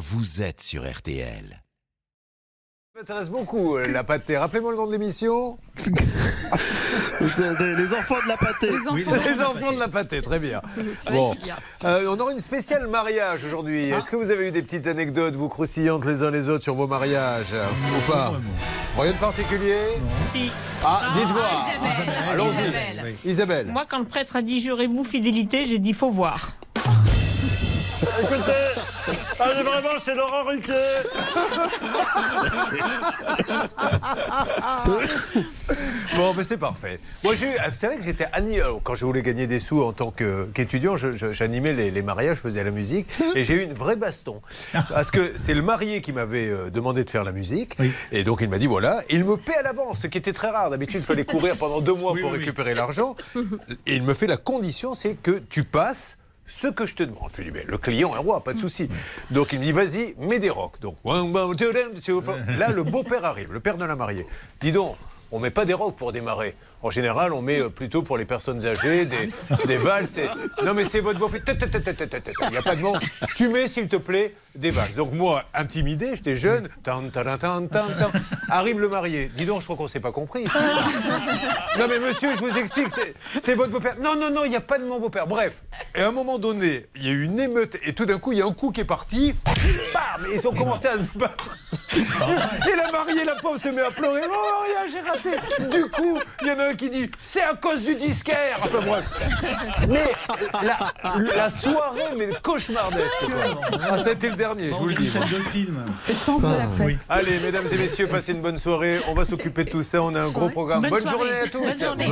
vous êtes sur RTL. Ça m'intéresse beaucoup, euh, la pâtée. Rappelez-moi le nom de l'émission. les enfants de la pâtée. Les enfants de la pâtée, très bien. Bon. Euh, on aura une spéciale mariage aujourd'hui. Est-ce que vous avez eu des petites anecdotes, vous croustillantes les uns les autres sur vos mariages euh, Ou pas Rien de particulier Si. Ah, dites-moi. Allons-y. Isabelle. Isabelle. Moi, quand le prêtre a dit jurez-vous fidélité, j'ai dit faut voir. Écoutez, allez vraiment, c'est Laurent Ruquier. Bon, mais c'est parfait. Moi, j'ai eu- vous savez que j'étais euh, quand je voulais gagner des sous en tant qu'étudiant, j'animais les, les mariages, je faisais la musique, et j'ai eu une vraie baston. Parce que c'est le marié qui m'avait euh, demandé de faire la musique, et donc il m'a dit voilà, il me paie à l'avance, ce qui était très rare. D'habitude, il fallait courir pendant deux mois pour récupérer l'argent. Et il me fait la condition, c'est que tu passes ce que je te demande. Je lui dis, mais le client est roi, pas de souci. Donc il me dit, vas-y, mets des rocs. Donc, là, le beau-père arrive, le père de la mariée. Dis donc, on met pas des rocs pour démarrer. En général, on met euh, plutôt pour les personnes âgées des, des valses. et- Non, mais c'est votre beau-frère. Il n'y a pas de mot. Tu mets, s'il te plaît, des valses. Donc, moi, intimidé, j'étais jeune. Tan, tan, tan, tan, tan. Arrive le marié. Dis donc, je crois qu'on s'est pas compris. Non, mais monsieur, je vous explique, c'est- votre beau-père. Non, non, non, il n'y a pas de mon beau-père. Bref, et à un moment donné, il y a eu une émeute, et tout d'un coup, il y a un coup qui est parti. Bam ils ont commencé à se battre. Et la mariée, la pauvre, se met à pleurer. Oh, rien, j'ai raté. Du coup, il y en a qui dit C'est à cause du disquaire. Enfin, bref. Mais la, la soirée, mais cauchemardesque. quoi. Ah, c'était le dernier, je vous le dis. C'est le sens de la fête. Allez, mesdames et messieurs, passez une bonne soirée. On va s'occuper de tout ça. On a un gros programme. Bonne, soirée. journée à tous. Bonne journée.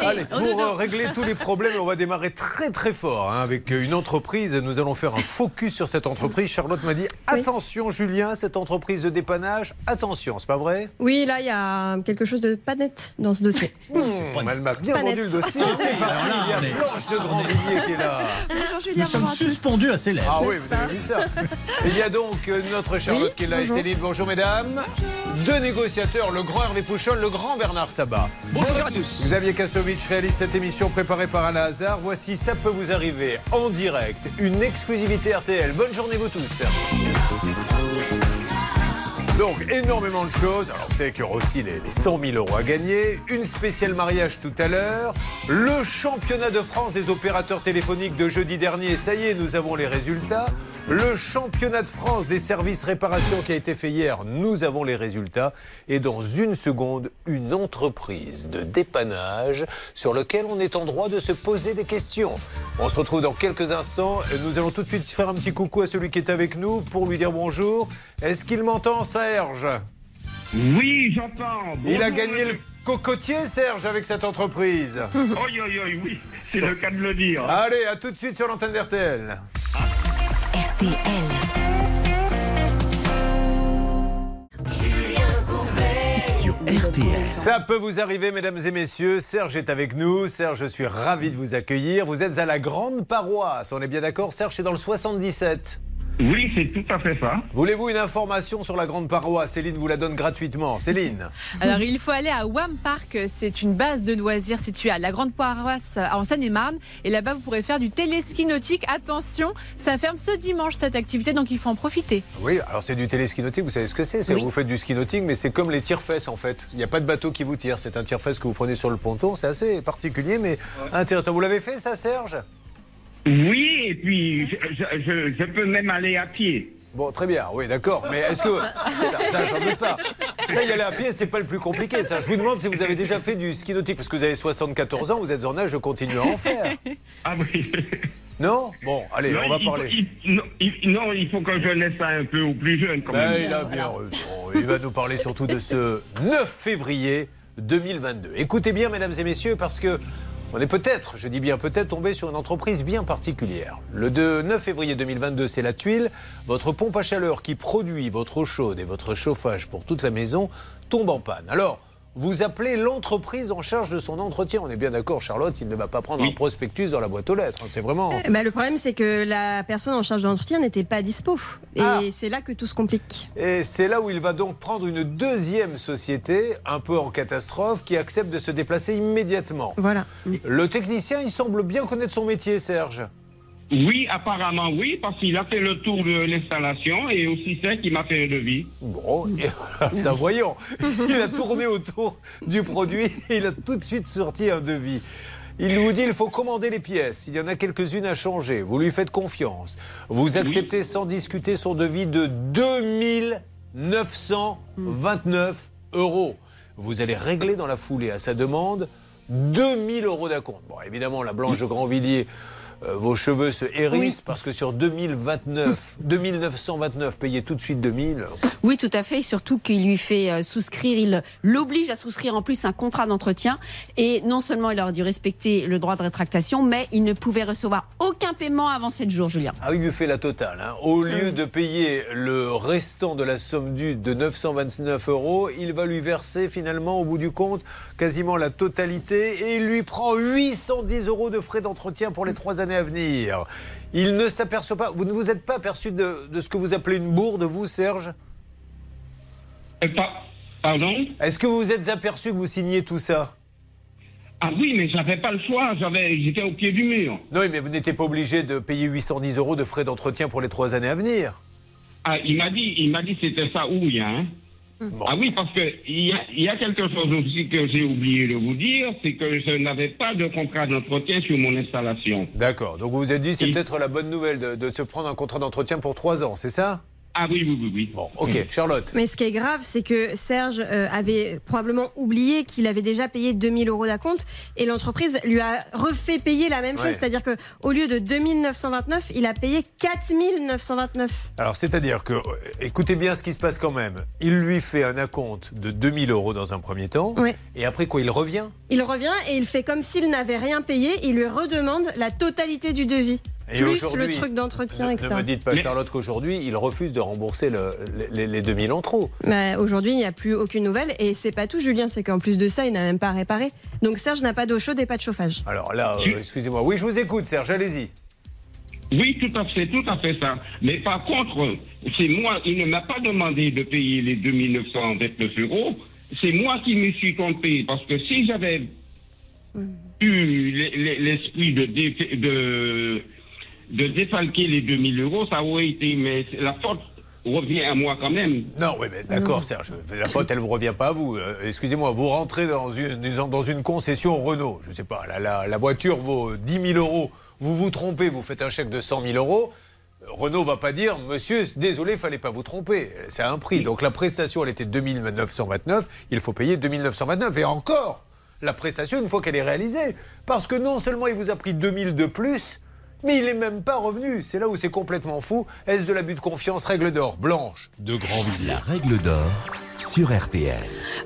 Allez, Allez, au pour euh, régler tous les problèmes, on va démarrer très très fort hein, avec une entreprise. Nous allons faire un focus sur cette entreprise. Charlotte m'a dit attention, Julien, cette entreprise de dépannage, attention, c'est pas vrai? Oui, là, il y a quelque chose de pas net dans ce dossier. Mmh, Elle m'a bien vendu net. le dossier. C'est parti. Il y a Blanche de Grandvilliers qui est là. Bonjour Julien, Nous sommes bonjour suspendus à ses lèvres. Ah oui, vous avez vu ça. Il y a donc euh, notre Charlotte Oui, qui est là bonjour. et Céline. Bonjour mesdames. Deux négociateurs, le grand Hervé Pouchol, le grand Bernard Sabat. Bonjour à tous. Xavier Kassovitch réalise cette émission préparée par Alain Hazard. Voici Ça peut vous arriver en direct, une exclusivité RTL. Bonne journée vous tous. Donc, énormément de choses. Alors, vous savez qu'il y aura aussi les, les 100 000 euros à gagner. Une spéciale mariage tout à l'heure. Le championnat de France des opérateurs téléphoniques de jeudi dernier. Ça y est, nous avons les résultats. Le championnat de France des services réparation qui a été fait hier. Nous avons les résultats. Et dans une seconde, une entreprise de dépannage sur lequel on est en droit de se poser des questions. On se retrouve dans quelques instants. Nous allons tout de suite faire un petit coucou à celui qui est avec nous pour lui dire bonjour. Est-ce qu'il m'entend, Serge Oui, j'entends. Il a gagné le cocotier, Serge, avec cette entreprise. Oi, oi, oi, oui, c'est le cas de le dire. Allez, à tout de suite sur l'antenne d'RTL. RTL. Sur RTL. Ça peut vous arriver, mesdames et messieurs. Serge est avec nous. Serge, je suis ravi de vous accueillir. Vous êtes à la Grande Paroisse. On est bien d'accord Serge, c'est dans le 77. Oui, c'est tout à fait ça. Voulez-vous une information sur la Grande Paroisse? Céline vous la donne gratuitement. Céline Alors, il faut aller à Wam Park. C'est une base de loisirs située à la Grande Paroisse en Seine-et-Marne. Et là-bas, vous pourrez faire du téléski nautique. Attention, ça ferme ce dimanche cette activité, donc il faut en profiter. Oui, alors c'est du téléski nautique, vous savez ce que c'est? Oui. Vous faites du ski nautique, mais c'est comme les tire-fesses en fait. Il n'y a pas de bateau qui vous tire, c'est un tire-fesses que vous prenez sur le ponton. C'est assez particulier, mais intéressant. Vous l'avez fait ça, Serge? Oui, et puis je, je- je- je peux même aller à pied. Bon, très bien, oui, d'accord. Mais est-ce que. Ça, ça j'en doute pas. Ça, y aller à pied, c'est pas le plus compliqué, ça. Je vous demande si vous avez déjà fait du ski nautique, parce que vous avez 74 ans, vous êtes en âge de continuer à en faire. Ah oui. Non? Bon, allez, Non, on va il, parler. il- non, il- non, il faut que je laisse ça un peu aux plus jeunes. Quand Ben, même. il a bien raison. Il va nous parler surtout de ce 9 février 2022. Écoutez bien, mesdames et messieurs, parce que on est peut-être, je dis bien peut-être, tombé sur une entreprise bien particulière. Le 2 9 février 2022, c'est la tuile. Votre pompe à chaleur qui produit votre eau chaude et votre chauffage pour toute la maison tombe en panne. Alors, vous appelez l'entreprise en charge de son entretien. On est bien d'accord, Charlotte, il ne va pas prendre un prospectus dans la boîte aux lettres. hein. C'est vraiment. Eh ben, le problème, c'est que la personne en charge de l'entretien n'était pas dispo. Et Ah. c'est là que tout se complique. Et c'est là où il va donc prendre une deuxième société, un peu en catastrophe, qui accepte de se déplacer immédiatement. Voilà. Le technicien, il semble bien connaître son métier, Serge. Oui, apparemment oui, parce qu'il a fait le tour de l'installation et aussi c'est qui m'a fait le devis. Bon, ça voyons. Il a tourné autour du produit et il a tout de suite sorti un devis. Il vous dit il faut commander les pièces. Il y en a quelques-unes à changer. Vous lui faites confiance. Vous acceptez sans discuter son devis de 2929 euros. Vous allez régler dans la foulée à sa demande 2000 euros d'acompte. Bon, évidemment, la Blanche de Grandvilliers, euh, vos cheveux se hérissent parce que sur 2029, 2929, payer tout de suite 2000. Oui, tout à fait. Et surtout qu'il lui fait euh, souscrire, il l'oblige à souscrire en plus un contrat d'entretien. Et non seulement il aurait dû respecter le droit de rétractation, mais il ne pouvait recevoir aucun paiement avant 7 jours, Julien. Ah oui, il lui fait la totale. hein. Au lieu de payer le restant de la somme due de 929 euros, il va lui verser finalement, au bout du compte, quasiment la totalité et il lui prend 810 euros de frais d'entretien pour les trois années à venir. Il ne s'aperçoit pas. Vous ne vous êtes pas aperçu de, de ce que vous appelez une bourde, vous, Serge? Euh, pa- pardon? Est-ce que vous vous êtes aperçu que vous signez tout ça? Ah oui, mais j'avais pas le choix, j'avais, j'étais au pied du mur. Non, mais vous n'étiez pas obligé de payer 810 euros de frais d'entretien pour les trois années à venir. Ah, il m'a dit, il m'a dit que c'était ça oui, hein. Bon. Ah oui, parce que il y a, il y a quelque chose aussi que j'ai oublié de vous dire, c'est que je n'avais pas de contrat d'entretien sur mon installation. D'accord. Donc vous vous êtes dit, c'est Et- peut-être la bonne nouvelle de, de se prendre un contrat d'entretien pour trois ans, c'est ça? Ah oui, oui, oui, oui. Bon, ok. Charlotte Mais ce qui est grave, c'est que Serge euh, avait probablement oublié qu'il avait déjà payé 2000 euros d'acompte et l'entreprise lui a refait payer la même chose. Ouais. C'est-à-dire que au lieu de 2929, il a payé 4929. Alors, c'est-à-dire que, euh, écoutez bien ce qui se passe quand même. Il lui fait un acompte de 2000 euros dans un premier temps. Ouais. Et après quoi, il revient? Il revient et il fait comme s'il n'avait rien payé. Il lui redemande la totalité du devis. Et plus le truc d'entretien, ne, etc. ne me dites pas, Mais- Charlotte, qu'aujourd'hui, il refuse de rembourser le- les, les 2000 en trop. Mais Aujourd'hui, il n'y a plus aucune nouvelle. Et c'est pas tout, Julien, c'est qu'en plus de ça, il n'a même pas réparé. Donc Serge n'a pas d'eau chaude et pas de chauffage. Alors là, euh, excusez-moi. Oui, je vous écoute, Serge, allez-y. Oui, tout à fait, tout à fait ça. Mais par contre, c'est moi, il ne m'a pas demandé de payer les 2929 euros. C'est moi qui me suis trompé. Parce que si j'avais eu l'e- l'e- l'esprit de, de défalquer les 2000 euros, ça aurait été. Mais la faute revient à moi quand même. Non, oui, mais d'accord, Serge. La faute, elle ne vous revient pas à vous. Euh, Excusez-moi, vous rentrez dans une, dans une concession Renault. Je ne sais pas, la, la- la voiture vaut 10 000 euros. Vous vous trompez, vous faites un chèque de 100 000 euros. Renault va pas dire, monsieur, désolé, fallait pas vous tromper. C'est un prix. Donc la prestation, elle était 2929. Il faut payer 2929. Et encore, la prestation, une fois qu'elle est réalisée. Parce que non seulement il vous a pris 2000 de plus, mais il n'est même pas revenu. C'est là où c'est complètement fou. Est-ce de l'abus de confiance? Règle d'or, blanche, de Grandvilliers. La règle d'or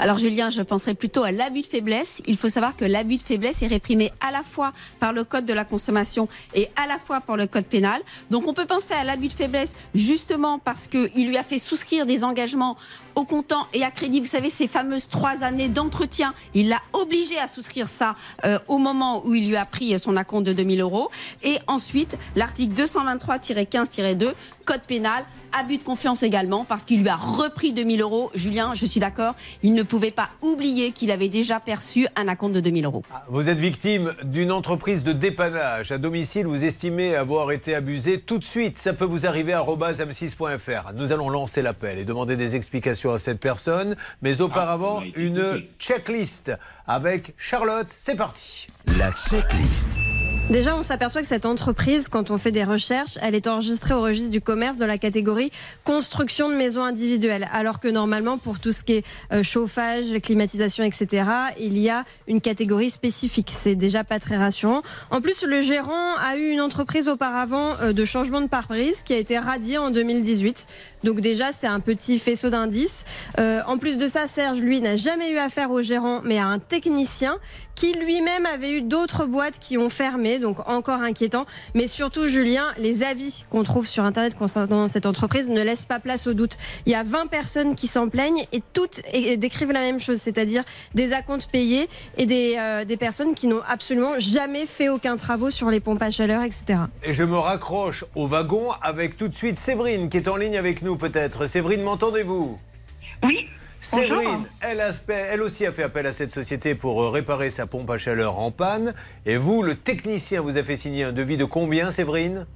Alors Julien, je penserais plutôt à l'abus de faiblesse. Il faut savoir que l'abus de faiblesse est réprimé à la fois par le code de la consommation et à la fois par le code pénal. Donc on peut penser à l'abus de faiblesse justement parce qu'il lui a fait souscrire des engagements au comptant et à crédit. Vous savez, ces fameuses trois années d'entretien, il l'a obligé à souscrire ça euh, au moment où il lui a pris son acompte de 2000 euros. Et ensuite, l'article 223-15-2, code pénal, abus de confiance également, parce qu'il lui a repris 2000 euros. Julien, je suis d'accord, il ne pouvait pas oublier qu'il avait déjà perçu un acompte de 2000 euros. Vous êtes victime d'une entreprise de dépannage. À domicile, vous estimez avoir été abusé tout de suite. Ça peut vous arriver à m6.fr. Nous allons lancer l'appel et demander des explications à cette personne. Mais auparavant, Ah, une checklist avec Charlotte. C'est parti. La checklist. Déjà, on s'aperçoit que cette entreprise, quand on fait des recherches, elle est enregistrée au registre du commerce dans la catégorie construction de maisons individuelles. Alors que normalement, pour tout ce qui est euh, chauffage, climatisation, etc., il y a une catégorie spécifique. C'est déjà pas très rassurant. En plus, le gérant a eu une entreprise auparavant euh, de changement de pare-brise qui a été radiée en 2018. Donc déjà, c'est un petit faisceau d'indices. Euh, en plus de ça, Serge, lui, n'a jamais eu affaire au gérant, mais à un technicien qui lui-même avait eu d'autres boîtes qui ont fermé, donc encore inquiétant. Mais surtout, Julien, les avis qu'on trouve sur Internet concernant cette entreprise ne laissent pas place au doute. Il y a 20 personnes qui s'en plaignent et toutes décrivent la même chose, c'est-à-dire des acomptes payés et des, euh, des personnes qui n'ont absolument jamais fait aucun travaux sur les pompes à chaleur, etc. Et je me raccroche au wagon avec tout de suite Séverine qui est en ligne avec nous peut-être. Séverine, m'entendez-vous Oui, Séverine, elle, aussi a fait appel à cette société pour euh, réparer sa pompe à chaleur en panne. Et vous, le technicien, vous a fait signer un devis de combien, Séverine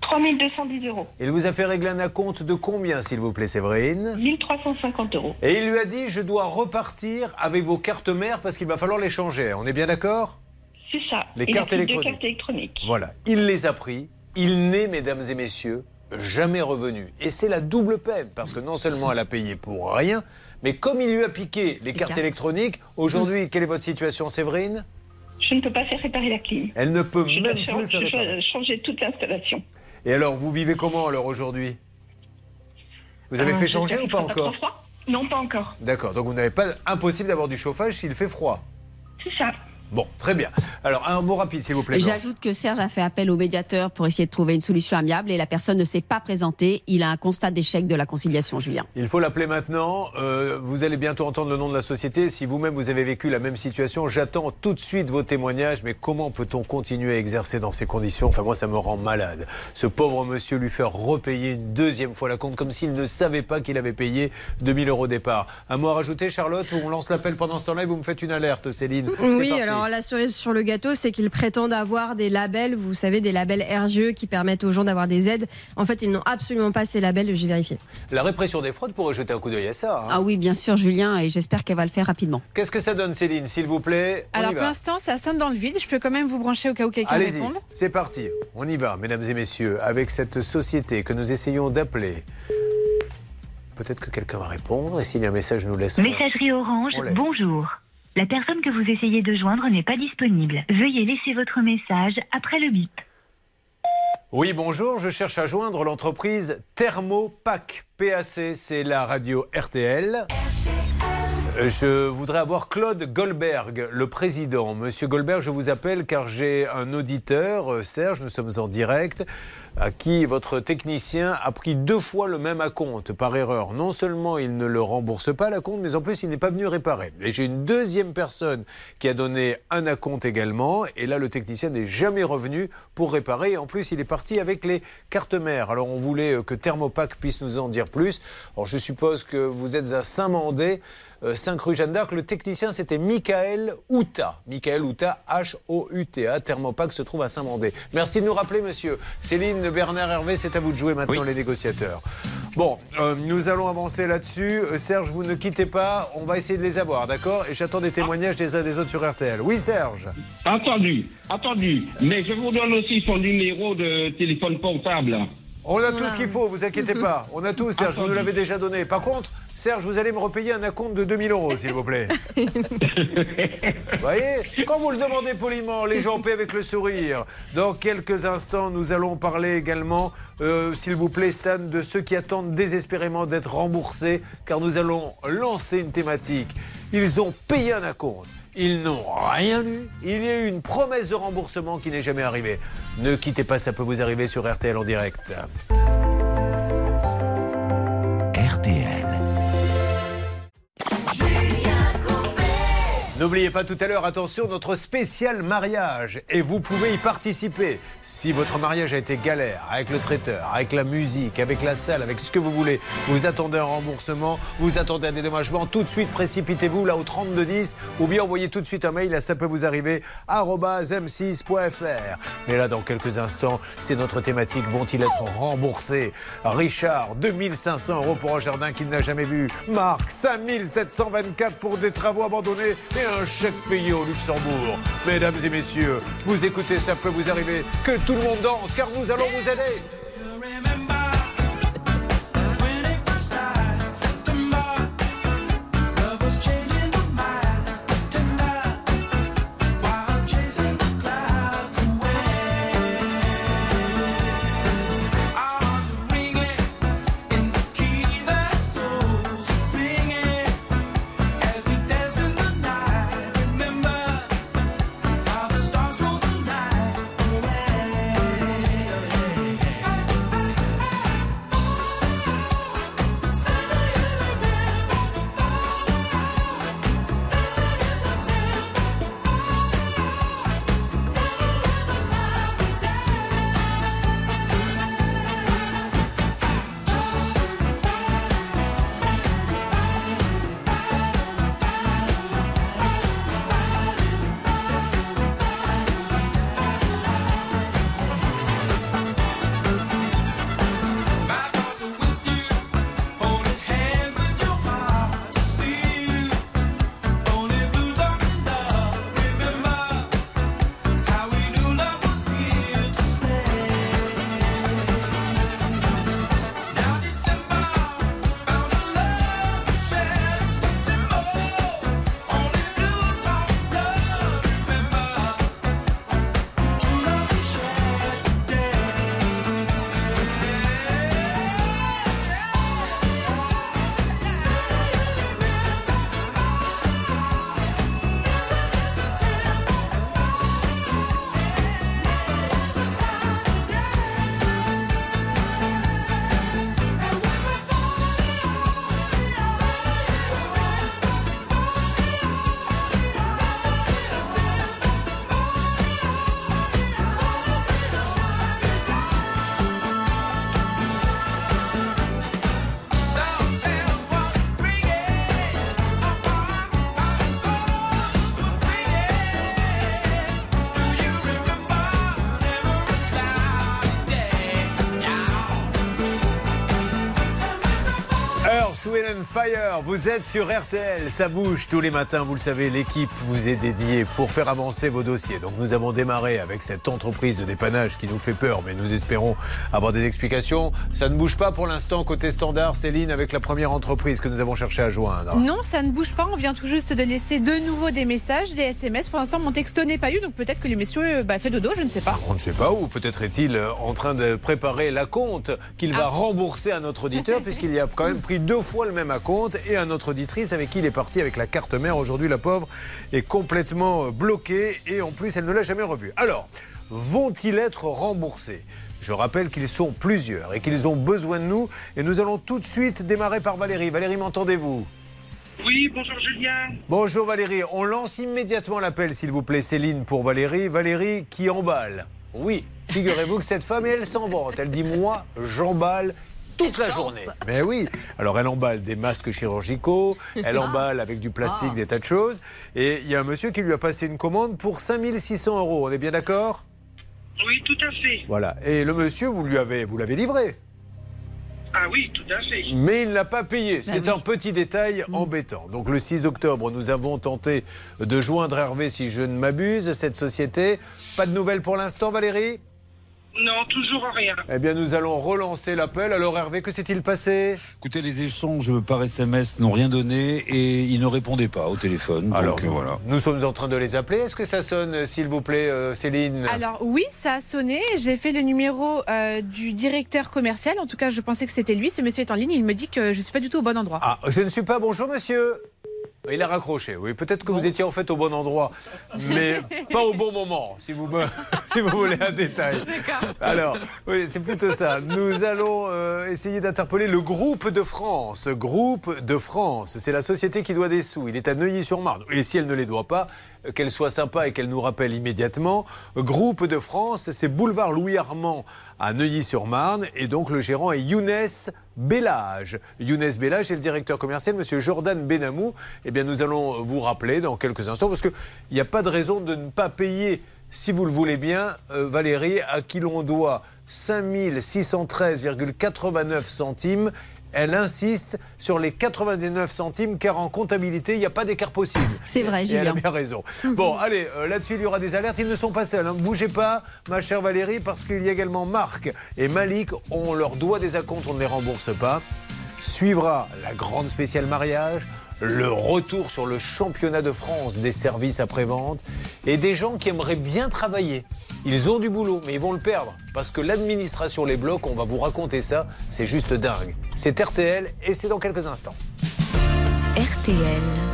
3210 euros. Il vous a fait régler un acompte de combien, s'il vous plaît, Séverine 1350 euros. Et il lui a dit, je dois repartir avec vos cartes mères parce qu'il va falloir les changer. On est bien d'accord? C'est ça. Les cartes électroniques. cartes électroniques. Voilà, il les a pris. Il n'est, mesdames et messieurs, jamais revenu. Et c'est la double peine, parce que non seulement elle a payé pour rien, mais comme il lui a piqué les, cartes, cartes. électroniques, aujourd'hui, quelle est votre situation, Séverine? Je ne peux pas faire réparer la clim. Elle ne peut Je même plus faire réparer. changer toute l'installation. Et alors, vous vivez comment alors aujourd'hui? Vous avez Euh, fait changer ou pas encore? froid Non, pas encore. D'accord, donc vous n'avez pas impossible d'avoir du chauffage s'il fait froid. C'est ça. Bon, très bien. Alors, un mot rapide, s'il vous plaît. J'ajoute que Serge a fait appel au médiateur pour essayer de trouver une solution amiable et la personne ne s'est pas présentée. Il a un constat d'échec de la conciliation, Julien. Il faut l'appeler maintenant. Euh, vous allez bientôt entendre le nom de la société. Si vous-même vous avez vécu la même situation, j'attends tout de suite vos témoignages. Mais comment peut-on continuer à exercer dans ces conditions? Enfin, moi, ça me rend malade. Ce pauvre monsieur lui faire repayer une deuxième fois la compte comme s'il ne savait pas qu'il avait payé 2000 euros au départ. Un mot à rajouter, Charlotte, ou on lance l'appel pendant ce temps-là et vous me faites une alerte, Céline C'est Oui, parti. Alors la cerise sur le gâteau, c'est qu'ils prétendent avoir des labels, vous savez, des labels RGE qui permettent aux gens d'avoir des aides. En fait, ils n'ont absolument pas ces labels, j'ai vérifié. La répression des fraudes pourrait jeter un coup d'œil à ça. hein. Ah oui, bien sûr, Julien, et j'espère qu'elle va le faire rapidement. Qu'est-ce que ça donne, Céline, s'il vous plaît? On Alors y pour va. l'instant, ça sonne dans le vide. Je peux quand même vous brancher au cas où quelqu'un Allez-y, réponde. c'est parti. On y va, mesdames et messieurs, avec cette société que nous essayons d'appeler. Peut-être que quelqu'un va répondre et s'il y a un message, nous laissons. Messagerie Orange, laisse. bonjour. La personne que vous essayez de joindre n'est pas disponible. Veuillez laisser votre message après le bip. Oui, bonjour, je cherche à joindre l'entreprise Thermopac. PAC, c'est la radio RTL. Euh, Je voudrais avoir Claude Goldberg, le président. Monsieur Goldberg, je vous appelle car j'ai un auditeur, euh, Serge, nous sommes en direct, à qui votre technicien a pris deux fois le même acompte par erreur. Non seulement il ne le rembourse pas l'acompte, mais en plus il n'est pas venu réparer. Et j'ai une deuxième personne qui a donné un acompte également. Et là, le technicien n'est jamais revenu pour réparer. Et en plus, il est parti avec les cartes mères. Alors on voulait euh, que Thermopac puisse nous en dire plus. Alors je suppose que vous êtes à Saint-Mandé. 5 rue Jeanne d'Arc. Le technicien, c'était Michael Outa. Michael Outa, H-O-U-T-A. Thermopac se trouve à Saint-Mandé. Merci de nous rappeler, monsieur. Céline, Bernard, Hervé, c'est à vous de jouer maintenant, les négociateurs. Bon, euh, nous allons avancer là-dessus. Euh, Serge, vous ne quittez pas. On va essayer de les avoir, d'accord? Et j'attends des témoignages des uns des autres sur RTL. Oui, Serge Entendu, entendu. Mais je vous donne aussi son numéro de téléphone portable. On a tout ce qu'il faut, vous inquiétez pas. On a tout, Serge, vous nous l'avez déjà donné. Par contre, Serge, vous allez me repayer un acompte de 2000 euros, s'il vous plaît. Vous voyez Quand vous le demandez poliment, les gens paient avec le sourire. Dans quelques instants, nous allons parler également, euh, s'il vous plaît, Stan, de ceux qui attendent désespérément d'être remboursés, car nous allons lancer une thématique. Ils ont payé un acompte. Ils n'ont rien eu. Il y a eu une promesse de remboursement qui n'est jamais arrivée. Ne quittez pas, ça peut vous arriver sur RTL en direct. N'oubliez pas tout à l'heure, attention, notre spécial mariage. Et vous pouvez y participer. Si votre mariage a été galère, avec le traiteur, avec la musique, avec la salle, avec ce que vous voulez, vous attendez un remboursement, vous attendez un dédommagement, tout de suite précipitez-vous là au 3210 ou bien envoyez tout de suite un mail à ça peut vous arriver arobase m6.fr. Mais là, dans quelques instants, c'est notre thématique. Vont-ils être remboursés? Richard, 2500 euros pour un jardin qu'il n'a jamais vu. Marc, 5724 pour des travaux abandonnés un chèque payé au Luxembourg. Mesdames et messieurs, vous écoutez, ça peut vous arriver. Que tout le monde danse, car nous allons vous aider. And Fire, vous êtes sur RTL, ça bouge tous les matins, vous le savez, l'équipe vous est dédiée pour faire avancer vos dossiers. Donc nous avons démarré avec cette entreprise de dépannage qui nous fait peur, mais nous espérons avoir des explications. Ça ne bouge pas pour l'instant côté standard, Céline, avec la première entreprise que nous avons cherché à joindre. Non, ça ne bouge pas. On vient tout juste de laisser de nouveau des messages, des SMS. Pour l'instant, mon texto n'est pas eu, donc peut-être que les messieurs euh, bah, fait dodo, je ne sais pas. On ne sait pas où, peut-être est-il euh, en train de préparer la compte qu'il va Ah. rembourser à notre auditeur, puisqu'il y a quand même pris deux fois le même à compte et à notre auditrice avec qui il est parti avec la carte mère. Aujourd'hui, la pauvre est complètement euh, bloquée et en plus, elle ne l'a jamais revue. Alors, vont-ils être remboursés? Je rappelle qu'ils sont plusieurs et qu'ils ont besoin de nous. Et nous allons tout de suite démarrer par Valérie. Valérie, m'entendez-vous? Oui, bonjour Julien. Bonjour Valérie, on lance immédiatement l'appel s'il vous plaît Céline pour Valérie. Valérie qui emballe. Oui, figurez-vous que cette femme, elle s'en vante. Elle dit moi, j'emballe toute la journée. Mais oui, alors elle emballe des masques chirurgicaux, elle emballe avec du plastique des tas de choses. Et il y a un monsieur qui lui a passé une commande pour 5600 euros. On est bien d'accord? Oui, tout à fait. Voilà. Et le monsieur, vous lui avez, vous l'avez livré? Ah oui, tout à fait. Mais il n'a pas payé. C'est Bah un petit détail embêtant. Donc le 6 octobre, nous avons tenté de joindre Hervé, si je ne m'abuse, cette société. Pas de nouvelles pour l'instant, Valérie? Non, toujours rien. Eh bien, nous allons relancer l'appel. Alors Hervé, que s'est-il passé? Écoutez, les échanges par SMS n'ont rien donné et il ne répondait pas au téléphone. Alors, donc, euh, voilà. Nous sommes en train de les appeler. Est-ce que ça sonne, s'il vous plaît, euh, Céline? Alors oui, ça a sonné. J'ai fait le numéro euh, du directeur commercial. En tout cas, je pensais que c'était lui. Ce monsieur est en ligne. Il me dit que je ne suis pas du tout au bon endroit. Ah, je ne suis pas. Bonjour, monsieur. Il a raccroché, oui. Peut-être que vous étiez en fait au bon endroit, mais pas au bon moment, si vous, me- si vous voulez un détail. Alors, oui, c'est plutôt ça. Nous allons euh, essayer d'interpeller le groupe de France. Groupe de France, c'est la société qui doit des sous. Il est à Neuilly-sur-Marne. Et si elle ne les doit pas, euh, qu'elle soit sympa et qu'elle nous rappelle immédiatement. Groupe de France, c'est boulevard Louis Armand à Neuilly-sur-Marne. Et donc le gérant est Younes Bellage. Younes Bellage est le directeur commercial, monsieur Jordan Benamou. Eh bien, nous allons vous rappeler dans quelques instants, parce qu'il n'y a pas de raison de ne pas payer, si vous le voulez bien, euh, Valérie, à qui l'on doit 5613,89 centimes. Elle insiste sur les 99 centimes car en comptabilité, il n'y a pas d'écart possible. C'est vrai, Et elle a Julien. bien raison. Bon, allez, euh, là-dessus, il y aura des alertes. Ils ne sont pas seuls. Ne bougez pas, ma chère Valérie, parce qu'il y a également Marc et Malik. On leur doit des acomptes, on ne les rembourse pas. Suivra la grande spéciale mariage, le retour sur le championnat de France des services après-vente et des gens qui aimeraient bien travailler. Ils ont du boulot, mais ils vont le perdre parce que l'administration les bloque. On va vous raconter ça. C'est juste dingue. C'est RTL et c'est dans quelques instants. RTL.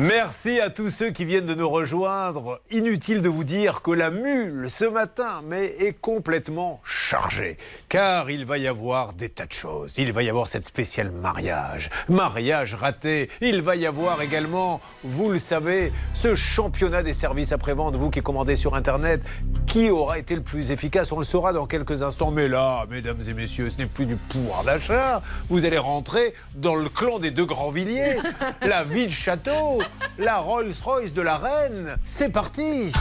Merci à tous ceux qui viennent de nous rejoindre. Inutile de vous dire que la mule ce matin mais est complètement chargée. Car il va y avoir des tas de choses. Il va y avoir cette spéciale mariage. Mariage raté. Il va y avoir également, vous le savez, ce championnat des services après-vente. Vous qui commandez sur Internet, qui aura été le plus efficace On le saura dans quelques instants. Mais là, mesdames et messieurs, ce n'est plus du pouvoir d'achat. Vous allez rentrer dans le clan des deux Grands-Villiers. la vie de château. La Rolls-Royce de la reine. C'est parti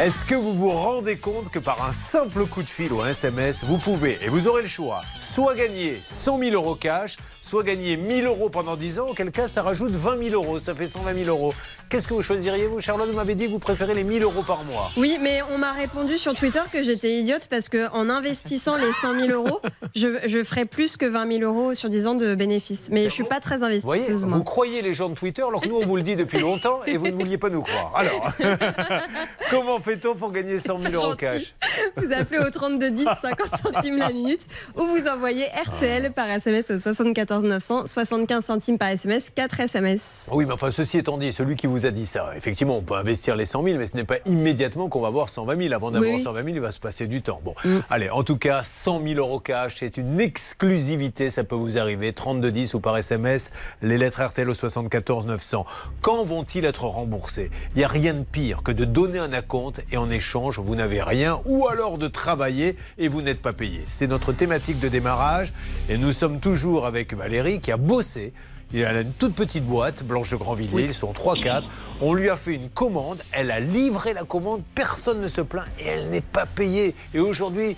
Est-ce que vous vous rendez compte que par un simple coup de fil ou un SMS, vous pouvez, et vous aurez le choix, soit gagner 100 000 euros cash, soit gagner 1000 euros pendant 10 ans, auquel cas ça rajoute 20 000 euros, ça fait 120 000 euros. Qu'est-ce que vous choisiriez, vous, Charlotte? Vous m'avez dit que vous préférez les 1000 euros par mois. Oui, mais on m'a répondu sur Twitter que j'étais idiote parce que en investissant les 100 000 euros, je, je ferais plus que 20 000 euros sur 10 ans de bénéfices. Mais je suis pas très Vous voyez, investisseuse. vous croyez les gens de Twitter alors que nous on vous le dit depuis longtemps et vous ne vouliez pas nous croire. Alors, comment fait-on pour gagner 100 000 euros cash Vous appelez au 32 10 50 centimes la minute ou vous envoyez RTL par SMS au 74 900 75 centimes par SMS 4 SMS. Oui, mais enfin, ceci étant dit, celui qui vous a dit ça, effectivement, on peut investir les 100 000, mais ce n'est pas immédiatement qu'on va voir 120 000. Avant d'avoir Oui, oui. 120 000, il va se passer du temps. Bon, allez, en tout cas, 100 000 euros cash, c'est une exclusivité, ça peut vous arriver. 32 10 ou par SMS, les lettres RTL au 74 900. Quand vont-ils être remboursés Il n'y a rien de pire que de donner un acompte et en échange, vous n'avez rien, ou alors de travailler et vous n'êtes pas payé. C'est notre thématique de démarrage et nous sommes toujours avec Valérie qui a bossé Il a une toute petite boîte, Blanche de Grandvilliers, ils sont 3-4. On lui a fait une commande, elle a livré la commande, personne ne se plaint et elle n'est pas payée. Et aujourd'hui,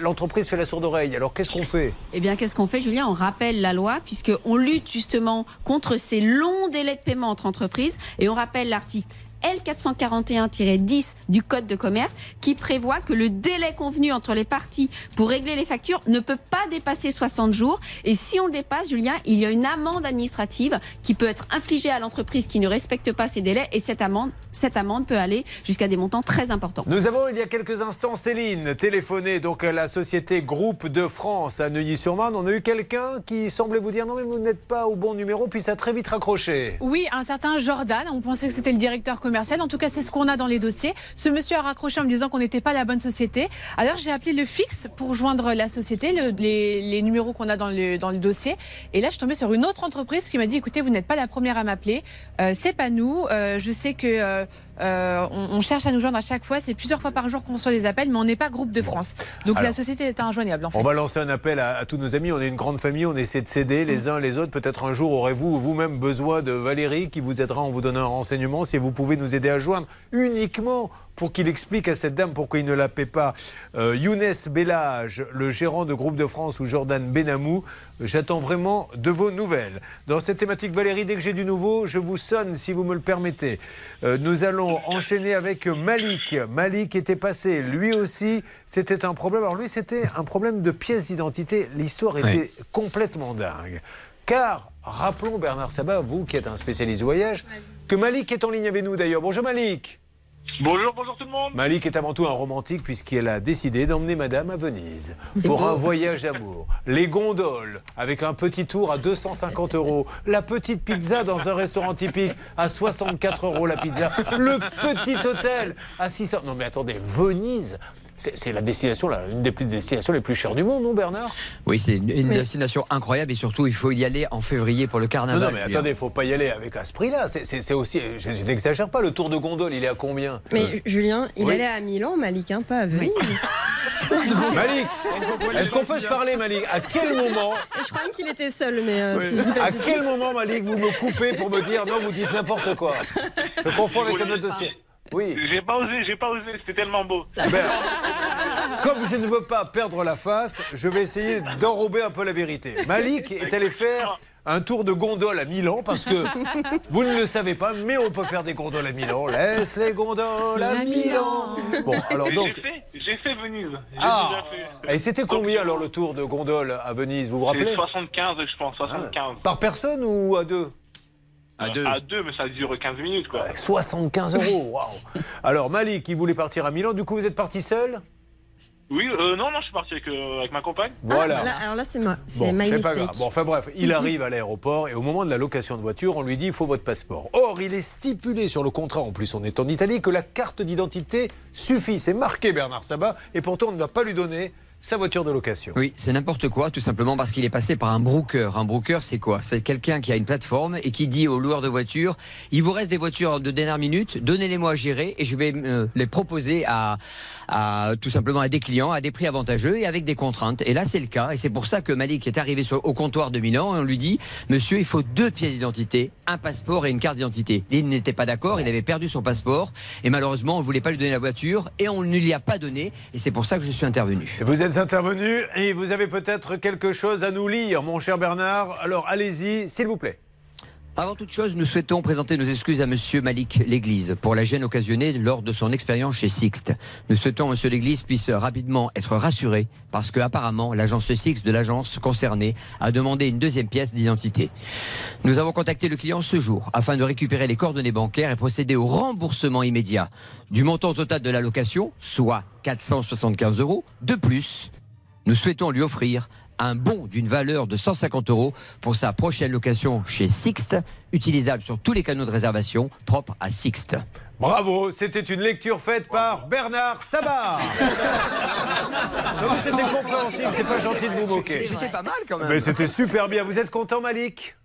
l'entreprise fait la sourde oreille. Alors qu'est-ce qu'on fait? Eh bien, qu'est-ce qu'on fait, Julien? On rappelle la loi, puisqu'on lutte justement contre ces longs délais de paiement entre entreprises. Et on rappelle l'article L441-10 du Code de commerce qui prévoit que le délai convenu entre les parties pour régler les factures ne peut pas dépasser 60 jours. Et si on le dépasse, Julien, il y a une amende administrative qui peut être infligée à l'entreprise qui ne respecte pas ces délais. Et cette amende, cette amende peut aller jusqu'à des montants très importants. Nous avons il y a quelques instants Céline téléphoné donc à la société Groupe de France à Neuilly-sur-Marne. On a eu quelqu'un qui semblait vous dire non mais vous n'êtes pas au bon numéro puis ça a très vite raccroché. Oui, un certain Jordan. On pensait que c'était le directeur commercial. En tout cas, c'est ce qu'on a dans les dossiers. Ce monsieur a raccroché en me disant qu'on n'était pas la bonne société. Alors, j'ai appelé le fixe pour joindre la société, le- les, les numéros qu'on a dans le, dans le dossier. Et là, je suis tombée sur une autre entreprise qui m'a dit écoutez, vous n'êtes pas la première à m'appeler. Euh, c'est pas nous. Euh, je sais que. euh, uh, euh, on, on cherche à nous joindre à chaque fois. C'est plusieurs fois par jour qu'on reçoit des appels, mais on n'est pas groupe de France. Donc Alors, la société est injoignable en fait. On va lancer un appel à, à tous nos amis. On est une grande famille, on essaie de s'aider les uns les autres. Peut-être un jour aurez-vous vous-même besoin de Valérie qui vous aidera en vous donnant un renseignement. Si vous pouvez nous aider à joindre uniquement pour qu'il explique à cette dame pourquoi il ne la paie pas. Euh, Younes Bellage, le gérant de Groupe de France ou Jordan Benamou, j'attends vraiment de vos nouvelles. Dans cette thématique, Valérie, dès que j'ai du nouveau, je vous sonne si vous me le permettez. Euh, nous allons enchaîner avec Malik. Malik était passé, lui aussi, c'était un problème. Alors lui, c'était un problème de pièce d'identité. L'histoire était Ouais. complètement dingue. Car, rappelons Bernard Sabat, vous qui êtes un spécialiste du voyage, que Malik est en ligne avec nous d'ailleurs. Bonjour Malik. Bonjour, bonjour tout le monde. Malik est avant tout un romantique puisqu'elle a décidé d'emmener madame à Venise pour beau. un voyage d'amour. Les gondoles avec un petit tour à 250 euros. La petite pizza dans un restaurant typique à 64 euros la pizza. Le petit hôtel à 600. Non mais attendez, Venise c'est la destination, là, une des plus- destinations les plus chères du monde, non Bernard? Oui, c'est une, une Oui. destination incroyable et surtout, il faut y aller en février pour le Non, carnaval. non, mais Julien. attendez, il faut pas y aller avec à ce prix-là. C'est- C'est c'est aussi, je, je n'exagère pas, le tour de gondole, il est à combien? Mais Julien, il Oui. allait à Milan, Malik, hein, pas à Venise. Malik, est-ce qu'on peut se parler, Malik? À quel moment? Je crois même qu'il était seul, mais euh, Oui. si À quel moment, Malik, vous me coupez pour me dire non, vous dites n'importe quoi? Je confonds avec un autre dossier. Oui. J'ai pas osé, j'ai pas osé, c'était tellement beau. Ben, comme je ne veux pas perdre la face, je vais essayer d'enrober un peu la vérité. Malik est allé faire un tour de gondole à Milan parce que vous ne le savez pas, mais on peut faire des gondoles à Milan. Laisse les gondoles à Milan. Bon, alors J'ai donc. fait, j'ai fait Venise. J'ai Ah déjà fait. Et c'était combien alors le tour de gondole à Venise Vous vous rappelez? 75, je pense, 75. Par personne ou à deux? À deux. À deux, mais ça dure 15 minutes, quoi. 75 euros, waouh Alors Malik, il voulait partir à Milan, du coup vous êtes parti seul? Oui, euh, non, non, je suis parti avec, euh, avec ma compagne. Voilà. Ah, là- alors là, c'est ma, c'est Bon, pas grave. Bon, enfin bref, il arrive à l'aéroport et au moment de la location de voiture, on lui dit il faut votre passeport. Or, il est stipulé sur le contrat, en plus on est en Italie, que la carte d'identité suffit. C'est marqué Bernard Sabat et pourtant on ne va pas lui donner sa voiture de location. Oui, c'est n'importe quoi, tout simplement parce qu'il est passé par un broker. Un broker, c'est quoi? C'est quelqu'un qui a une plateforme et qui dit aux loueurs de voitures il vous reste des voitures de dernière minute, donnez-les-moi à gérer et je vais euh, les proposer à, à tout simplement à des clients à des prix avantageux et avec des contraintes. Et là, c'est le cas. Et c'est pour ça que Malik est arrivé sur, au comptoir de Milan et on lui dit monsieur, il faut deux pièces d'identité, un passeport et une carte d'identité. Il n'était pas d'accord, il avait perdu son passeport et malheureusement, on ne voulait pas lui donner la voiture et on ne lui a pas donné. Et c'est pour ça que je suis intervenu. Vous êtes intervenu et vous avez peut-être quelque chose à nous lire, mon cher Bernard. Alors allez-y, s'il vous plaît. Avant toute chose, nous souhaitons présenter nos excuses à Monsieur Malik L'Église pour la gêne occasionnée lors de son expérience chez Sixt. Nous souhaitons que Monsieur L'Église puisse rapidement être rassuré parce que apparemment l'agence Sixt de l'agence concernée a demandé une deuxième pièce d'identité. Nous avons contacté le client ce jour afin de récupérer les coordonnées bancaires et procéder au remboursement immédiat du montant total de la location, soit 475 euros. De plus, nous souhaitons lui offrir un bon d'une valeur de 150 euros pour sa prochaine location chez Sixt, utilisable sur tous les canaux de réservation propres à Sixt. Bravo, c'était une lecture faite par Bernard Sabat. C'était compréhensible, c'est pas gentil de vous moquer. C'était pas mal quand même. Mais c'était super bien. Vous êtes content, Malik?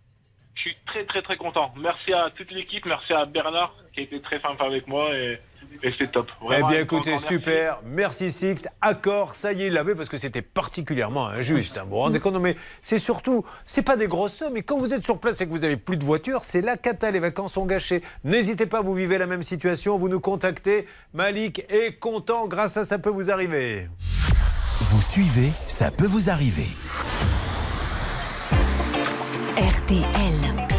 Je suis très, très, très content. Merci à toute l'équipe, merci à Bernard qui a été très sympa avec moi et Et c'est top. Eh bien, écoutez, super. Merci, Six. Accord, ça y est, il l'avait parce que c'était particulièrement injuste. hein. Vous vous rendez compte? Non, mais c'est surtout, c'est pas des grosses sommes. Mais quand vous êtes sur place et que vous avez plus de voiture, c'est la cata. Les vacances sont gâchées. N'hésitez pas, vous vivez la même situation. Vous nous contactez. Malik est content grâce à ça peut vous arriver. Vous suivez, ça peut vous arriver. RTL.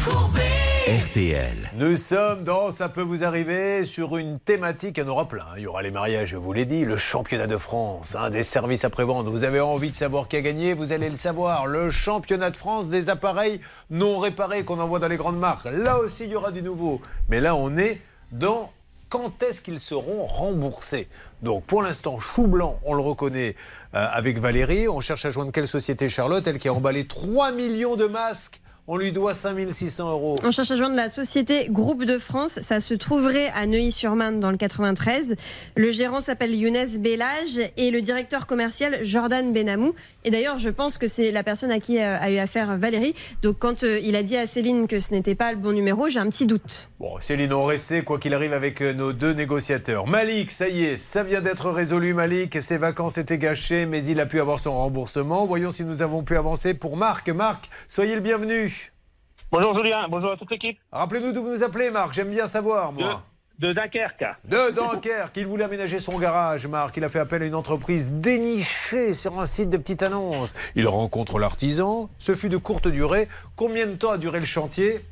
RTL. Nous sommes dans Ça peut vous arriver sur une thématique, il y en aura plein. Il y aura les mariages, je vous l'ai dit, le championnat de France, hein, des services après-vente. Vous avez envie de savoir qui a gagné, vous allez le savoir. Le championnat de France des appareils non réparés qu'on envoie dans les grandes marques. Là aussi, il y aura du nouveau. Mais là, on est dans quand est-ce qu'ils seront remboursés Donc pour l'instant, Chou Blanc, on le reconnaît euh, avec Valérie. On cherche à joindre quelle société Charlotte? Elle qui a emballé 3 millions de masques. On lui doit 5600 euros. On cherche à joindre la société Groupe de France. Ça se trouverait à Neuilly-sur-Marne dans le 93. Le gérant s'appelle Younes Bellage et le directeur commercial Jordan Benamou. Et d'ailleurs, je pense que c'est la personne à qui euh, a eu affaire Valérie. Donc quand euh, il a dit à Céline que ce n'était pas le bon numéro, j'ai un petit doute. Bon, Céline, on restait, quoi qu'il arrive, avec euh, nos deux négociateurs. Malik, ça y est, ça vient d'être résolu, Malik. Ses vacances étaient gâchées, mais il a pu avoir son remboursement. Voyons si nous avons pu avancer pour Marc. Marc, soyez le bienvenu. Bonjour Julien, bonjour à toute l'équipe. Rappelez-nous d'où vous nous appelez, Marc. J'aime bien savoir, moi. De Dunkerque. De Dunkerque. Il voulait aménager son garage, Marc. Il a fait appel à une entreprise dénichée sur un site de petite annonce. Il rencontre l'artisan. Ce fut de courte durée. Combien de temps a duré le chantier?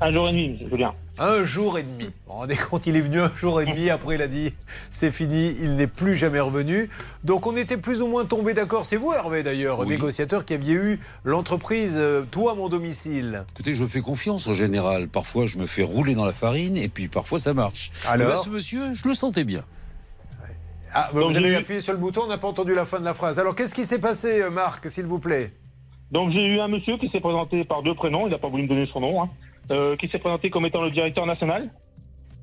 Un jour et demi, Julien. Un jour et demi. Vous vous rendez compte, il est venu un jour et demi, après il a dit c'est fini, il n'est plus jamais revenu. Donc on était plus ou moins tombé d'accord. C'est vous Hervé d'ailleurs, négociateur qui aviez eu l'entreprise euh, Toi mon domicile. Écoutez, je fais confiance en général. Parfois, je me fais rouler dans la farine et puis parfois, ça marche. Alors là, ce monsieur, je le sentais bien. Ah, bah, Donc, vous avez eu- appuyé sur le bouton, on n'a pas entendu la fin de la phrase. Alors qu'est-ce qui s'est passé euh, Marc, s'il vous plaît? Donc j'ai eu un monsieur qui s'est présenté par deux prénoms, il n'a pas voulu me donner son nom, hein, euh, qui s'est présenté comme étant le directeur national.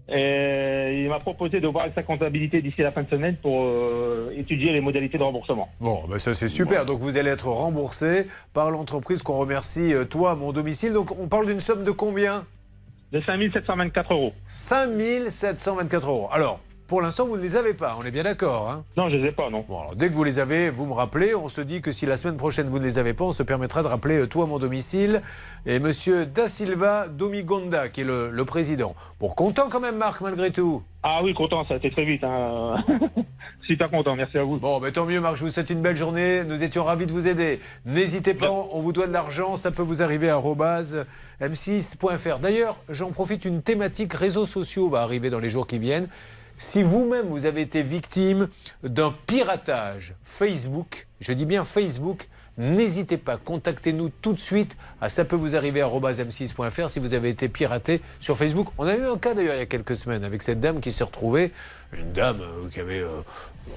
Et il m'a proposé de voir avec sa comptabilité d'ici la fin de semaine pour euh, étudier les modalités de remboursement. Bon, ben ça c'est super. Donc vous allez être remboursé par l'entreprise qu'on remercie, euh, Toi mon domicile. Donc on parle d'une somme de combien? De 5724 euros. 5724 euros. Alors, pour l'instant, vous ne les avez pas, on est bien d'accord. Hein non, je ne les ai pas, non. Bon, alors, dès que vous les avez, vous me rappelez. On se dit que si la semaine prochaine vous ne les avez pas, on se permettra de rappeler euh, toi mon domicile et monsieur Da Silva Domigonda, qui est le, le président. Bon, content quand même, Marc, malgré tout. Ah oui, content, ça a été très vite. hein. Super content, merci à vous. Bon, mais tant mieux, Marc, je vous souhaite une belle journée. Nous étions ravis de vous aider. N'hésitez pas, on vous doit de l'argent, ça peut vous arriver à arobase m6.fr. D'ailleurs, j'en profite, une thématique réseaux sociaux va arriver dans les jours qui viennent. Si vous-même vous avez été victime d'un piratage Facebook, je dis bien Facebook, n'hésitez pas, contactez-nous tout de suite à ça peut vous arriver m6.fr si vous avez été piraté sur Facebook. On a eu un cas d'ailleurs il y a quelques semaines avec cette dame qui s'est retrouvée, une dame euh, qui avait euh,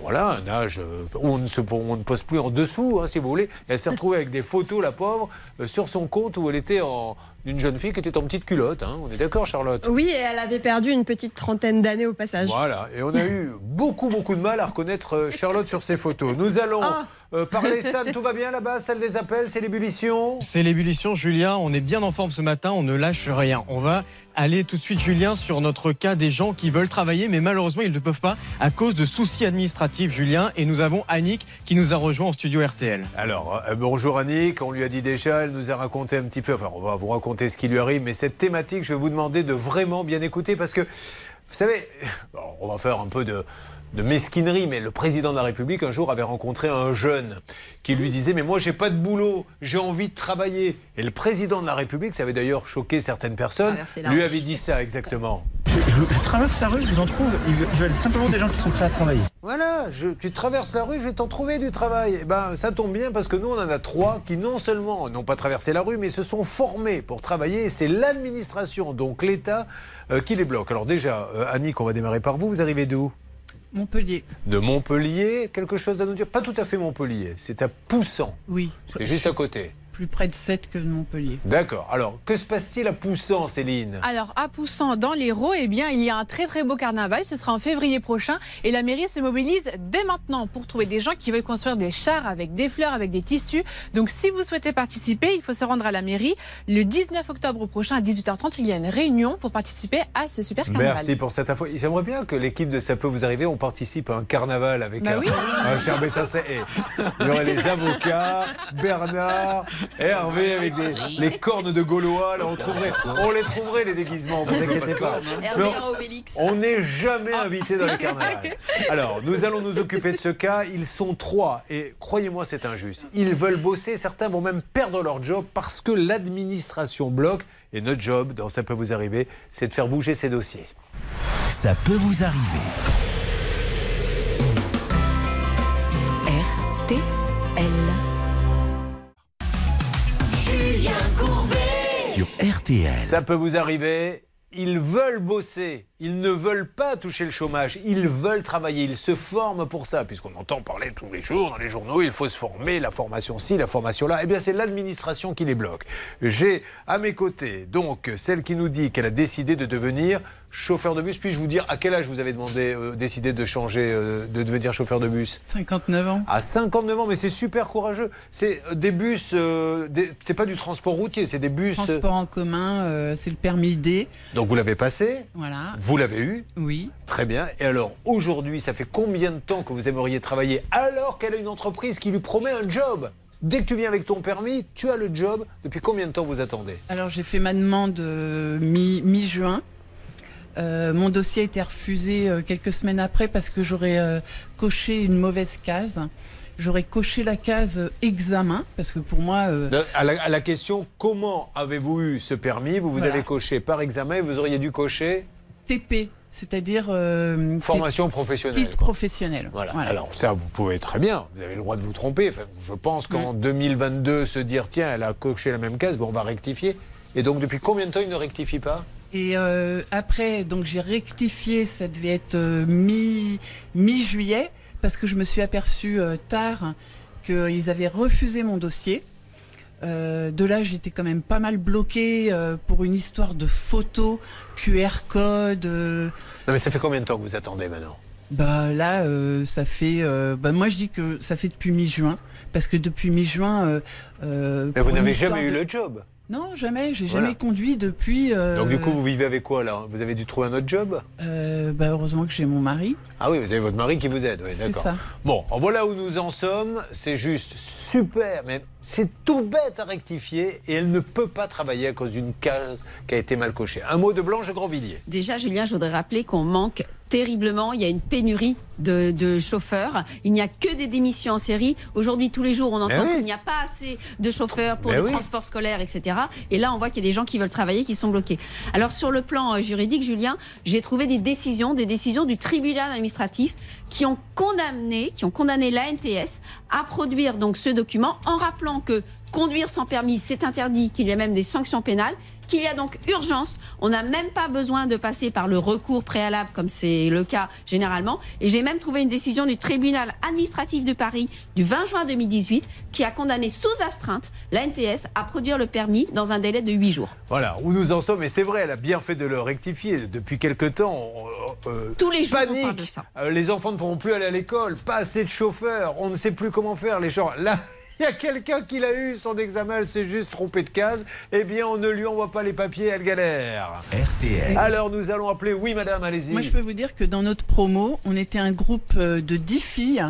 voilà, un âge euh, où on ne, se, pose plus en dessous, hein, si vous voulez. Elle s'est retrouvée avec des photos, la pauvre, sur son compte où elle était en une jeune fille qui était en petite culotte. hein. On est d'accord, Charlotte? Oui, et elle avait perdu une petite trentaine d'années au passage. voilà, et on a eu beaucoup, beaucoup de mal à reconnaître euh, Charlotte sur ces photos. Nous allons Ah. euh, parler, Stan, tout va bien là-bas Celle des appels, c'est l'ébullition? C'est l'ébullition, Julien. On est bien en forme ce matin, on ne lâche rien. On va aller tout de suite, Julien, sur notre cas des gens qui veulent travailler, mais malheureusement, ils ne peuvent pas à cause de soucis administratifs, Julien. Et nous avons Annick qui nous a rejoint en studio RTL. Alors, euh, bonjour Annick, on lui a dit déjà, elle nous a raconté un petit peu, enfin on va vous raconter ce qui lui arrive, mais cette thématique, je vais vous demander de vraiment bien écouter parce que, vous savez, on va faire un peu de, de mesquinerie, mais le président de la République un jour avait rencontré un jeune qui lui disait, mais moi j'ai pas de boulot, j'ai envie de travailler. Et le président de la République, ça avait d'ailleurs choqué certaines personnes, lui avait dit ça exactement. Je, je- je traverse la rue, je vous en trouve. Ils veulent, simplement des gens qui sont prêts à travailler. Voilà, je- tu traverses la rue, je vais t'en trouver du travail. Eh ben, ça tombe bien parce que nous, on en a trois qui non seulement n'ont pas traversé la rue, mais se sont formés pour travailler. Et c'est l'administration, donc l'État, euh, qui les bloque. Alors déjà, euh, Annick, on va démarrer par vous. Vous arrivez d'où Montpellier. De Montpellier. Quelque chose à nous dire? Pas tout à fait Montpellier. C'est à Poussan. Oui. C'est juste à côté. Plus près de 7 que de Montpellier. D'accord. Alors, que se passe-t-il à Poussan, Céline? Alors, à Poussan, dans l'Hérault, eh bien, il y a un très très beau carnaval. Ce sera en février prochain. Et la mairie se mobilise dès maintenant pour trouver des gens qui veulent construire des chars avec des fleurs, avec des tissus. Donc, si vous souhaitez participer, il faut se rendre à la mairie. Le 19 octobre prochain, à 18h30, il y a une réunion pour participer à ce super carnaval. Merci pour cette info. J'aimerais bien que l'équipe de Ça peut vous arriver, on participe à un carnaval avec Bah un, oui. un cher mais ça serait. il y aurait les avocats, Bernard, Hervé avec des, les cornes de Gaulois. Là, on, trouverait, on les trouverait, les déguisements, vous inquiétez pas. On n'est jamais invité dans les carnavals. Alors, nous allons nous occuper de ce cas. Ils sont trois et croyez-moi, c'est injuste. Ils veulent bosser. Certains vont même perdre leur job parce que l'administration bloque. Et notre job, dans Ça peut vous arriver, c'est de faire bouger ces dossiers. Ça peut vous arriver. Ça peut vous arriver. Ils veulent bosser, ils ne veulent pas toucher le chômage, ils veulent travailler, ils se forment pour ça, puisqu'on entend parler tous les jours dans les journaux, il faut se former, la formation ci, la formation là. Eh bien, c'est l'administration qui les bloque. J'ai à mes côtés donc celle qui nous dit qu'elle a décidé de devenir chauffeur de bus. Puis-je vous dire à quel âge vous avez demandé, euh, décidé de changer, euh, de devenir chauffeur de bus? 59 ans. À 59 ans, mais c'est super courageux. C'est euh, des bus, euh, c'est pas du transport routier, c'est des bus. Transport en commun, c'est le permis D. Donc vous l'avez passé? Voilà. Vous l'avez eu Oui. Très bien. Et alors, aujourd'hui, ça fait combien de temps que vous aimeriez travailler alors qu'elle a une entreprise qui lui promet un job Dès que tu viens avec ton permis, tu as le job. Depuis combien de temps vous attendez Alors j'ai fait ma demande euh, mi- mi-juin. Euh, mon dossier a été refusé euh, quelques semaines après parce que j'aurais euh, coché une mauvaise case. J'aurais coché la case examen parce que pour moi, De- à, la, à la question comment avez-vous eu ce permis Vous vous Voilà. avez coché par examen et vous auriez dû cocher TP, c'est-à-dire euh, formation professionnelle. titre quoi. professionnel. Voilà. Alors ça, vous pouvez très bien. Vous avez le droit de vous tromper. Enfin, je pense qu'en Mm. 2022, se dire tiens, elle a coché la même case, bon, on va rectifier. Et donc, depuis combien de temps il ne rectifie pas? Et euh, après, donc j'ai rectifié, ça devait être euh, mi- mi-juillet, parce que je me suis aperçu euh, tard qu'ils avaient refusé mon dossier. Euh, de là, j'étais quand même pas mal bloquée euh, pour une histoire de photos, QR code. euh, Non, mais ça fait combien de temps que vous attendez maintenant? Bah là, euh, ça fait. euh, bah, moi, je dis que ça fait depuis mi-juin, parce que depuis mi-juin. euh, euh, Mais vous une n'avez histoire jamais eu de- le job. Non, jamais. J'ai Voilà. jamais conduit depuis. euh, Donc, du coup, vous vivez avec quoi là Vous avez dû trouver un autre job? Euh, bah, heureusement que j'ai mon mari. Ah oui, vous avez votre mari qui vous aide, oui, C'est d'accord. ça. Bon, en voilà où nous en sommes. C'est juste super, mais c'est tout bête à rectifier et elle ne peut pas travailler à cause d'une case qui a été mal cochée. Un mot de Blanche Grandvilliers. Déjà, Julien, je voudrais rappeler qu'on manque terriblement. Il y a une pénurie de, de chauffeurs. Il n'y a que des démissions en série. Aujourd'hui, tous les jours, on entend oui. qu'il n'y a pas assez de chauffeurs pour Mais le oui. transport scolaire, etc. Et là, on voit qu'il y a des gens qui veulent travailler, qui sont bloqués. Alors, sur le plan euh, juridique, Julien, j'ai trouvé des décisions, des décisions du tribunal administratif qui ont condamné, qui ont condamné l'ANTS à produire donc ce document en rappelant que conduire sans permis, c'est interdit, qu'il y a même des sanctions pénales qu'il y a donc urgence. On n'a même pas besoin de passer par le recours préalable comme c'est le cas généralement. Et j'ai même trouvé une décision du tribunal administratif de Paris du 20 juin 2018 qui a condamné sous astreinte l'ANTS à produire le permis dans un délai de 8 jours. Voilà, où nous en sommes. Et c'est vrai, elle a bien fait de le rectifier. Depuis quelque temps, on, euh, Tous les jours, on parle de ça. Euh, les enfants ne pourront plus aller à l'école, pas assez de chauffeurs, on ne sait plus comment faire. Les gens, là, il y a quelqu'un qui l'a eu, son examen, elle s'est juste trompée de case. Eh bien, on ne lui envoie pas les papiers, elle galère. RTL. Alors, nous allons appeler. Oui, madame, allez-y. Moi, je peux vous dire que dans notre promo, on était un groupe euh, de 10 filles.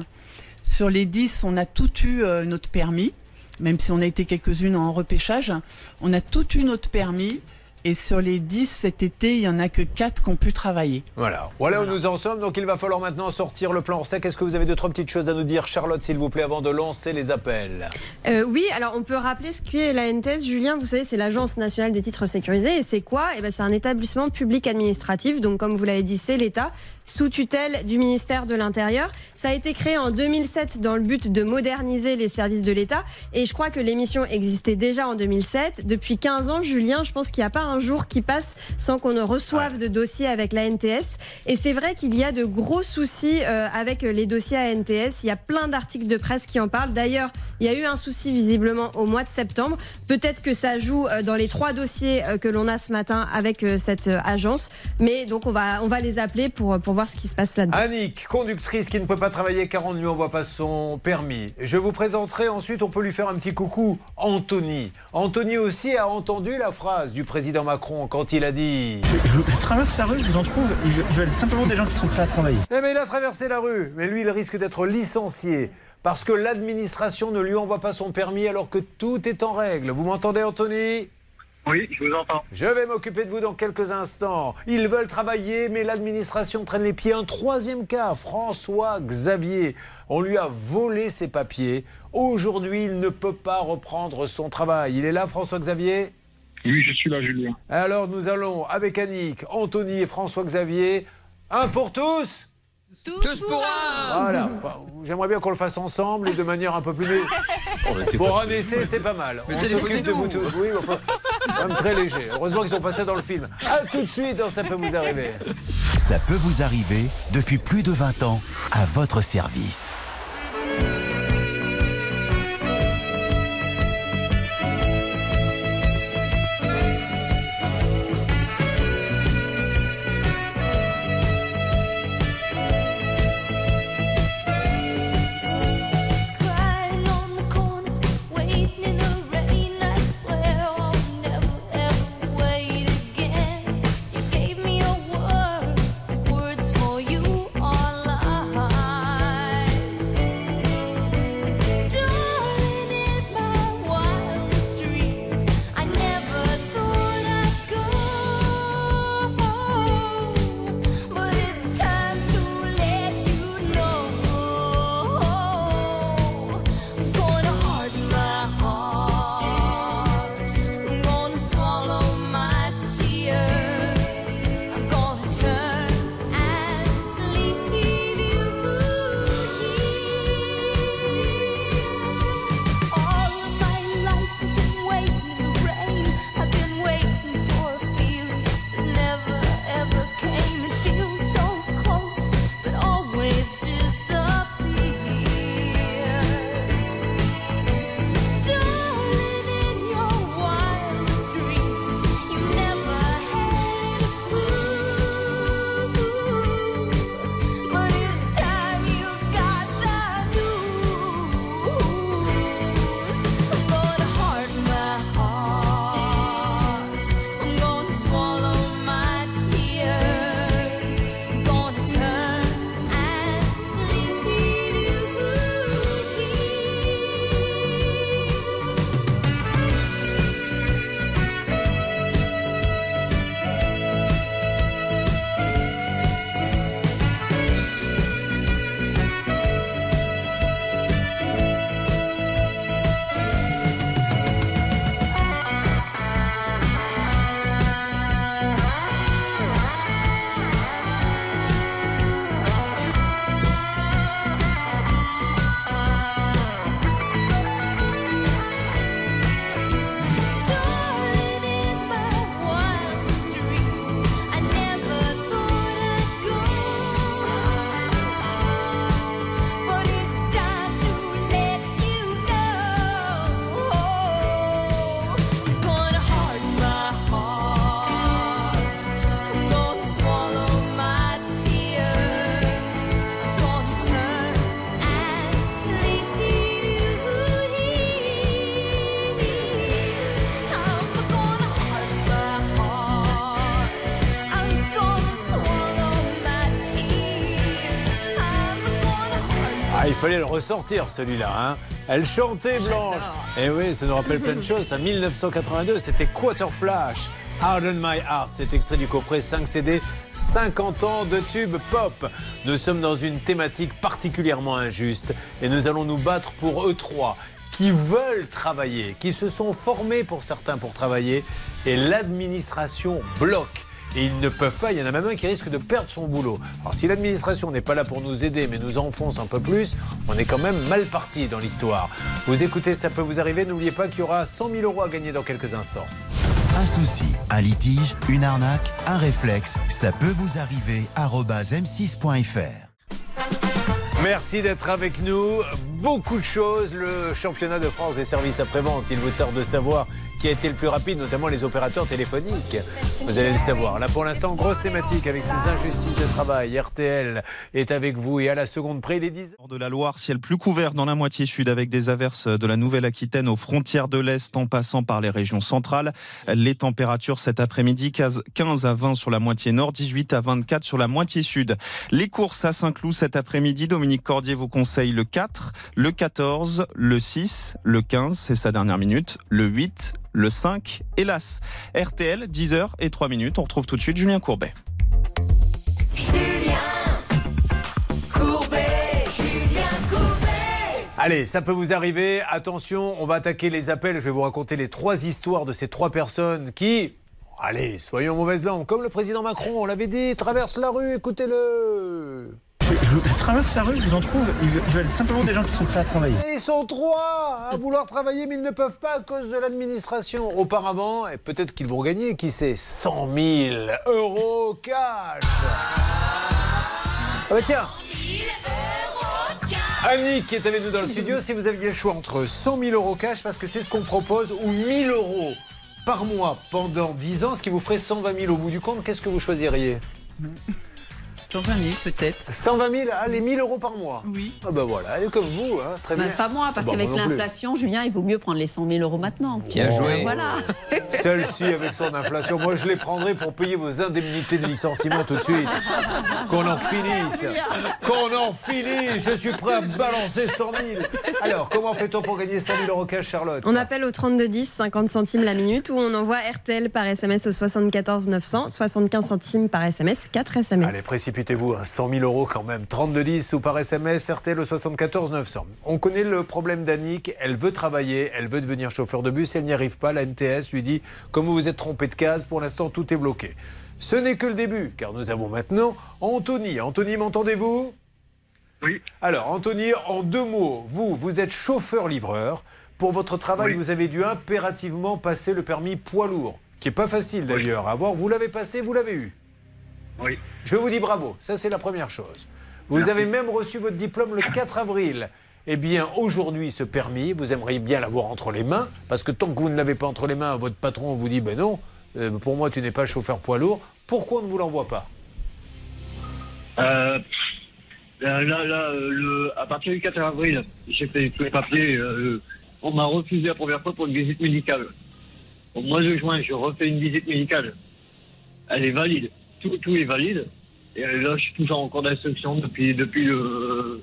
Sur les 10, on a toutes eu euh, notre permis, même si on a été quelques-unes en repêchage. On a toutes eu notre permis. Et sur les 10 cet été, il n'y en a que 4 qui ont pu travailler. Voilà. voilà où nous en sommes. Donc, il va falloir maintenant sortir le plan Orsec. Est-ce que vous avez deux, trois petites choses à nous dire, Charlotte, s'il vous plaît, avant de lancer les appels? Euh, oui, alors on peut rappeler ce qu'est l'ANTS. Julien, vous savez, c'est l'Agence nationale des titres sécurisés. Et c'est quoi? Eh ben, C'est un établissement public administratif. Donc, comme vous l'avez dit, c'est l'État, sous tutelle du ministère de l'Intérieur. Ça a été créé en 2007 dans le but de moderniser les services de l'État. Et je crois que l'émission existait déjà en 2007. Depuis 15 ans, Julien, je pense qu'il n'y a pas un jour qui passe sans qu'on ne reçoive de dossier avec la NTS. Et c'est vrai qu'il y a de gros soucis euh, avec les dossiers à NTS. Il y a plein d'articles de presse qui en parlent. D'ailleurs, il y a eu un souci visiblement au mois de septembre. Peut-être que ça joue euh, dans les trois dossiers euh, que l'on a ce matin avec cette agence. Mais donc on va, on va les appeler pour, pour voir ce qui se passe là-dedans. Annick, conductrice qui ne peut pas travailler car on ne lui envoie pas son permis. Je vous présenterai ensuite, on peut lui faire un petit coucou, Anthony. Anthony aussi a entendu la phrase du président Macron quand il a dit... Je, je- je traverse la rue, je vous en trouve, simplement des gens qui sont prêts à travailler. Eh bien, il a traversé la rue, mais lui, il risque d'être licencié parce que l'administration ne lui envoie pas son permis alors que tout est en règle. Vous m'entendez, Anthony? Oui, je vous entends. Je vais m'occuper de vous dans quelques instants. Ils veulent travailler, mais l'administration traîne les pieds. Un troisième cas, François Xavier. On lui a volé ses papiers. Aujourd'hui, il ne peut pas reprendre son travail. Il est là, François Xavier Oui, je suis là, Julien. Alors, nous allons, avec Annick, Anthony et François Xavier, un pour tous Tous pour un Voilà. Enfin, J'aimerais bien qu'on le fasse ensemble et de manière un peu plus. Pour un essai, c'est pas mal. Mais On s'occupe de vous tous. Oui, enfin, quand même très léger. Heureusement qu'ils sont passés dans le film. À tout de suite dans Ça peut vous arriver. Ça peut vous arriver depuis plus de 20 ans à votre service. Ressortir celui-là. Hein Elle chantait Blanche. Et oui, ça nous rappelle plein de choses. En 1982, c'était Quarter Flash. Harden My Heart, cet extrait du coffret 5 CD, 50 ans de tube pop. Nous sommes dans une thématique particulièrement injuste et nous allons nous battre pour eux trois qui veulent travailler, qui se sont formés pour certains pour travailler et l'administration bloque. Et ils ne peuvent pas, il y en a même un qui risque de perdre son boulot. Alors si l'administration n'est pas là pour nous aider mais nous enfonce un peu plus, on est quand même mal parti dans l'histoire. Vous écoutez, ça peut vous arriver, n'oubliez pas qu'il y aura 100 000 euros à gagner dans quelques instants. Un souci, un litige, une arnaque, un réflexe, ça peut vous arriver. arobase m6.fr. Merci d'être avec nous. Beaucoup de choses. Le championnat de France des services après-vente, il vous tarde de savoir qui a été le plus rapide, notamment les opérateurs téléphoniques. Vous allez le savoir. Là, pour l'instant, grosse thématique avec ces injustices de travail. RTL est avec vous et à la seconde près, il est 10 Nord de la Loire, ciel plus couvert dans la moitié sud avec des averses de la Nouvelle-Aquitaine aux frontières de l'Est en passant par les régions centrales. Les températures cet après-midi 15 à 20 sur la moitié nord, 18 à 24 sur la moitié sud. Les courses à Saint-Cloud cet après-midi, Dominique Cordier vous conseille le 4, le 14, le 6, le 15, c'est sa dernière minute, le 8, le 5, hélas. RTL, 10h et 3 minutes. On retrouve tout de suite Julien Courbet. Allez, ça peut vous arriver. Attention, on va attaquer les appels. Je vais vous raconter les trois histoires de ces trois personnes qui, allez, soyons mauvaise langue, comme le président Macron, on l'avait dit, traverse la rue, écoutez-le. Je, je la rue, je vous en trouve. Ils veulent simplement des gens qui sont prêts à travailler. Ils sont trois à vouloir travailler, mais ils ne peuvent pas à cause de l'administration. Auparavant, et peut-être qu'ils vont gagner, qui sait, 100 000 euros cash. Ah bah tiens Annick qui est avec nous dans le studio, si vous aviez le choix entre 100 000 euros cash, parce que c'est ce qu'on propose, ou 1000 euros par mois pendant 10 ans, ce qui vous ferait 120 000 au bout du compte, qu'est-ce que vous choisiriez? 120 000 peut-être. 120 000, ah, les 1000 euros par mois Oui. Ah bah voilà, elle est comme vous, hein, très Bah, bien. pas moi, parce Bah, qu'avec l'inflation, Julien, il vaut mieux prendre les 100 000 euros maintenant. Bien joué. Voilà. Celle-ci avec son inflation, moi je les prendrai pour payer vos indemnités de licenciement tout de suite. Qu'on en finisse. Qu'on en finisse. Je suis prêt à balancer 100 000. Alors, comment fait-on pour gagner 100 000 euros cash, Charlotte On appelle au 3210, 50 centimes la minute, ou on envoie RTL par SMS au 74 900, 75 centimes par SMS, 4 SMS. Allez, précipitez-vous, hein, 100 000 euros quand même. 3210 ou par SMS, RTL au 74 900. On connaît le problème d'Annick. Elle veut travailler, elle veut devenir chauffeur de bus, elle n'y arrive pas. La NTS lui dit Comme vous vous êtes trompé de case, pour l'instant tout est bloqué. Ce n'est que le début, car nous avons maintenant Anthony. Anthony, m'entendez-vous? Oui. Alors, Anthony, en deux mots, vous, vous êtes chauffeur-livreur. Pour votre travail, Oui. vous avez dû impérativement passer le permis poids lourd, qui n'est pas facile d'ailleurs à avoir. Vous l'avez passé, vous l'avez eu? Oui. Je vous dis bravo, ça c'est la première chose. Vous avez même reçu votre diplôme le 4 avril. Eh bien, aujourd'hui, ce permis, vous aimeriez bien l'avoir entre les mains, parce que tant que vous ne l'avez pas entre les mains, votre patron vous dit, ben non, euh, pour moi, tu n'es pas chauffeur poids lourd. Pourquoi on ne vous l'envoie pas? Euh, là, là, euh, le, à partir du 4 avril, j'ai fait tous les papiers. euh, on m'a refusé la première fois pour une visite médicale. Au mois de juin, je refais une visite médicale. Elle est valide. Tout, tout est valide. Et euh, là, je suis toujours en cours d'instruction depuis, depuis, le,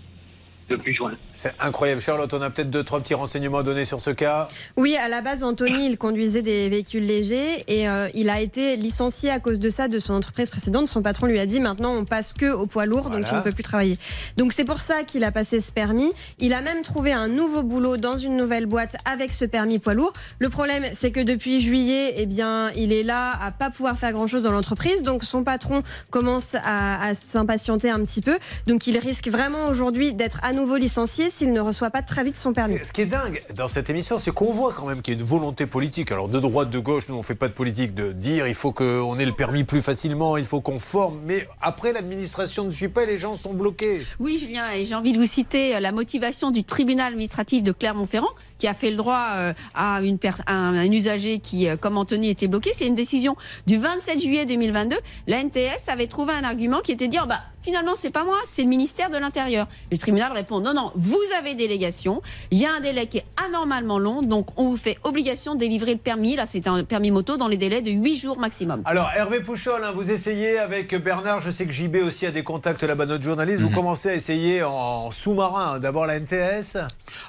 depuis juin. C'est incroyable. Charlotte, on a peut-être deux, trois petits renseignements à donner sur ce cas. Oui, à la base, Anthony, il conduisait des véhicules légers et euh, il a été licencié à cause de ça de son entreprise précédente. Son patron lui a dit maintenant on passe que au poids lourd, donc tu ne peux plus travailler. Donc c'est pour ça qu'il a passé ce permis. Il a même trouvé un nouveau boulot dans une nouvelle boîte avec ce permis poids lourd. Le problème, c'est que depuis juillet, eh bien, il est là à pas pouvoir faire grand chose dans l'entreprise. Donc son patron commence à, à s'impatienter un petit peu. Donc il risque vraiment aujourd'hui d'être à nouveau licencié s'il ne reçoit pas très vite son permis. C'est- Ce qui est dingue dans cette émission, c'est qu'on voit quand même qu'il y a une volonté politique. Alors de droite, de gauche, nous on fait pas de politique de dire il faut qu'on ait le permis plus facilement, il faut qu'on forme. Mais après l'administration ne suit pas et les gens sont bloqués. Oui, Julien, et j'ai envie de vous citer la motivation du tribunal administratif de Clermont-Ferrand qui a fait le droit euh, à, une pers- à un, usager qui, euh, comme Anthony, était bloqué. C'est une décision du 27 juillet 2022. La NTS avait trouvé un argument qui était de dire, bah, finalement, c'est pas moi, c'est le ministère de l'Intérieur. Le tribunal répond, non, non, vous avez délégation. Il y a un délai qui est anormalement long, donc on vous fait obligation de délivrer le permis. Là, c'est un permis moto dans les délais de 8 jours maximum. Alors Hervé Pouchol, hein, vous essayez avec Bernard, je sais que JB aussi a des contacts là-bas, notre journaliste, vous commencez à essayer en sous-marin hein, d'avoir la NTS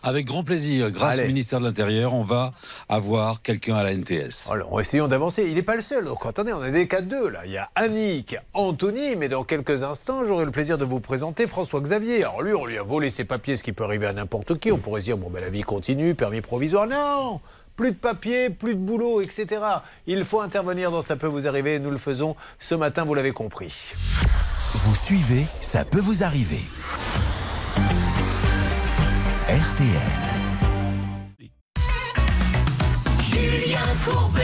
Avec grand plaisir. Grâce Allez. au ministère de l'Intérieur, on va avoir quelqu'un à la NTS. Alors, essayons d'avancer. Il n'est pas le seul. Donc, attendez, on a des cas de deux, là. Il y a Annick, Anthony, mais dans quelques instants, j'aurai le plaisir de vous présenter François Xavier. Alors, lui, on lui a volé ses papiers, ce qui peut arriver à n'importe qui. On pourrait se dire, bon, ben, la vie continue, permis provisoire. Non plus de papiers, plus de boulot, etc. Il faut intervenir dans Ça peut vous arriver. Nous le faisons ce matin, vous l'avez compris. Vous suivez, ça peut vous arriver. RTL. Courbet.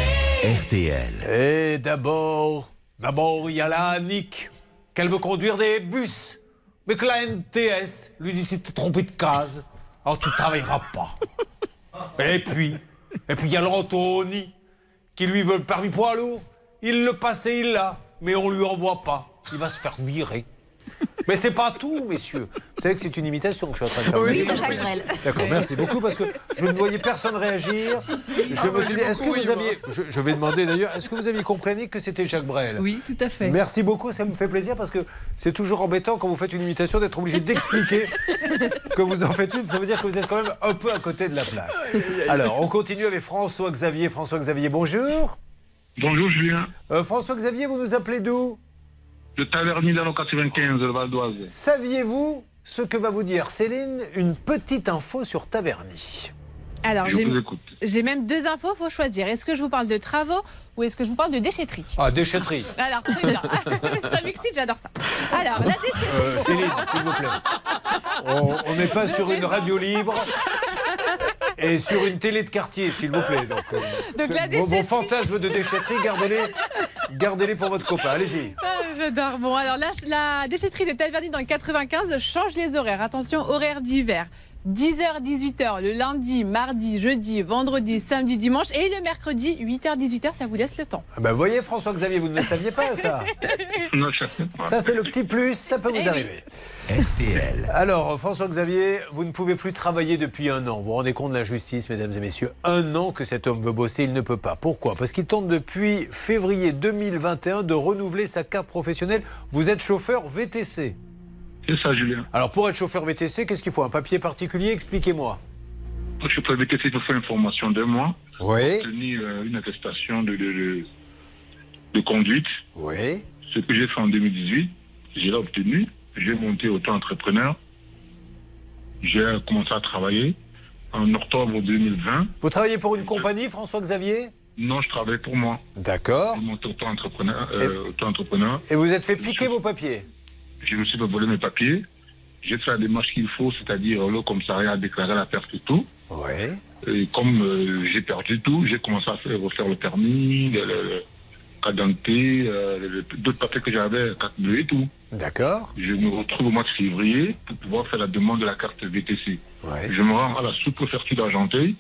RTL. Et d'abord, d'abord, il y a la Annick, qu'elle veut conduire des bus. Mais que la NTS lui dit Tu t'es trompé de case, alors tu ne travailleras pas. Et puis, et puis il y a l'Anthony, qui lui veut le permis poids lourd. Il le passe et il l'a, mais on lui envoie pas. Il va se faire virer. Mais c'est pas tout, messieurs. Vous savez que c'est une imitation que je suis en train de faire. Oui, de Jacques Brel. D'accord, merci beaucoup parce que je ne voyais personne réagir. Je me suis dit, est-ce que vous aviez. Je, je vais demander d'ailleurs, est-ce que vous aviez compris que c'était Jacques Brel Oui, tout à fait. Merci beaucoup, ça me fait plaisir parce que c'est toujours embêtant quand vous faites une imitation d'être obligé d'expliquer que vous en faites une. Ça veut dire que vous êtes quand même un peu à côté de la plaque. Alors, on continue avec François Xavier. François Xavier, bonjour. Bonjour Julien. Euh, François Xavier, vous nous appelez d'où? De Taverny dans le 95, le Val d'Oise. Saviez-vous ce que va vous dire Céline Une petite info sur Taverny. Alors, j'ai même deux infos, faut choisir. Est-ce que je vous parle de travaux ou est-ce que je vous parle de déchetterie Ah, déchetterie. Alors, très bien. ça m'excite, j'adore ça. Alors, la déchetterie. Euh, Céline, s'il vous plaît. On n'est pas sur une radio libre et sur une télé de quartier, s'il vous plaît. Donc, euh, Donc, la vos, vos fantasmes de déchetterie, gardez-les gardez pour votre copain. Allez-y. Ah, J'adore. Bon, alors la, la déchetterie de Taverny dans le 95 change les horaires. Attention, horaires d'hiver. 10h, 18h le lundi, mardi, jeudi, vendredi, samedi, dimanche et le mercredi, 8h, 18h, ça vous laisse le temps. Ah ben, voyez, François-Xavier, vous ne le saviez pas, ça. Ça, c'est le petit plus, ça peut vous Eh oui. arriver. RTL. Alors, François-Xavier, vous ne pouvez plus travailler depuis un an. Vous vous rendez compte de l'injustice, mesdames et messieurs? Un an que cet homme veut bosser, il ne peut pas. Pourquoi? Parce qu'il tente depuis février 2021 de renouveler sa carte professionnelle. Vous êtes chauffeur VTC. C'est ça, Julien. Alors, pour être chauffeur VTC, qu'est-ce qu'il faut Un papier particulier? Expliquez-moi. Je suis prévu que pour faire une formation d'un mois. Oui. Obtenir euh, une attestation de, de, de, de conduite. Oui. Ce que j'ai fait en 2018, je l'ai obtenu. J'ai monté auto-entrepreneur. J'ai commencé à travailler en octobre 2020. Vous travaillez pour une compagnie, François-Xavier? Non, je travaille pour moi. D'accord. J'ai monté auto-entrepreneur. euh, auto-entrepreneur. Et vous êtes fait piquer vos papiers? Je me suis fait voler mes papiers. J'ai fait la démarche qu'il faut, c'est-à-dire le commissariat a déclaré la perte de tout. Ouais. Et comme euh, j'ai perdu tout, j'ai commencé à faire, refaire le permis, le, le, d'identité, euh, d'autres papiers que j'avais, carte bleue et tout. D'accord. Je me retrouve au mois de février pour pouvoir faire la demande de la carte VTC. Je me rends à la sous-préfecture d'Argenteuil.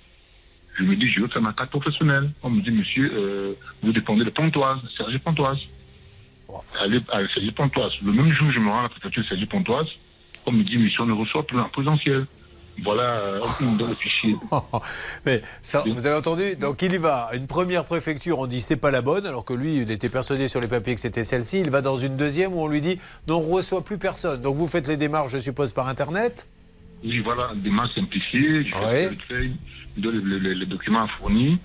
Je me dis, je veux faire ma carte professionnelle. On me dit, monsieur, euh, vous dépendez de Pontoise, Sergi Pontoise. Allez à Pontoise. Le même jour, je me rends à la préfecture Sergi Pontoise. On me dit, monsieur, on ne reçoit plus en présentiel. Voilà, euh, on me donne le fichier. Mais ça, vous avez entendu? Donc il y va à une première préfecture, on dit c'est pas la bonne, alors que lui, il était persuadé sur les papiers que c'était celle-ci. Il va dans une deuxième où on lui dit non, on ne reçoit plus personne. Donc vous faites les démarches, je suppose, par Internet? Oui, voilà, démarche simplifiée. Je fais le feuille, je donne le- le- les documents fournis.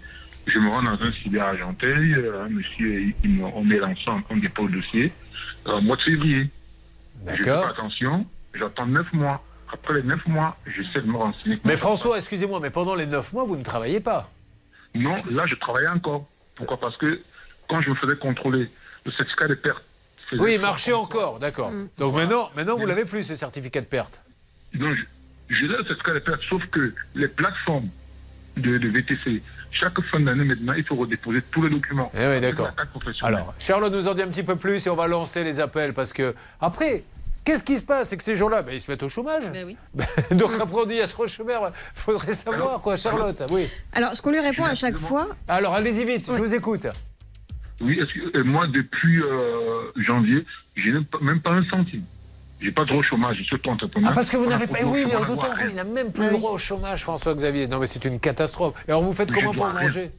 Je me rends dans un cyber à Argenteuil. euh, Un monsieur, il- il me- on met l'ensemble, on dépose le dossier. Euh, au mois de février. Je fais pas attention. J'attends neuf mois. Après les neuf mois, j'essaie de me renseigner. Mais François, excusez-moi, mais pendant les neuf mois, vous ne travaillez pas Non, là, je travaillais encore. Pourquoi? Parce que quand je me faisais contrôler, le certificat de perte. Oui, il marchait encore, d'accord. Donc maintenant, maintenant vous l'avez plus, ce certificat de perte. Non, je, je l'ai le certificat de perte, sauf que les plateformes de, de VTC, chaque fin d'année maintenant, il faut redéposer tous les documents. Eh oui, d'accord. Alors, Charlotte nous en dit un petit peu plus et on va lancer les appels parce que après. Qu'est-ce qui se passe? C'est que ces gens-là, ben, ils se mettent au chômage. Ben, Donc après on dit il y a trop de chômeurs. Il faudrait savoir quoi, Charlotte. Oui. Alors, ce qu'on lui répond à chaque fois. Alors allez-y vite, je vous écoute. Oui, est-ce que- euh, moi, depuis euh, janvier, j'ai même pas, même pas un centime. J'ai pas de droit au chômage, je suis auto-entrepreneur. Ah, parce que vous n'avez pas Oui, il n'a même plus le droit au chômage, François-Xavier. Non, mais c'est une catastrophe. Et alors vous faites comment pour manger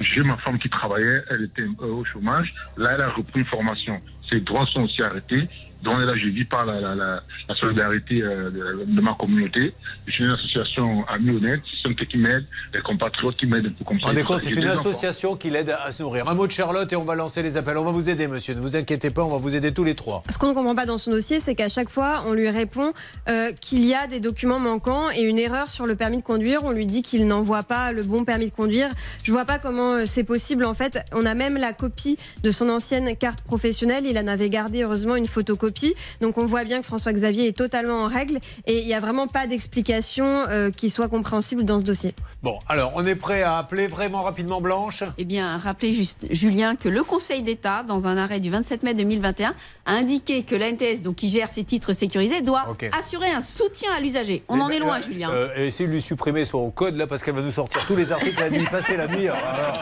J'ai ma femme qui travaillait, elle était euh, au chômage. Là, elle a repris une formation. Ses droits sont aussi arrêtés. Donc là, je vis par la, la, la, la solidarité euh, de, de ma communauté. Je suis une association Amis Honnêtes, c'est ceux qui m'aident, les compatriotes qui m'aident. Rendez compte, c'est une association qui l'aide à se nourrir. Un mot de Charlotte et on va lancer les appels. On va vous aider, monsieur. Ne vous inquiétez pas, on va vous aider tous les trois. Ce qu'on ne comprend pas dans son dossier, c'est qu'à chaque fois, on lui répond euh, qu'il y a des documents manquants et une erreur sur le permis de conduire. On lui dit qu'il n'envoie pas le bon permis de conduire. Je vois pas comment euh, c'est possible. En fait, on a même la copie de son ancienne carte professionnelle. Il en avait gardé heureusement une photocopie copie. Donc on voit bien que François Xavier est totalement en règle et il n'y a vraiment pas d'explication euh, qui soit compréhensible dans ce dossier. Bon, alors on est prêt à appeler vraiment rapidement Blanche? Eh bien, rappelez juste, Julien, que le Conseil d'État, dans un arrêt du 27 mai 2021, a indiqué que l'ANTS, donc qui gère ces titres sécurisés, doit assurer un soutien à l'usager. On Mais en est bah, loin, euh, Julien. euh, essayez de lui supprimer son code là parce qu'elle va nous sortir tous les articles la nuit passée la nuit. Alors,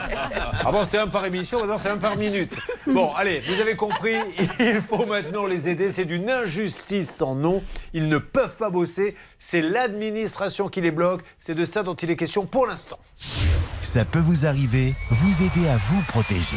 avant c'était un par émission, maintenant c'est un par minute. Bon, allez, vous avez compris, il faut maintenant les aider. C'est d'une injustice sans nom. Ils ne peuvent pas bosser. C'est l'administration qui les bloque. C'est de ça dont il est question pour l'instant. Ça peut vous arriver, vous aider à vous protéger.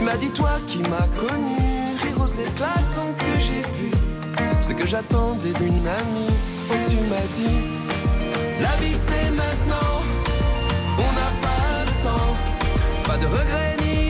Tu m'as dit toi qui m'as connu, rire aux éclatants que j'ai pu. Ce que j'attendais d'une amie, oh tu m'as dit, la vie c'est maintenant, on n'a pas le temps, pas de regrets ni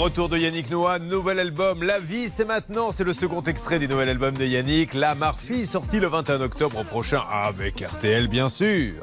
retour de Yannick Noah, nouvel album La vie c'est maintenant, c'est le second extrait du nouvel album de Yannick, La Marfie, sorti le 21 octobre prochain avec RTL bien sûr.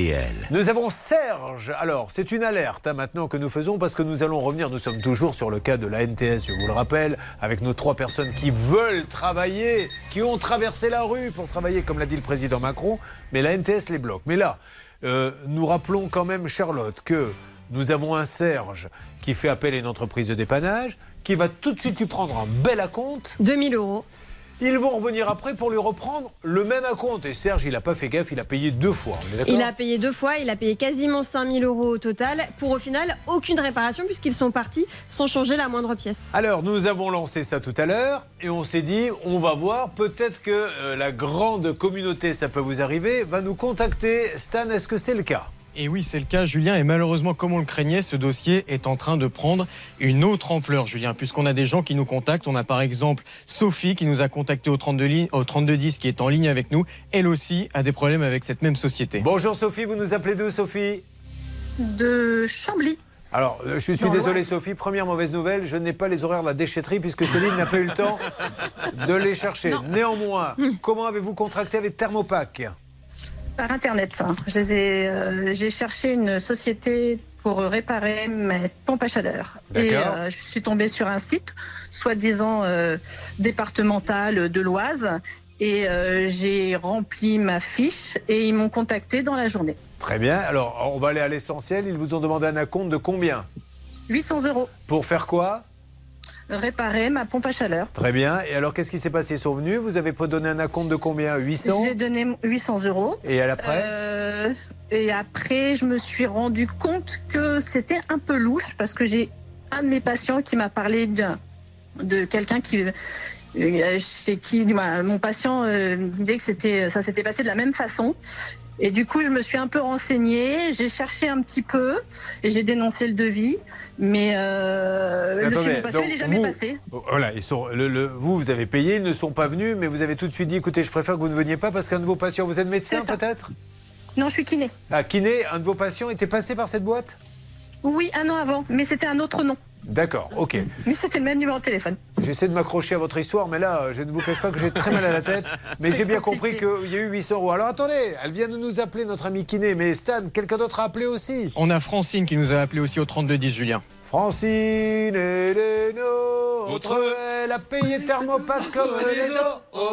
RTL. Nous avons Serge. Alors, c'est une alerte hein, maintenant que nous faisons parce que nous allons revenir. Nous sommes toujours sur le cas de la NTS, je vous le rappelle, avec nos trois personnes qui veulent travailler, qui ont traversé la rue pour travailler, comme l'a dit le président Macron, mais la NTS les bloque. Mais là, euh, nous rappelons quand même, Charlotte, que nous avons un Serge qui fait appel à une entreprise de dépannage, qui va tout de suite lui prendre un bel acompte. 2000 euros. Ils vont revenir après pour lui reprendre le même acompte. Et Serge, il n'a pas fait gaffe, il a payé deux fois. Il a payé deux fois, il a payé quasiment 5000 euros au total, pour au final aucune réparation puisqu'ils sont partis sans changer la moindre pièce. Alors, nous avons lancé ça tout à l'heure et on s'est dit, on va voir, peut-être que euh, la grande communauté, ça peut vous arriver, va nous contacter. Stan, est-ce que c'est le cas? Et oui, c'est le cas, Julien. Et malheureusement, comme on le craignait, ce dossier est en train de prendre une autre ampleur, Julien, puisqu'on a des gens qui nous contactent. On a par exemple Sophie qui nous a contacté au 32, li- au 3210 qui est en ligne avec nous. Elle aussi a des problèmes avec cette même société. Bonjour Sophie, vous nous appelez d'où Sophie? De Chambly. Alors, euh, je suis désolé. Sophie, première mauvaise nouvelle, je n'ai pas les horaires de la déchetterie puisque Céline n'a pas eu le temps de les chercher. Néanmoins, comment avez-vous contracté avec Thermopac? Par Internet. hein. Je les ai, euh, j'ai cherché une société pour réparer mes pompes à chaleur. Et euh, je suis tombée sur un site, soi-disant euh, départemental de l'Oise. Et j'ai rempli ma fiche et ils m'ont contacté dans la journée. Très bien, alors on va aller à l'essentiel. Ils vous ont demandé un acompte de combien? 800 euros. Pour faire quoi? Réparer ma pompe à chaleur. Très bien. Et alors, qu'est-ce qui s'est passé? Ils sont venus? Vous avez donné un acompte de combien? 800 J'ai donné 800 euros. Et à l'après Euh, Et après, je me suis rendu compte que c'était un peu louche parce que j'ai un de mes patients qui m'a parlé de quelqu'un qui euh, chez qui bah, mon patient euh, me disait que c'était ça s'était passé de la même façon. Et du coup, je me suis un peu renseignée, j'ai cherché un petit peu et j'ai dénoncé le devis, mais euh, le donc il n'est jamais vous- passé. Voilà, ils sont, le- le- vous, vous avez payé, ils ne sont pas venus, mais vous avez tout de suite dit écoutez, je préfère que vous ne veniez pas parce qu'un de vos patients, vous êtes médecin peut-être? Non, je suis kiné. Ah, kiné, un de vos patients était passé par cette boîte? Oui, un an avant, mais c'était un autre nom. D'accord, ok. Mais c'était le même numéro de téléphone. J'essaie de m'accrocher à votre histoire, mais là, je ne vous cache pas que j'ai très mal à la tête. Mais j'ai bien compris qu'il y a eu 800 euros. Alors attendez, elle vient de nous appeler, notre ami kiné. Mais Stan, quelqu'un d'autre a appelé aussi On a Francine qui nous a appelé aussi au 3210, Julien. Francine et les nôtres, elle a payé Thermopath comme les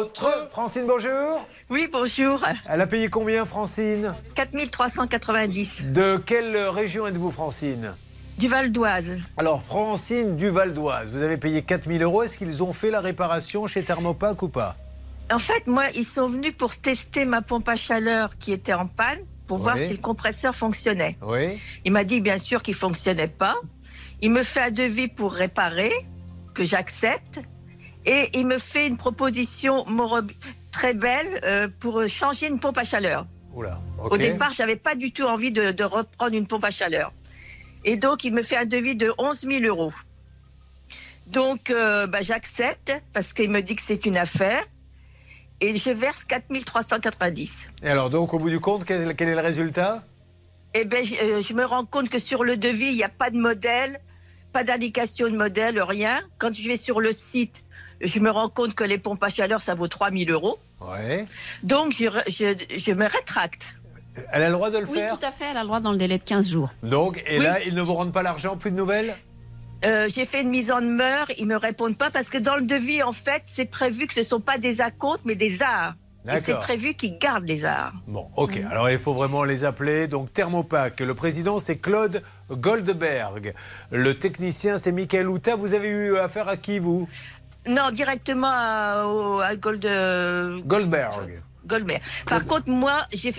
autres. Francine, bonjour. Oui, bonjour. Elle a payé combien, Francine? 4390 De quelle région êtes-vous, Francine? Du Val d'Oise. Alors, Francine du Val d'Oise, vous avez payé 4000 euros. Est-ce qu'ils ont fait la réparation chez Thermopac ou pas? En fait, moi, ils sont venus pour tester ma pompe à chaleur qui était en panne pour voir si le compresseur fonctionnait. Oui. Il m'a dit bien sûr qu'il fonctionnait pas. Il me fait un devis pour réparer que j'accepte et il me fait une proposition très belle euh, pour changer une pompe à chaleur. Oula, Au départ, j'avais pas du tout envie de, de reprendre une pompe à chaleur. Et donc, il me fait un devis de 11 000 euros. Donc, euh, bah, j'accepte parce qu'il me dit que c'est une affaire. Et je verse 4 390. Et alors, donc, au bout du compte, quel, quel est le résultat? Eh je, euh, je me rends compte que sur le devis, il n'y a pas de modèle, pas d'indication de modèle, rien. Quand je vais sur le site, je me rends compte que les pompes à chaleur, ça vaut 3 000 euros. Ouais. Donc, je, je, je me rétracte. Elle a le droit de le Oui, faire tout à fait, elle a le droit dans le délai de 15 jours. Donc, et Oui. là, ils ne vous rendent pas l'argent, plus de nouvelles Euh, j'ai fait une mise en demeure, ils me répondent pas parce que dans le devis, en fait, c'est prévu que ce sont pas des acomptes, mais des arts. Et c'est prévu qu'ils gardent les arts. Bon, ok. Alors, il faut vraiment les appeler. Donc, Thermopac, le président, c'est Claude Goldberg. Le technicien, c'est Michael Houta. Vous avez eu affaire à qui, vous? Non, directement à, au- à Gold, euh, Goldberg. Goldberg. Par contre, moi,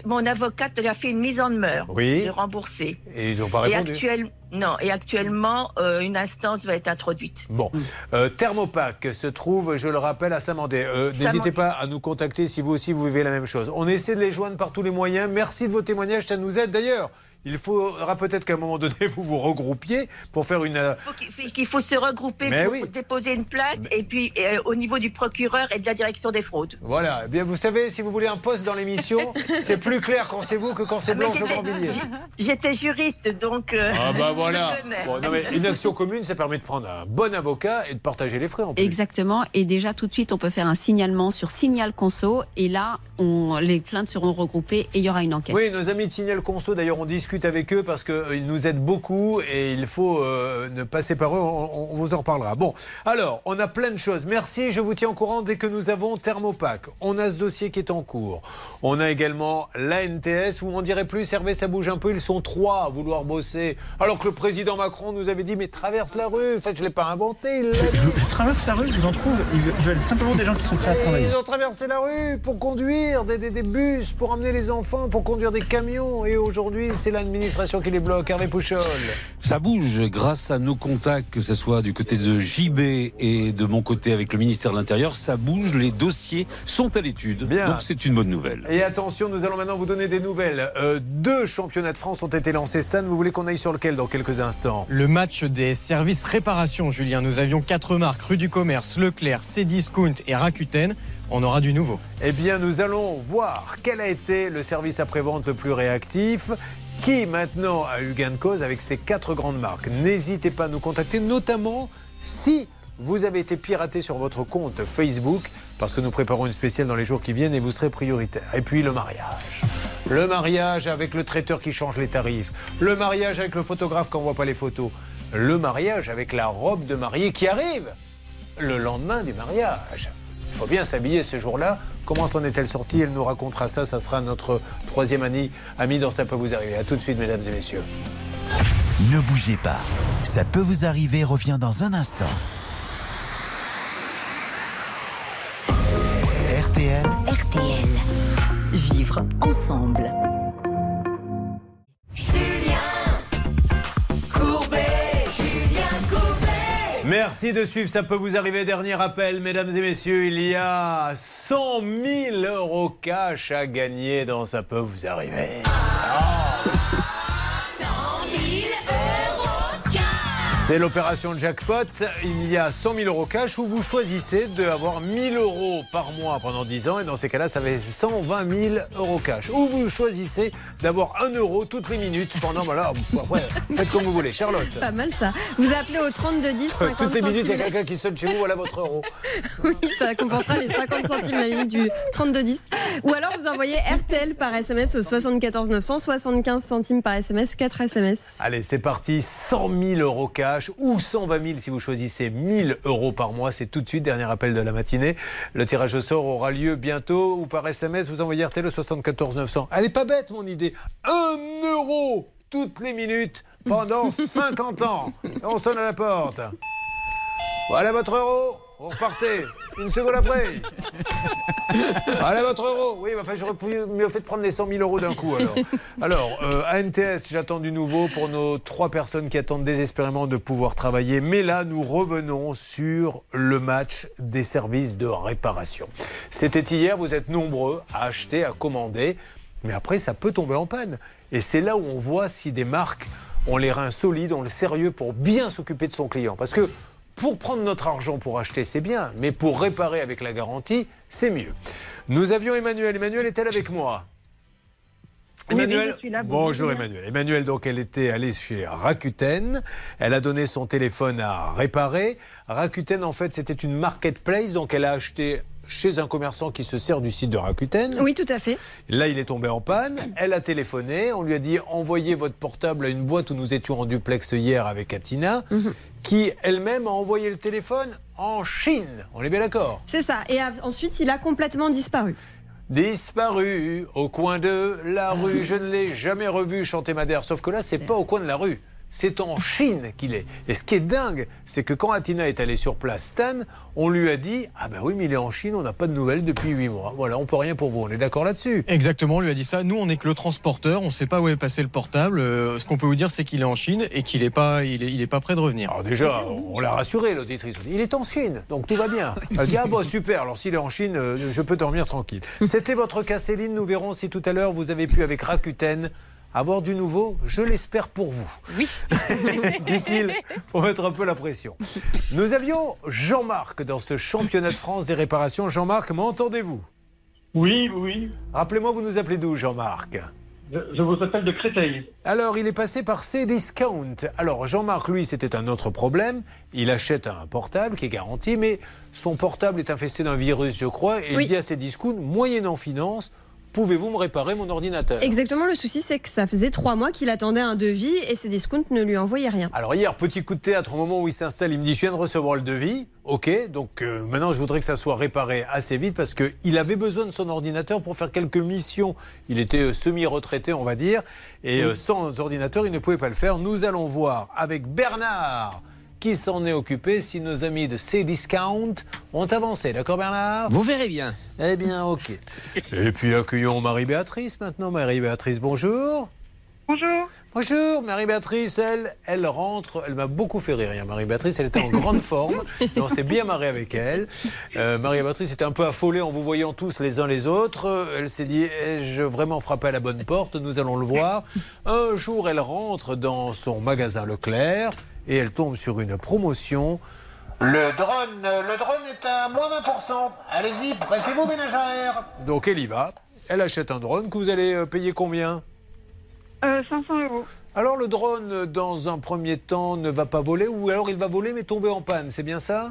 mon avocate elle a fait une mise en demeure. Oui. J'ai remboursé. Et ils n'ont pas Et, répondu. actuel- non, et actuellement, euh, une instance va être introduite. Bon, euh, Thermopac se trouve, je le rappelle, à Saint-Mandé. Euh, Saint-Mandé. N'hésitez pas à nous contacter si vous aussi vous vivez la même chose. On essaie de les joindre par tous les moyens. Merci de vos témoignages, ça nous aide. D'ailleurs, il faudra peut-être qu'à un moment donné, vous vous regroupiez pour faire une... euh, Faut qu'il faut se regrouper Mais pour oui. déposer une plainte et puis euh, au niveau du procureur et de la direction des fraudes. Voilà, eh bien vous savez, si vous voulez un poste dans l'émission, c'est plus clair quand c'est vous que quand c'est Ah, Blanche j'étais- Grandvilliers. J'étais juriste, donc. euh, Ah bah voilà. je connais. Bon, non, mais une action commune, ça permet de prendre un bon avocat et de partager les frais en plus. Exactement. Et déjà, tout de suite, on peut faire un signalement sur Signal Conso. Et là, on, les plaintes seront regroupées et il y aura une enquête. Oui, nos amis de Signal Conso, d'ailleurs, on discute avec eux parce qu'ils nous aident beaucoup et il faut euh, ne passer par eux, on, on vous en reparlera. Bon, alors, on a plein de choses. Merci, je vous tiens au courant dès que nous avons Thermopac. On a ce dossier qui est en cours. On a également l'ANTS, vous m'en direz plus, Hervé, ça bouge un peu, ils sont trois à vouloir bosser. Alors que le président Macron nous avait dit, mais traverse la rue, en fait, je ne l'ai pas inventé, il l'a. Je traverse la rue, je vous en trouve. Ils veulent simplement des gens qui sont prêts à travailler. Ils ont traversé la rue pour conduire des, des- des bus, pour emmener les enfants, pour conduire des camions. Et aujourd'hui, c'est l'administration qui les bloque. Hervé Pouchol. Ça bouge grâce à nos contacts, que ce soit du côté de JB et de mon côté avec le ministère de l'Intérieur. Ça bouge, les dossiers sont à l'étude. Bien. Donc c'est une bonne nouvelle. Et attention, nous allons maintenant vous donner des nouvelles. Euh, deux championnats de France ont été lancés. Stan, vous voulez qu'on aille sur lequel dans quelques instants? Le match des services réparation, Julien. Nous avions quatre marques rue du Commerce, Leclerc, Cdiscount et Rakuten. On aura du nouveau. Eh bien, nous allons voir quel a été le service après-vente le plus réactif. Qui maintenant a eu gain de cause avec ces quatre grandes marques? N'hésitez pas à nous contacter, notamment si vous avez été piraté sur votre compte Facebook, parce que nous préparons une spéciale dans les jours qui viennent et vous serez prioritaire. Et puis le mariage. Le mariage avec le traiteur qui change les tarifs. Le mariage avec le photographe qui n'envoie pas les photos. Le mariage avec la robe de mariée qui arrive le lendemain du mariage. Il faut bien s'habiller ce jour-là. Comment s'en est-elle sortie? Elle nous racontera ça. Ça sera notre troisième ami, ami dans Ça peut vous arriver. A tout de suite, mesdames et messieurs. Ne bougez pas. Ça peut vous arriver revient dans un instant. RTL. RTL. Vivre ensemble. Merci de suivre, ça peut vous arriver. Dernier appel, mesdames et messieurs, il y a 100 000 euros cash à gagner dans Ça peut vous arriver. C'est l'opération jackpot. Il y a 100 000 euros cash où vous choisissez d'avoir 1000 euros par mois pendant 10 ans. Et dans ces cas-là, ça fait 120 000 euros cash. Ou vous choisissez d'avoir 1 euro toutes les minutes pendant. Voilà, ouais, faites comme vous voulez. Charlotte. Pas mal ça. Vous appelez au 3210 50 Toutes les minutes, il y a quelqu'un qui sonne chez vous, voilà votre euro. Oui, ça compensera les 50 centimes la minute du 3210. Ou alors vous envoyez RTL par SMS au 74 900, 75 centimes par SMS, 4 SMS. Allez, c'est parti. 100 000 euros cash ou 120 000 si vous choisissez 1000 euros par mois. C'est tout de suite, dernier appel de la matinée. Le tirage au sort aura lieu bientôt ou par SMS. Vous envoyez RTL au 74 900. Elle est pas bête, mon idée. 1 euro toutes les minutes pendant 50 ans. On sonne à la porte. Voilà votre euro. Vous repartez. Une seconde après. Voilà votre euro. Oui, enfin, j'aurais pu mieux fait de prendre les 100 000 euros d'un coup. Alors, alors euh, ANTS, j'attends du nouveau pour nos trois personnes qui attendent désespérément de pouvoir travailler. Mais là, nous revenons sur le match des services de réparation. C'était hier, vous êtes nombreux à acheter, à commander. Mais après, ça peut tomber en panne. Et c'est là où on voit si des marques ont les reins solides, ont le sérieux pour bien s'occuper de son client. Parce que pour prendre notre argent pour acheter, c'est bien, mais pour réparer avec la garantie, c'est mieux. Nous avions Emmanuel. Emmanuel est-elle avec moi? Oui, oui, Emmanuel, là. bonjour Bonjour. Emmanuel. Emmanuel, donc, elle était allée chez Rakuten. Elle a donné son téléphone à réparer. Rakuten, en fait, c'était une marketplace, donc elle a acheté chez un commerçant qui se sert du site de Rakuten. Oui, tout à fait. Là, il est tombé en panne. Elle a téléphoné. On lui a dit envoyez votre portable à une boîte où nous étions en duplex hier avec Atina, qui elle-même a envoyé le téléphone en Chine. On est bien d'accord C'est ça. Et ensuite, il a complètement disparu. Disparu au coin de la rue. Je ne l'ai jamais revu chanter Madère. Sauf que là, c'est pas au coin de la rue. C'est en Chine qu'il est. Et ce qui est dingue, c'est que quand Atina est allée sur place, Stan, on lui a dit Ah ben oui, mais il est en Chine, on n'a pas de nouvelles depuis 8 mois. Voilà, on peut rien pour vous. On est d'accord là-dessus Exactement, on lui a dit ça. Nous, on n'est que le transporteur, on ne sait pas où est passé le portable. Euh, ce qu'on peut vous dire, c'est qu'il est en Chine et qu'il n'est pas, il est, il est pas prêt de revenir. Alors déjà, on l'a rassuré, l'auditrice. Il est en Chine, donc tout va bien. Elle dit, ah bon, super, alors s'il est en Chine, euh, je peux dormir tranquille. C'était votre cas, Céline. Nous verrons si tout à l'heure, vous avez pu, avec Rakuten, avoir du nouveau. Je l'espère pour vous. Oui. Dit-il, pour mettre un peu la pression. Nous avions Jean-Marc dans ce championnat de France des réparations. Jean-Marc, m'entendez-vous Oui, oui. Rappelez-moi, vous nous appelez d'où, Jean-Marc? Je, vous appelle de Créteil. Alors, il est passé par Cdiscount. Alors, Jean-Marc, lui, c'était un autre problème. Il achète un portable qui est garanti, mais son portable est infesté d'un virus, je crois, et Oui. il dit à Cdiscount, moyennant finance, pouvez-vous me réparer mon ordinateur? Exactement, le souci, c'est que ça faisait trois mois qu'il attendait un devis et ses discounts ne lui envoyaient rien. Alors hier, petit coup de théâtre, au moment où il s'installe, il me dit Je viens de recevoir le devis. Ok, donc euh, maintenant je voudrais que ça soit réparé assez vite parce qu'il avait besoin de son ordinateur pour faire quelques missions. Il était euh, semi-retraité, on va dire, et euh, sans ordinateur, il ne pouvait pas le faire. Nous allons voir avec Bernard qui s'en est occupé si nos amis de Cdiscount ont avancé. D'accord, Bernard? Vous verrez bien. Eh bien, ok. Et puis accueillons Marie-Béatrice maintenant. Marie-Béatrice, bonjour. Bonjour. Bonjour, Marie-Béatrice, elle, elle rentre, elle m'a beaucoup fait rire. hier, Marie-Béatrice, elle était en grande forme, et on s'est bien marré avec elle. Euh, Marie-Béatrice était un peu affolée en vous voyant tous les uns les autres. Euh, Elle s'est dit, ai-je vraiment frappé à la bonne porte? Nous allons le voir. Un jour, elle rentre dans son magasin Leclerc, et elle tombe sur une promotion. Le drone, le drone est à moins 20%. Allez-y, pressez-vous, ménagère. Donc elle y va. Elle achète un drone que vous allez euh, payer combien? Euh, 500 euros. alors le drone, euh, dans un premier temps, ne va pas voler ou alors il va voler mais tomber en panne, c'est bien ça? Euh,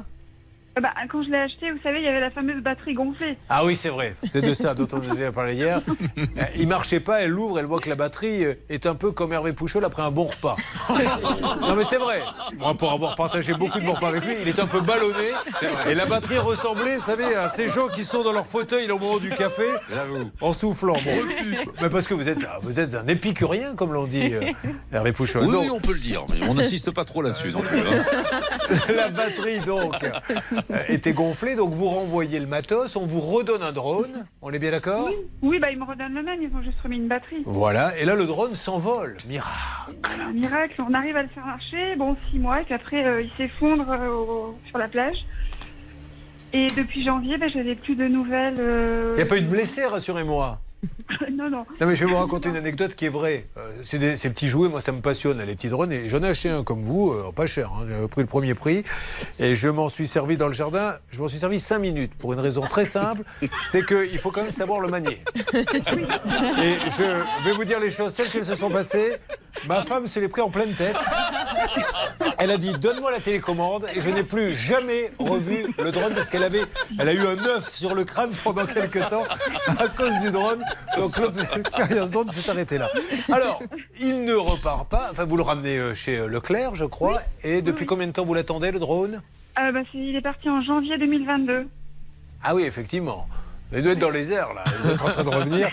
bah, quand je l'ai acheté, vous savez, il y avait la fameuse batterie gonflée. Ah oui, c'est vrai, c'est de ça dont on avait parlé hier. Il marchait pas, elle l'ouvre, elle voit que la batterie euh, est un peu comme Hervé Pouchol après un bon repas. non mais c'est vrai, moi pour avoir partagé beaucoup de bons repas avec lui, il est un peu ballonné et la batterie ressemblait, vous savez, à ces gens qui sont dans leur fauteuil au moment du café en soufflant. Bon. Mais parce que vous êtes, vous êtes un épicurien comme l'on dit, euh, Hervé Pouchol. Oui, Donc, oui, on peut le dire, mais on n'insiste pas trop là-dessus hein. la batterie donc était gonflé. Donc vous renvoyez le matos, on vous redonne un drone. On est bien d'accord Oui, oui bah, ils me redonnent le même, ils ont juste remis une batterie. Voilà. Et là, le drone s'envole. Miracle. Miracle, on arrive à le faire marcher, bon, six mois, et puis après, euh, il s'effondre euh, sur la plage. Et depuis janvier, ben, j'avais plus de nouvelles. euh, Il n'y a pas eu de blessés, rassurez-moi. non, non. Non mais je vais vous raconter une anecdote qui est vraie. Euh, c'est des- ces petits jouets, moi ça me passionne, les petits drones. Et j'en ai acheté un comme vous, euh, pas cher. hein. J'avais pris le premier prix et je m'en suis servi dans le jardin. Je m'en suis servi cinq minutes pour une raison très simple, c'est qu'il faut quand même savoir le manier. Et je vais vous dire les choses telles qu'elles se sont passées. Ma femme se l'est pris en pleine tête. Elle a dit donne-moi la télécommande et je n'ai plus jamais revu le drone parce qu'elle avait, elle a eu un œuf sur le crâne pendant quelques temps à cause du drone. Donc l'expérience drone s'est arrêtée là. Alors, il ne repart pas. Enfin, vous le ramenez euh, chez euh, Leclerc, je crois. Et depuis combien de temps vous l'attendez le drone? Euh, bah, il est parti en janvier 2022. Ah oui, effectivement. Il doit être dans les airs, là. Il doit être en train de revenir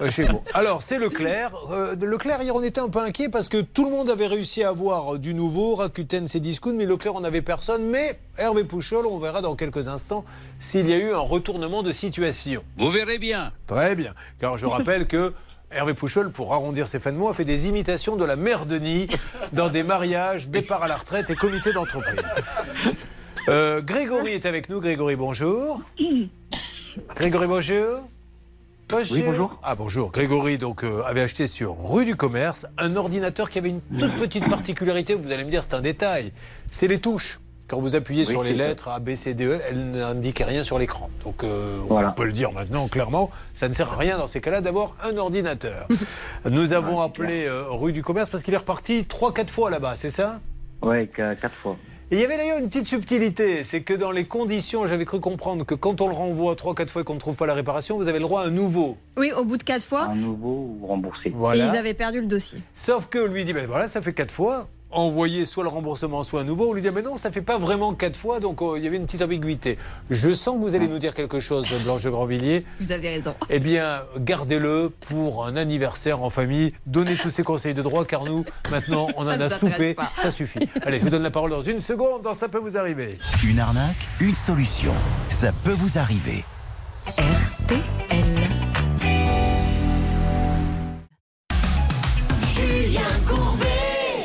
euh, chez vous. Alors, c'est Leclerc. Euh, Leclerc, hier, on était un peu inquiet parce que tout le monde avait réussi à avoir euh, du nouveau. Rakuten, c'est Discount, mais Leclerc, on n'avait personne. Mais Hervé Pouchol, on verra dans quelques instants s'il y a eu un retournement de situation. Vous verrez bien. Très bien. Car je rappelle que Hervé Pouchol, pour arrondir ses fins de mois, fait des imitations de la mère Denis dans des mariages, départ à la retraite et comités d'entreprise. Euh, Grégory est avec nous. Grégory, bonjour. Grégory, bonjour. Bonjour. Oui, bonjour. Ah bonjour. Grégory donc euh, avait acheté sur rue du Commerce un ordinateur qui avait une toute petite particularité. Vous allez me dire c'est un détail. C'est les touches. Quand vous appuyez Oui, sur les lettres A, B, C, D, E, elles n'indiquent rien sur l'écran. Donc euh, Voilà. on peut le dire maintenant clairement, ça ne sert à rien dans ces cas-là d'avoir un ordinateur. Nous avons appelé euh, rue du Commerce parce qu'il est reparti 3-4 fois là-bas, c'est ça? Qu- quatre fois. Et il y avait d'ailleurs une petite subtilité, c'est que dans les conditions, j'avais cru comprendre que quand on le renvoie 3-4 fois et qu'on ne trouve pas la réparation, vous avez le droit à un nouveau. Oui, au bout de quatre fois. Un nouveau ou remboursé. Voilà. Et ils avaient perdu le dossier. Sauf que lui dit, ben voilà, ça fait 4 fois. Envoyer soit le remboursement, soit un nouveau. On lui dit, mais non, ça fait pas vraiment 4 fois, donc euh, il y avait une petite ambiguïté. Je sens que vous allez nous dire quelque chose, Blanche de Grandvilliers. Vous avez raison. Eh bien, gardez-le pour un anniversaire en famille. Donnez tous ces conseils de droit, car nous, maintenant, on Ça en a soupé. pas. Ça suffit. Allez, je vous donne la parole dans une seconde. Dans Ça peut vous arriver. Une arnaque, une solution. Ça peut vous arriver. Julien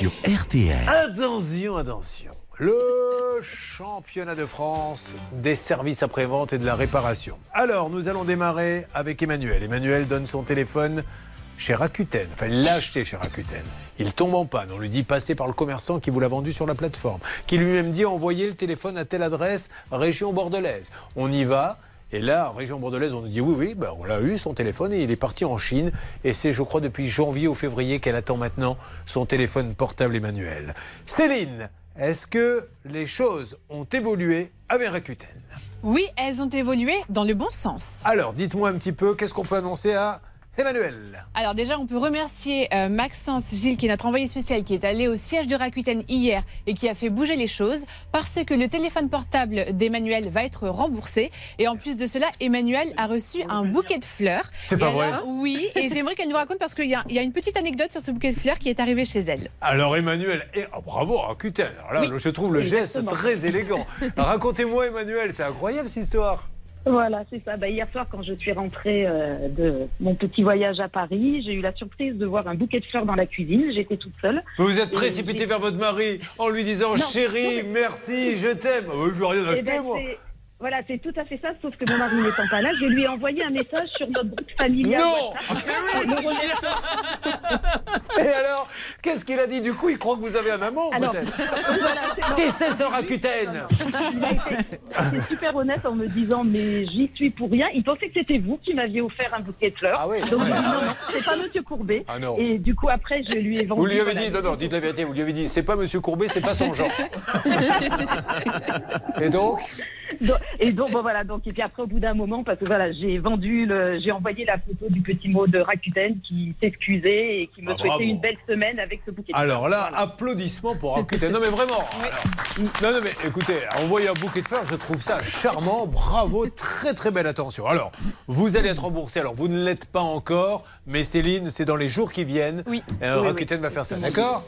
Sur RTL. Attention, attention. Le championnat de France des services après-vente et de la réparation. Alors, nous allons démarrer avec Emmanuel. Emmanuel donne son téléphone chez Rakuten. Enfin, il l'a acheté chez Rakuten. Il tombe en panne. On lui dit passer par le commerçant qui vous l'a vendu sur la plateforme. Qui lui-même dit envoyer le téléphone à telle adresse, région bordelaise. On y va. Et là, en région bordelaise, on nous dit oui, oui, ben, on l'a eu, son téléphone, et il est parti en Chine. Et c'est, je crois, depuis janvier ou février qu'elle attend maintenant son téléphone portable Emmanuel. Céline, est-ce que les choses ont évolué avec Rakuten? Oui, elles ont évolué dans le bon sens. Alors, dites-moi un petit peu, qu'est-ce qu'on peut annoncer à Emmanuel Alors déjà, on peut remercier euh, Maxence Gilles, qui est notre envoyé spécial, qui est allé au siège de Rakuten hier et qui a fait bouger les choses, parce que le téléphone portable d'Emmanuel va être remboursé. Et en plus de cela, Emmanuel a reçu un bouquet de fleurs. C'est pas vrai. Oui, et j'aimerais qu'elle nous raconte, parce qu'il y, a- il y a une petite anecdote sur ce bouquet de fleurs qui est arrivé chez elle. Alors Emmanuel, et, oh, bravo Rakuten. Alors là, Oui. je trouve le geste très élégant. Racontez-moi Emmanuel, c'est incroyable cette histoire. Voilà, c'est ça. Bah, hier soir, quand je suis rentrée euh, de mon petit voyage à Paris, j'ai eu la surprise de voir un bouquet de fleurs dans la cuisine. J'étais toute seule. Vous vous êtes Et précipité j'ai- vers votre mari en lui disant Non. chérie, merci, je t'aime. Euh, je veux rien Eh acheter ben, moi. Voilà, c'est tout à fait ça, sauf que mon mari n'étant pas là, je lui ai envoyé un message sur notre groupe familial. Non WhatsApp. Le remerciant. Et alors, qu'est-ce qu'il a dit du coup? Il croit que vous avez un amant peut-être voilà, c'est- T'es c'est ce Rakuten? Il a été, super honnête en me disant mais j'y suis pour rien. Il pensait que c'était vous qui m'aviez offert un bouquet de fleurs. Ah oui. Donc Ouais. non, non, c'est pas Monsieur Courbet. Ah non. Et du coup après je lui ai vendu. Vous lui avez dit, non, non, dites la vérité, vous lui avez dit, c'est pas Monsieur Courbet, c'est pas son genre. Et donc? Donc- et donc bon, voilà donc et puis après au bout d'un moment parce que voilà j'ai vendu le j'ai envoyé la photo du petit mot de Rakuten qui s'excusait et qui me Ah, souhaitait bravo. une belle semaine avec ce bouquet. de Alors là, applaudissements pour Rakuten. Non mais vraiment. alors, non, non mais écoutez, envoyer un bouquet de fleurs, je trouve ça charmant. Bravo, très très belle attention. Alors, vous allez être remboursé. Alors, vous ne l'êtes pas encore, mais Céline, c'est dans les jours qui viennent. Oui. Euh, Oui, Rakuten va faire ça, d'accord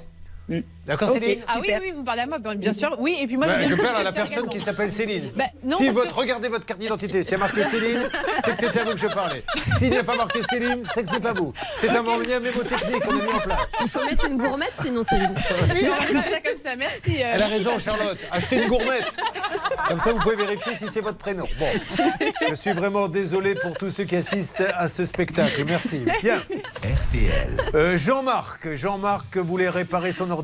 D'accord, Ok. Céline Ah oui, oui, vous parlez à moi, bien sûr. Oui, et puis moi, Ouais, je, je parle à la personne également. qui s'appelle Céline. Bah, non, si votre, que- regardez votre carte d'identité, s'il y a marqué Céline, c'est que c'était à vous que je parlais. S'il n'y a pas marqué Céline, c'est que ce n'est pas vous. C'est un moyen mémotechnique qu'on a mis en place. Il faut mettre une gourmette sinon Céline. Oui, on va faire ça comme ça. Merci. euh, Elle a raison, Charlotte. Achetez une gourmette. Comme ça, vous pouvez vérifier si c'est votre prénom. Bon, je suis vraiment désolé pour tous ceux qui assistent à ce spectacle. Merci. Bien. RTL. Euh, Jean-Marc, Jean-Marc voulait réparer son ordinateur,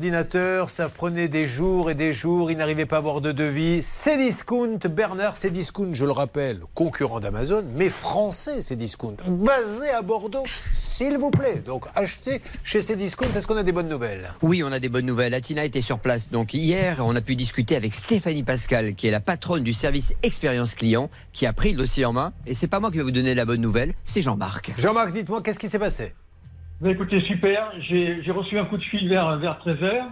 ça prenait des jours et des jours, il n'arrivait pas à avoir de devis. Cdiscount, Bernard Cdiscount, je le rappelle, concurrent d'Amazon, mais français Cdiscount, basé à Bordeaux, s'il vous plaît. Donc achetez chez Cdiscount, est-ce qu'on a des bonnes nouvelles? Oui, on a des bonnes nouvelles. Atina était sur place. Donc hier, on a pu discuter avec Stéphanie Pascal, qui est la patronne du service expérience client, qui a pris le dossier en main. Et c'est pas moi qui vais vous donner la bonne nouvelle, c'est Jean-Marc. Jean-Marc, dites-moi, qu'est-ce qui s'est passé? Bah, écoutez, super. J'ai j'ai reçu un coup de fil vers, vers 13h.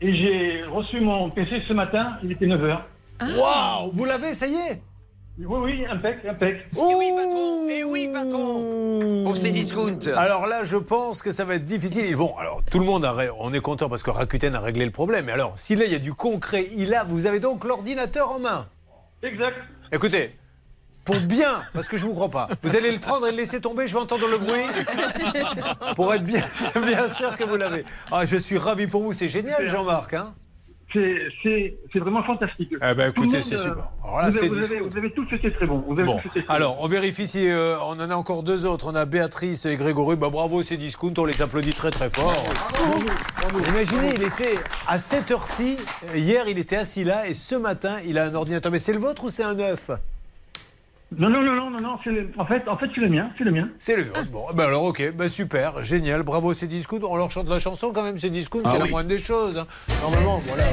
Et j'ai reçu mon PC ce matin, il était 9h. Waouh Vous l'avez, ça y est? Oui, oui, impec, impec. Et oui, patron Et oui, patron Pour Cdiscount. Alors là, je pense que ça va être difficile. Ils vont. Alors, tout le monde, a, ré- on est content parce que Rakuten a réglé le problème. Mais alors, si là, il y a du concret, il a, vous avez donc l'ordinateur en main? Exact. Écoutez, pour bien, parce que je vous crois pas, vous allez le prendre et le laisser tomber, je vais entendre le bruit. Pour être bien, bien sûr que vous l'avez. Ah, je suis ravi pour vous, c'est génial, Jean-Marc. Hein C'est- vraiment fantastique. Eh ben, Tout écoutez, c'est euh, super. Là, vous, c'est avez, vous, avez, vous avez tous été très bon. Vous avez Bon, très alors on vérifie si euh, on en a encore deux autres. On a Béatrice et Grégory. Bah, bravo, c'est discount. On les applaudit très très fort. Imaginez, il était à cette heure-ci. Hier, il était assis là et ce matin, il a un ordinateur. Mais c'est le vôtre ou c'est un neuf Non, non, non, non, non, le- en fait, en fait c'est le mien, c'est le mien. C'est le vôtre. Bon, bah alors ok, bah super, génial, bravo, c'est discount. On leur chante la chanson quand même, c'est discount, Ah c'est la moindre des choses. hein. Normalement, voilà.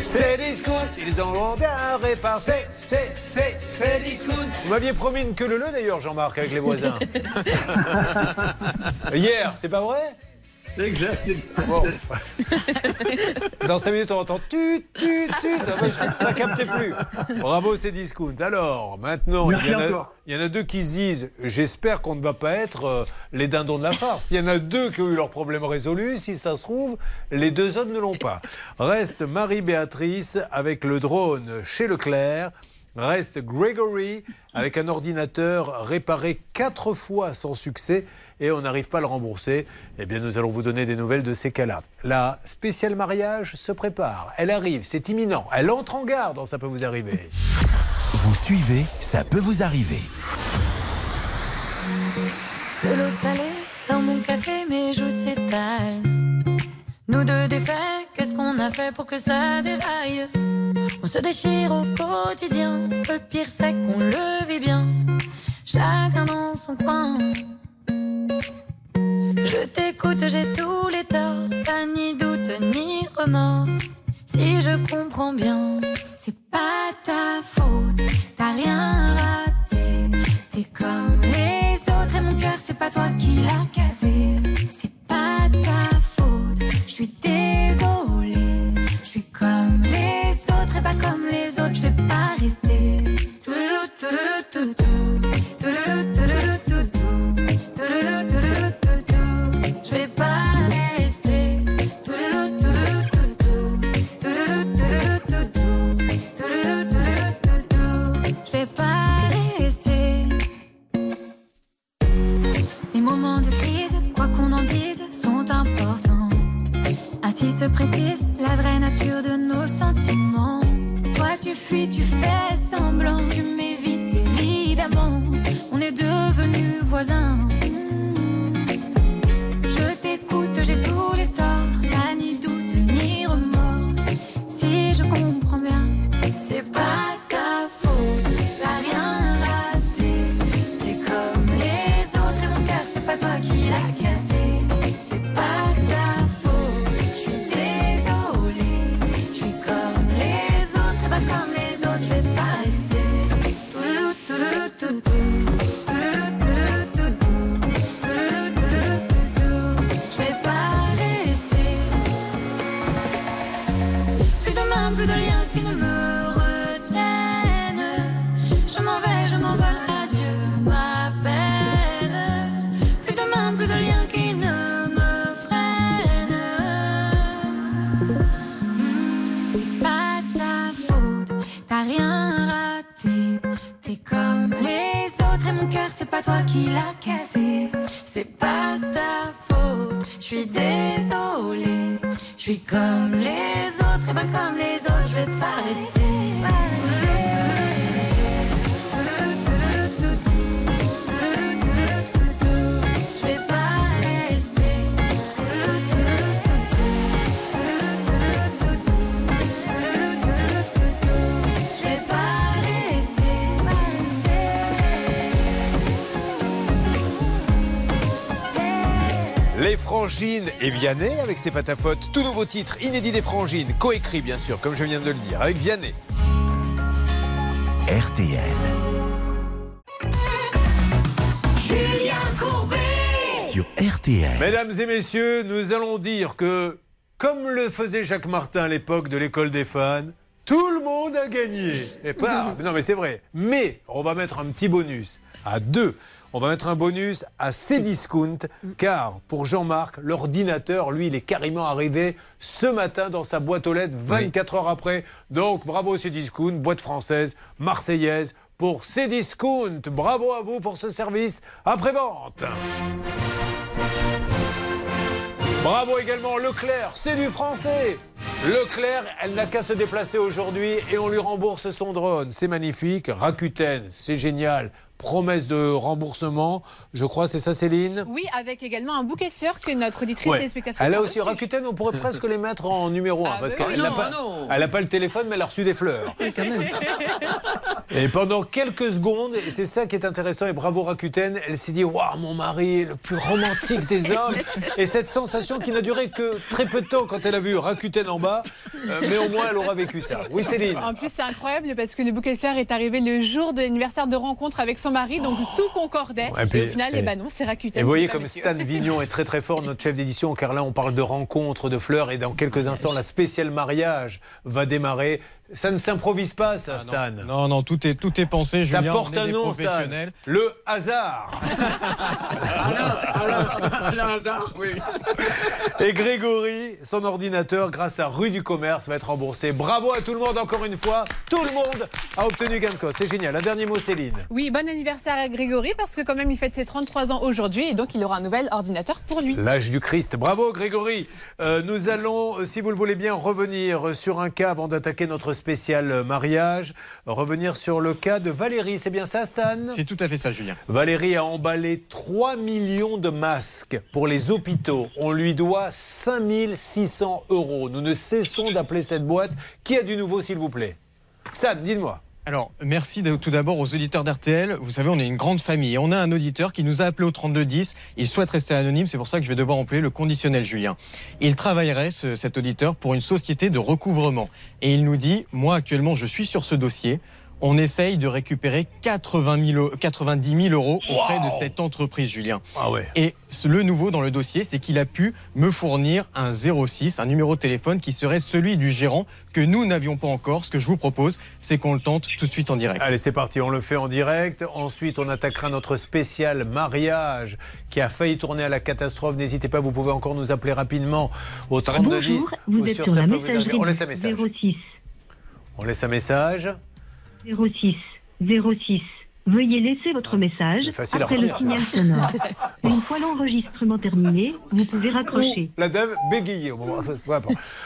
C'est discount, ils en ont bien réparé. C'est, c'est, c'est, c'est discount. Vous m'aviez promis une queue le le d'ailleurs, Jean-Marc, avec les voisins. Hier, c'est pas vrai? Exact. Bon. Dans 5 minutes, on entend tu, tu, tu. Ça captait plus. Bravo, c'est discount. Alors, maintenant, il y, Merci en a, encore. il y en a deux qui se disent J'espère qu'on ne va pas être euh, les dindons de la farce. Il y en a deux qui ont eu leurs problèmes résolus. Si ça se trouve, les deux autres ne l'ont pas. Reste Marie-Béatrice avec le drone chez Leclerc. Reste Gregory avec un ordinateur réparé quatre fois sans succès et on n'arrive pas à le rembourser. Eh bien, nous allons vous donner des nouvelles de ces cas-là. La spéciale mariage se prépare. Elle arrive, c'est imminent. Elle entre en garde, ça peut vous arriver. Vous suivez, ça peut vous arriver. De l'eau salée dans mon café, mes joues s'étalent. Nous deux défaits, qu'est-ce qu'on a fait pour que ça déraille? On se déchire au quotidien, le pire c'est qu'on le vit bien. Chacun dans son coin. Je t'écoute, j'ai tous les torts, pas ni doute ni remords. Si je comprends bien, c'est pas ta faute, t'as rien raté. T'es comme les autres et mon cœur, c'est pas toi qui l'a cassé. C'est pas ta faute, je suis désolée. Je suis comme les autres et pas comme les autres, je vais pas rester. Touloulou, touloulou. Touloulou, touloulou, Ainsi se précise la vraie nature de nos sentiments. Toi tu fuis, tu fais semblant, tu m'évites évidemment. On est devenus voisins. Je t'écoute, j'ai tous les torts, t'as ni doute ni remords. Si je comprends bien, c'est pas Les Frangines et Vianney avec ses patafotes. Tout nouveau titre, inédit des Frangines, coécrit bien sûr, comme je viens de le dire, avec Vianney. RTL. Julien Courbet Sur RTL. Mesdames et messieurs, nous allons dire que, comme le faisait Jacques Martin à l'époque de l'école des fans, tout le monde a gagné. Et pas, non mais c'est vrai. Mais on va mettre un petit bonus à deux. On va mettre un bonus à Cdiscount, car pour Jean-Marc, l'ordinateur, lui, il est carrément arrivé ce matin dans sa boîte aux lettres 24 heures après. Donc bravo Cdiscount, boîte française, marseillaise, pour Cdiscount. Bravo à vous pour ce service après-vente. Bravo également Leclerc, c'est du français. Leclerc, elle n'a qu'à se déplacer aujourd'hui et on lui rembourse son drone. C'est magnifique. Rakuten, c'est génial. Promesse de remboursement. Je crois, c'est ça Céline? Oui, avec également un bouquet de fleurs que notre auditrice Ouais. et spectatrice Elle a aussi reçu. Rakuten, on pourrait presque les mettre en numéro 1 Ah, parce bah qu'elle n'a pas, non. elle a pas le téléphone, mais elle a reçu des fleurs. Et pendant quelques secondes, et c'est ça qui est intéressant, et bravo Rakuten, elle s'est dit Waouh, mon mari est le plus romantique des hommes. Et cette sensation qui n'a duré que très peu de temps quand elle a vu Rakuten en bas, euh, mais au moins elle aura vécu ça. Oui, Céline En plus, c'est incroyable parce que le bouquet de fleurs est arrivé le jour de l'anniversaire de rencontre avec son mari, donc tout concordait. Ouais, et au final, et- eh ben non, c'est Rakuten. Et vous voyez comme monsieur. Stan Vignon est très très fort, notre chef d'édition, car là on parle de rencontres, de fleurs, et dans quelques instants la spéciale mariage va démarrer. Ça ne s'improvise pas, ça, Stan. Non, non, tout est, tout est pensé, Ça Julien. porte on est un des nom, Stan. Le hasard. Et Grégory, son ordinateur, grâce à Rue du Commerce, va être remboursé. Bravo à tout le monde, encore une fois. Tout le monde a obtenu gain de cause. C'est génial. Un dernier mot, Céline. Oui, bon anniversaire à Grégory parce que quand même il fête ses 33 ans aujourd'hui et donc il aura un nouvel ordinateur pour lui. L'âge du Christ. Bravo Grégory. Euh, nous allons, euh, si vous le voulez bien, revenir sur un cas avant d'attaquer notre spécial mariage. Revenir sur le cas de Valérie. C'est bien ça, Stan? C'est tout à fait ça, Julien. Valérie a emballé 3 millions de masques pour les hôpitaux. On lui doit 5600 euros. Nous ne cessons d'appeler cette boîte. Qui a du nouveau, s'il vous plaît? Stan, dites-moi. Alors, merci tout d'abord aux auditeurs d'RTL. Vous savez, on est une grande famille. On a un auditeur qui nous a appelé au 3210. Il souhaite rester anonyme, c'est pour ça que je vais devoir employer le conditionnel Julien. Il travaillerait, ce- cet auditeur, pour une société de recouvrement. Et il nous dit, moi actuellement, je suis sur ce dossier. On essaye de récupérer 80 000 euros- 90 000 euros auprès de cette entreprise, Julien. Ah ouais. Et le nouveau dans le dossier, c'est qu'il a pu me fournir un 06, un numéro de téléphone qui serait celui du gérant que nous n'avions pas encore. Ce que je vous propose, c'est qu'on le tente tout de suite en direct. Allez, c'est parti, on le fait en direct. Ensuite, on attaquera notre spécial mariage qui a failli tourner à la catastrophe. N'hésitez pas, vous pouvez encore nous appeler rapidement au 3210. Bonjour, vous ou êtes sur sur Ça la peut vous On laisse un message. 06 On laisse un message. 06 06. Veuillez laisser votre message facile à après le signal sonore. Une fois l'enregistrement terminé, vous pouvez raccrocher. La dame bégayait au moment.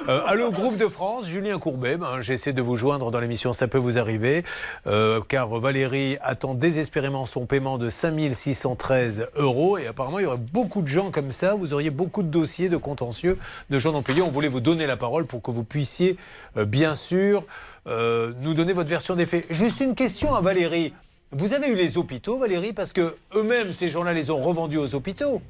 Euh, allô, groupe de France, Julien Courbet. Ben, J'essaie de vous joindre dans l'émission Ça peut vous arriver. euh, car Valérie attend désespérément son paiement de 5613 euros. Et apparemment, il y aurait beaucoup de gens comme ça. Vous auriez beaucoup de dossiers de contentieux de gens non payés. On voulait vous donner la parole pour que vous puissiez, euh, bien sûr, euh, nous donner votre version des faits. Juste une question à Valérie. Vous avez eu les hôpitaux, Valérie, parce que eux-mêmes, ces gens-là, les ont revendus aux hôpitaux.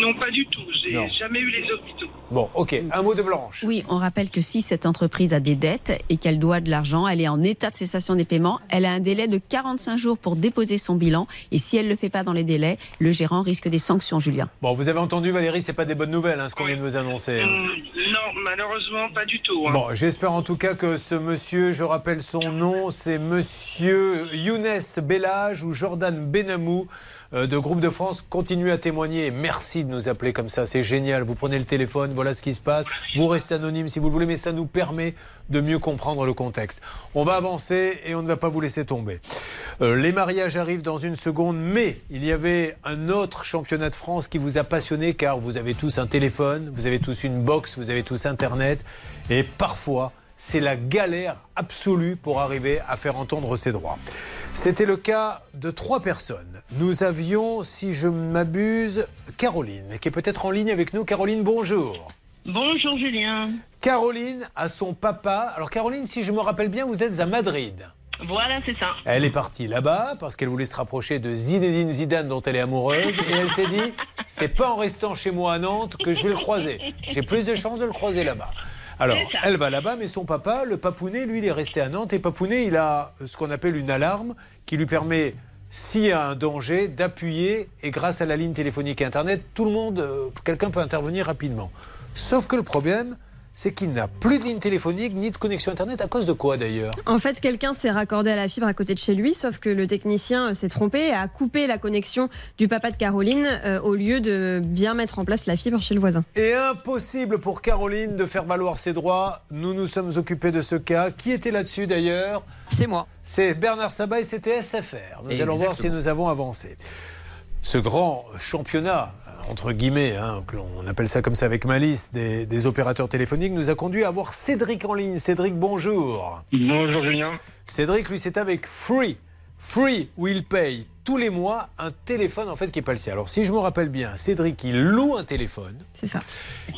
Non, pas du tout. J'ai Non. jamais eu les hôpitaux. Bon, ok. Un mot de Blanche. Oui, on rappelle que si cette entreprise a des dettes et qu'elle doit de l'argent, elle est en état de cessation des paiements, elle a un délai de 45 jours pour déposer son bilan. Et si elle ne le fait pas dans les délais, le gérant risque des sanctions, Julien. Bon, vous avez entendu Valérie, c'est pas des bonnes nouvelles hein, ce qu'on vient de vous annoncer. hein. Hum, non, malheureusement, pas du tout. hein. Bon, j'espère en tout cas que ce monsieur, je rappelle son nom, c'est monsieur Younes Bellage ou Jordan Benamou de Groupe de France. Continuez à témoigner merci de nous appeler comme ça, c'est génial. Vous prenez le téléphone, voilà ce qui se passe. Vous restez anonyme si vous le voulez, mais ça nous permet de mieux comprendre le contexte. On va avancer et on ne va pas vous laisser tomber. Euh, les mariages arrivent dans une seconde, mais il y avait un autre championnat de France qui vous a passionné car vous avez tous un téléphone, vous avez tous une box, vous avez tous Internet et parfois c'est la galère absolue pour arriver à faire entendre ses droits. C'était le cas de trois personnes. Nous avions, si je m'abuse, Caroline, qui est peut-être en ligne avec nous. Caroline, bonjour. Bonjour Julien. Caroline a son papa. Alors Caroline, si je me rappelle bien, vous êtes à Madrid. Voilà, c'est ça. Elle est partie là-bas parce qu'elle voulait se rapprocher de Zinedine Zidane dont elle est amoureuse et elle s'est dit c'est pas en restant chez moi à Nantes que je vais le croiser. J'ai plus de chances de le croiser là-bas. Alors, elle va là-bas, mais son papa, le papounet, lui, il est resté à Nantes. Et papounet, il a ce qu'on appelle une alarme qui lui permet, s'il y a un danger, d'appuyer. Et grâce à la ligne téléphonique et Internet, tout le monde, euh, quelqu'un peut intervenir rapidement. Sauf que le problème, c'est qu'il n'a plus de ligne téléphonique ni de connexion Internet. À cause de quoi d'ailleurs? En fait, quelqu'un s'est raccordé à la fibre à côté de chez lui, sauf que le technicien euh, s'est trompé et a coupé la connexion du papa de Caroline euh, au lieu de bien mettre en place la fibre chez le voisin. Et impossible pour Caroline de faire valoir ses droits. Nous nous sommes occupés de ce cas. Qui était là-dessus d'ailleurs? C'est moi. C'est Bernard Sabat et c'était SFR. Nous allons voir si nous avons avancé. Ce grand championnat, entre guillemets, hein, que l'on- on appelle ça comme ça avec malice, des, des opérateurs téléphoniques, nous a conduit à voir Cédric en ligne. Cédric, bonjour. Bonjour Julien. Cédric, lui, c'est avec Free. Free, où il paye tous les mois un téléphone en fait qui n'est pas le sien. Alors si je me rappelle bien, Cédric, il loue un téléphone. C'est ça.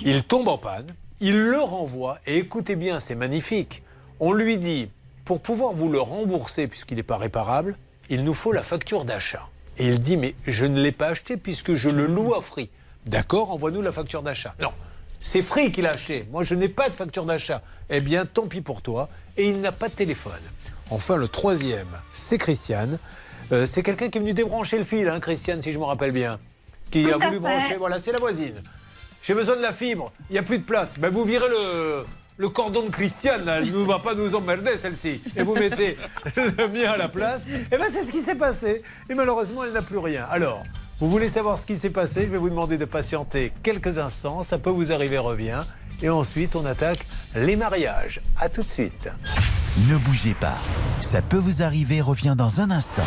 Il tombe en panne, il le renvoie, et écoutez bien, c'est magnifique. On lui dit, pour pouvoir vous le rembourser, puisqu'il n'est pas réparable, il nous faut la facture d'achat. Et il dit, mais je ne l'ai pas acheté puisque je le loue à Free. D'accord, envoie-nous la facture d'achat. Non, c'est Free qui l'a acheté. Moi, je n'ai pas de facture d'achat. Eh bien, tant pis pour toi. Et il n'a pas de téléphone. Enfin, le troisième, c'est Christiane. Euh, c'est quelqu'un qui est venu débrancher le fil, hein, Christiane, si je me rappelle bien. Qui a voulu brancher. Voilà, c'est la voisine. J'ai besoin de la fibre. Il n'y a plus de place. Ben, vous virez le, le cordon de Christiane. Elle ne va pas nous emmerder, celle-ci. Et vous mettez le mien à la place. Et ben, c'est ce qui s'est passé. Et malheureusement, elle n'a plus rien. Alors, vous voulez savoir ce qui s'est passé Je vais vous demander de patienter quelques instants. Ça peut vous arriver, revient. Et ensuite, on attaque les mariages. À tout de suite. Ne bougez pas. Ça peut vous arriver revient dans un instant.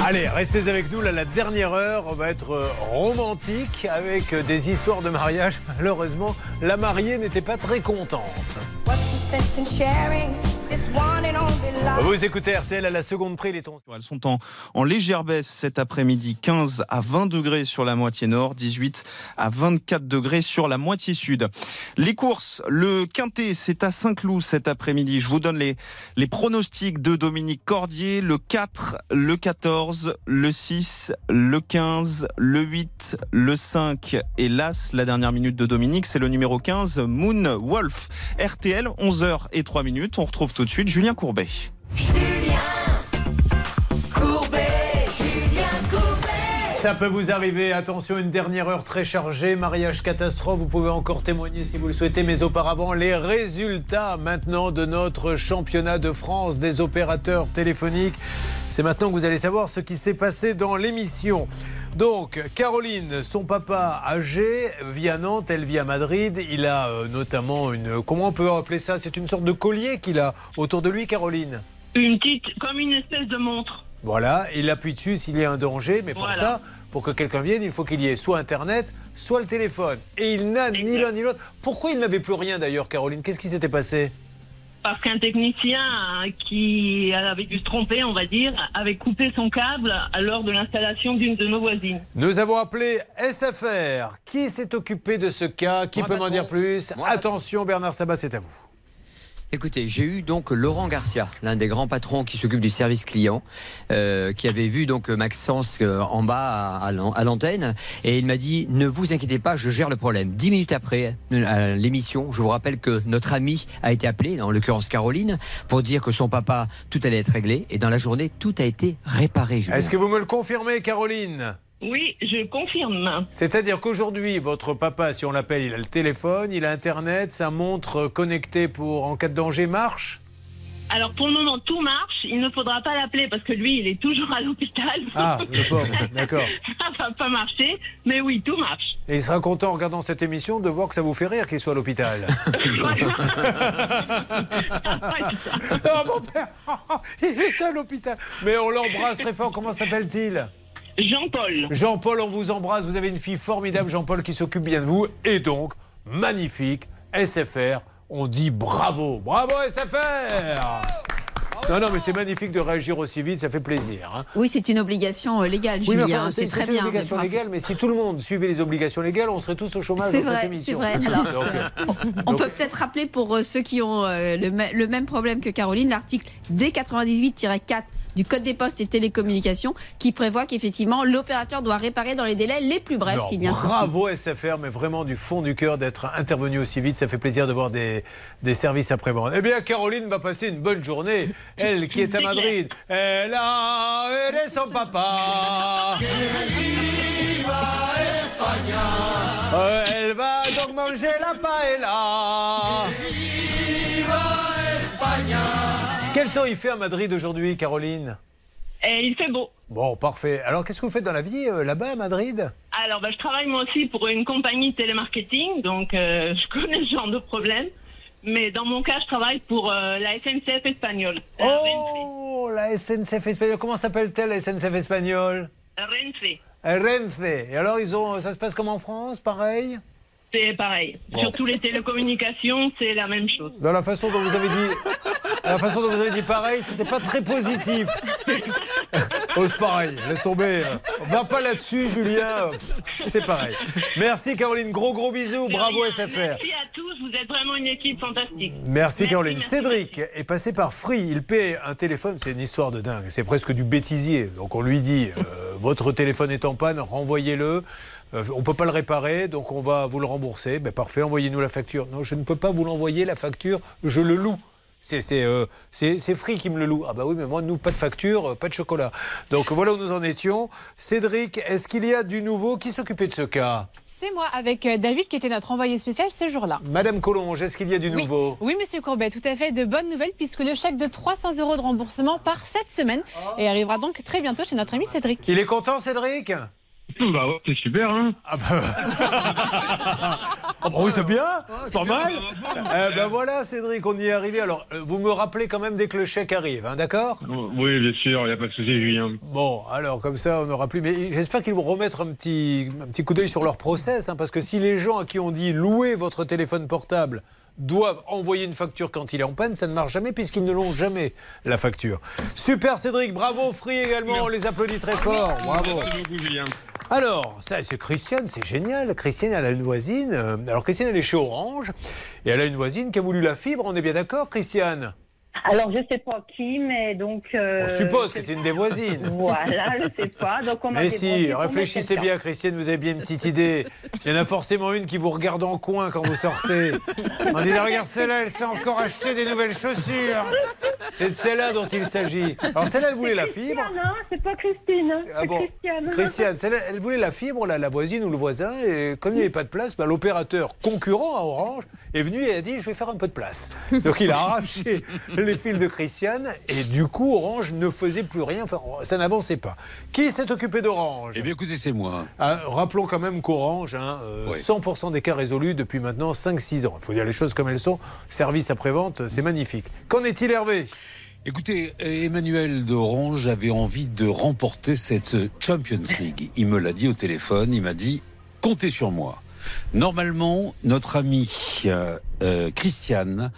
Allez, restez avec nous. Là, la dernière heure on va être euh, romantique avec euh, des histoires de mariage. Malheureusement, la mariée n'était pas très contente. Vous écoutez RTL à la seconde prix, les tons. Elles sont en, en légère baisse cet après-midi, 15 à 20 degrés sur la moitié nord, 18 à 24 degrés sur la moitié sud. Les courses, le Quintet, c'est à Saint-Cloud cet après-midi. Je vous donne les, les pronostics de Dominique Cordier, le 4, le 14, le 6, le 15, le 8, le 5 et l'As, la dernière minute de Dominique, c'est le numéro 15, Moon Wolf. RTL, 11h et 3 minutes. On retrouve tout de suite Julien Courbet. Courbet, Julien Courbet. Ça peut vous arriver. Attention, une dernière heure très chargée. Mariage catastrophe. Vous pouvez encore témoigner si vous le souhaitez. Mais auparavant, les résultats maintenant de notre championnat de France des opérateurs téléphoniques. C'est maintenant que vous allez savoir ce qui s'est passé dans l'émission. Donc, Caroline, son papa âgé, vit à Nantes, elle vit à Madrid. Il a euh, notamment une. Comment on peut appeler ça? C'est une sorte de collier qu'il a autour de lui, Caroline Une petite, comme une espèce de montre. voilà, il appuie dessus s'il y a un danger, mais pour Voilà. ça, pour que quelqu'un vienne, il faut qu'il y ait soit Internet, soit le téléphone. Et il n'a ni l'un ni l'autre. Pourquoi il n'avait plus rien d'ailleurs, Caroline? Qu'est-ce qui s'était passé? Parce qu'un technicien euh, qui avait dû se tromper, on va dire, avait coupé son câble lors de l'installation d'une de nos voisines. Nous avons appelé SFR. Qui s'est occupé de ce cas? Qui peut m'en dire plus? Attention, Bernard Sabat, c'est à vous. Écoutez, j'ai eu donc Laurent Garcia, l'un des grands patrons qui s'occupe du service client, euh, qui avait vu donc Maxence euh, en bas à, à l'an- à l'antenne, et il m'a dit ne vous inquiétez pas, je gère le problème. Dix minutes après euh, l'émission, je vous rappelle que notre ami a été appelé, en l'occurrence Caroline, pour dire que son papa tout allait être réglé, et dans la journée tout a été réparé. Est-ce que vous me le confirmez, Caroline? Oui, je confirme. C'est-à-dire qu'aujourd'hui, votre papa, si on l'appelle, il a le téléphone, il a Internet, sa montre connectée pour en cas de danger marche? Alors pour le moment, tout marche. Il ne faudra pas l'appeler parce que lui, il est toujours à l'hôpital. Ah, le pauvre, d'accord. ça va pas marcher. Mais oui, tout marche. Et il sera content en regardant cette émission de voir que ça vous fait rire qu'il soit à l'hôpital. oh mon père, il est à l'hôpital. Mais on l'embrasse très fort. Comment s'appelle-t-il? Jean-Paul. Jean-Paul, on vous embrasse. Vous avez une fille formidable, Jean-Paul, qui s'occupe bien de vous. Et donc, magnifique, SFR. On dit bravo. Bravo, SFR non, non, mais c'est magnifique de réagir aussi vite, ça fait plaisir. hein. Oui, c'est une obligation euh, légale, Oui, Julien. enfin, c'est très une bien. obligation mais bravo. légale, mais si tout le monde suivait les obligations légales, on serait tous au chômage C'est dans cette vrai, émission. c'est vrai. Alors, Donc, euh, On donc, peut peut-être rappeler pour euh, ceux qui ont euh, le même problème que Caroline, l'article D98-4 du Code des postes et télécommunications qui prévoit qu'effectivement l'opérateur doit réparer dans les délais les plus brefs s'il y a souci. bravo SFR, mais vraiment du fond du cœur d'être intervenu aussi vite. Ça fait plaisir de voir des, des services après-vente. Eh bien, Caroline va passer une bonne journée. Elle qui est à Madrid, elle a aidé son papa. Euh, elle va donc manger la paella. Quel temps il fait à Madrid aujourd'hui, Caroline? Et il fait beau. Bon, parfait. Alors, qu'est-ce que vous faites dans la vie euh, là-bas à Madrid? Alors, bah, je travaille moi aussi pour une compagnie de télémarketing, donc euh, je connais ce genre de problème. Mais dans mon cas, je travaille pour euh, la SNCF espagnole. Oh, la SNCF espagnole. Comment s'appelle-t-elle la SNCF espagnole? Renfe. Renfe. Et alors, ils ont, ça se passe comme en France, pareil? C'est pareil. Bon. Surtout les télécommunications, c'est la même chose. Dans la façon dont vous avez dit, la façon dont vous avez dit pareil, c'était pas très positif. Oh, c'est pareil, laisse tomber. Va pas là-dessus, Julien. C'est pareil. Merci, Caroline. Gros, gros bisous. Bravo, SFR. Merci à tous, vous êtes vraiment une équipe fantastique. Merci Caroline. Cédric est passé par Free. Il paie un téléphone, c'est une histoire de dingue. C'est presque du bêtisier. Donc on lui dit euh, votre téléphone est en panne, renvoyez-le. Euh, on ne peut pas le réparer, donc on va vous le rembourser. Ben, parfait, envoyez-nous la facture. Non, je ne peux pas vous l'envoyer, la facture, je le loue. C'est c'est, euh, c'est- c'est Free qui me le loue. Ah bah oui, mais moi, nous, pas de facture, euh, pas de chocolat. Donc voilà où nous en étions. Cédric, est-ce qu'il y a du nouveau? Qui s'occupait de ce cas? C'est moi avec euh, David qui était notre envoyé spécial ce jour-là. Madame Collonge, est-ce qu'il y a du Oui. nouveau? Oui, monsieur Courbet, tout à fait de bonnes nouvelles puisque le chèque de 300 euros de remboursement part cette semaine et arrivera donc très bientôt chez notre ami Cédric. Il est content, Cédric? Bah ouais, c'est super, hein Ah bah... Ah bah oui, c'est bien, c'est pas mal. Eh ben voilà, Cédric, on y est arrivé. Alors, euh, vous me rappelez quand même dès que le chèque arrive, hein, d'accord? Oui, bien sûr, il n'y a pas de souci, Julien. Bon, alors comme ça, on n'aura plus. Mais j'espère qu'ils vont remettre un petit, un petit coup d'œil sur leur process, hein, parce que si les gens à qui on dit louer votre téléphone portable doivent envoyer une facture quand il est en panne, ça ne marche jamais puisqu'ils ne l'ont jamais, la facture. Super Cédric, bravo Free également, on les applaudit très fort. Bravo. Alors, ça, c'est Christiane, c'est génial. Christiane, elle a une voisine. euh, Alors, Christiane, elle est chez Orange. Et elle a une voisine qui a voulu la fibre. On est bien d'accord, Christiane? Alors, je sais pas qui, mais donc. euh, On suppose que c'est une des voisines. Voilà, je sais pas. Donc, on m'a Mais si, réfléchissez bien, Christiane, vous avez bien une petite idée. Il y en a forcément une qui vous regarde en coin quand vous sortez. On dit, regarde celle-là, elle s'est encore acheté des nouvelles chaussures. C'est de celle-là dont il s'agit. Alors, celle-là, elle voulait la fibre. Christiane, hein, c'est pas Christine. hein, Ah c'est bon Christiane. Christiane, celle-là, elle voulait la fibre, la, la voisine ou le voisin, et comme il n'y avait pas de place, bah, l'opérateur concurrent à Orange est venu et a dit je vais faire un peu de place. Donc il a arraché les fils de Christiane, et du coup Orange ne faisait plus rien, enfin ça n'avançait pas. Qui s'est occupé d'Orange? Eh bien, écoutez, c'est moi. Ah, rappelons quand même qu'Orange, hein, euh, Oui. 100% des cas résolus depuis maintenant 5-6 ans. Il faut dire les choses comme elles sont. Service après-vente, c'est magnifique. Qu'en est-il Hervé? Écoutez, Emmanuel d'Orange avait envie de remporter cette Champions League. Il me l'a dit au téléphone, il m'a dit comptez sur moi. Normalement, notre amie euh, euh, Christiane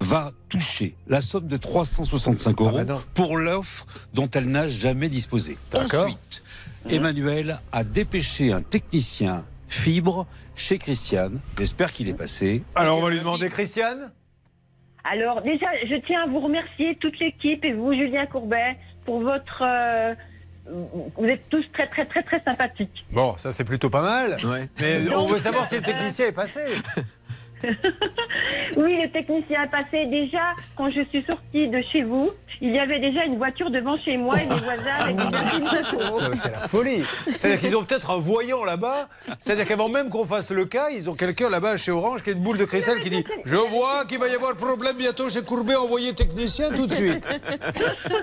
va toucher la somme de 365 euros bah pour l'offre dont elle n'a jamais disposé. D'accord. Ensuite, Emmanuel a dépêché un technicien fibre chez Christiane. J'espère qu'il est passé. Alors on va lui demander Christiane? Alors déjà, je tiens à vous remercier, toute l'équipe et vous, Julien Courbet, pour votre... euh, vous êtes tous très très très très sympathiques. Bon, ça c'est plutôt pas mal. Mais on veut savoir si le euh, technicien est passé. Oui, le technicien a passé. Déjà, quand je suis sortie de chez vous, il y avait déjà une voiture devant chez moi et des voisins avec des C'est la folie. C'est-à-dire qu'ils ont peut-être un voyant là-bas. C'est-à-dire qu'avant même qu'on fasse le cas, ils ont quelqu'un là-bas chez Orange qui a une boule de cristal qui dit Je vois qu'il va y avoir problème bientôt chez Courbet, envoyez technicien tout de suite.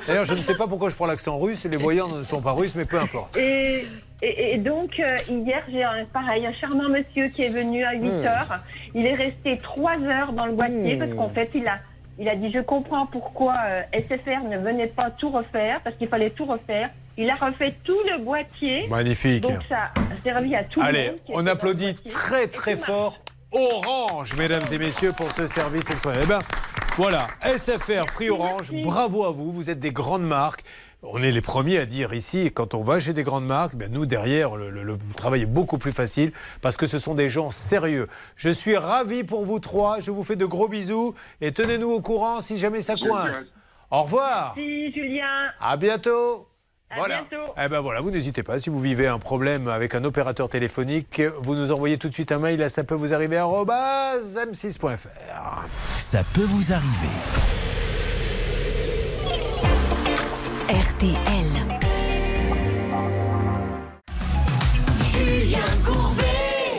D'ailleurs, je ne sais pas pourquoi je prends l'accent russe. Les voyants ne sont pas russes, mais peu importe. Et, et- et donc, euh, hier, j'ai un, pareil, un charmant monsieur qui est venu à 8 Hmm. heures. Il est resté 3 heures dans le boîtier Hmm. parce qu'en fait, il a, il a dit Je comprends pourquoi euh, SFR ne venait pas tout refaire, parce qu'il fallait tout refaire. Il a refait tout le boîtier. Magnifique. Donc, ça a servi à tout le Allez, monde. qui on applaudit très très fort Orange, mesdames et messieurs, pour ce service extraordinaire. Eh ben, voilà, SFR Free Orange, bravo à vous, vous êtes des grandes marques. On est les premiers à dire ici, quand on va chez des grandes marques, ben nous derrière, le, le- le travail est beaucoup plus facile parce que ce sont des gens sérieux. Je suis ravi pour vous trois, je vous fais de gros bisous et tenez-nous au courant si jamais ça coince. Au revoir, Merci, Julien. à bientôt. À Voilà. bientôt. Eh ben voilà, vous n'hésitez pas. Si vous vivez un problème avec un opérateur téléphonique, vous nous envoyez tout de suite un mail à ça peut vous arriver m6.fr. Ça peut vous arriver. RTL. Julien Courbet.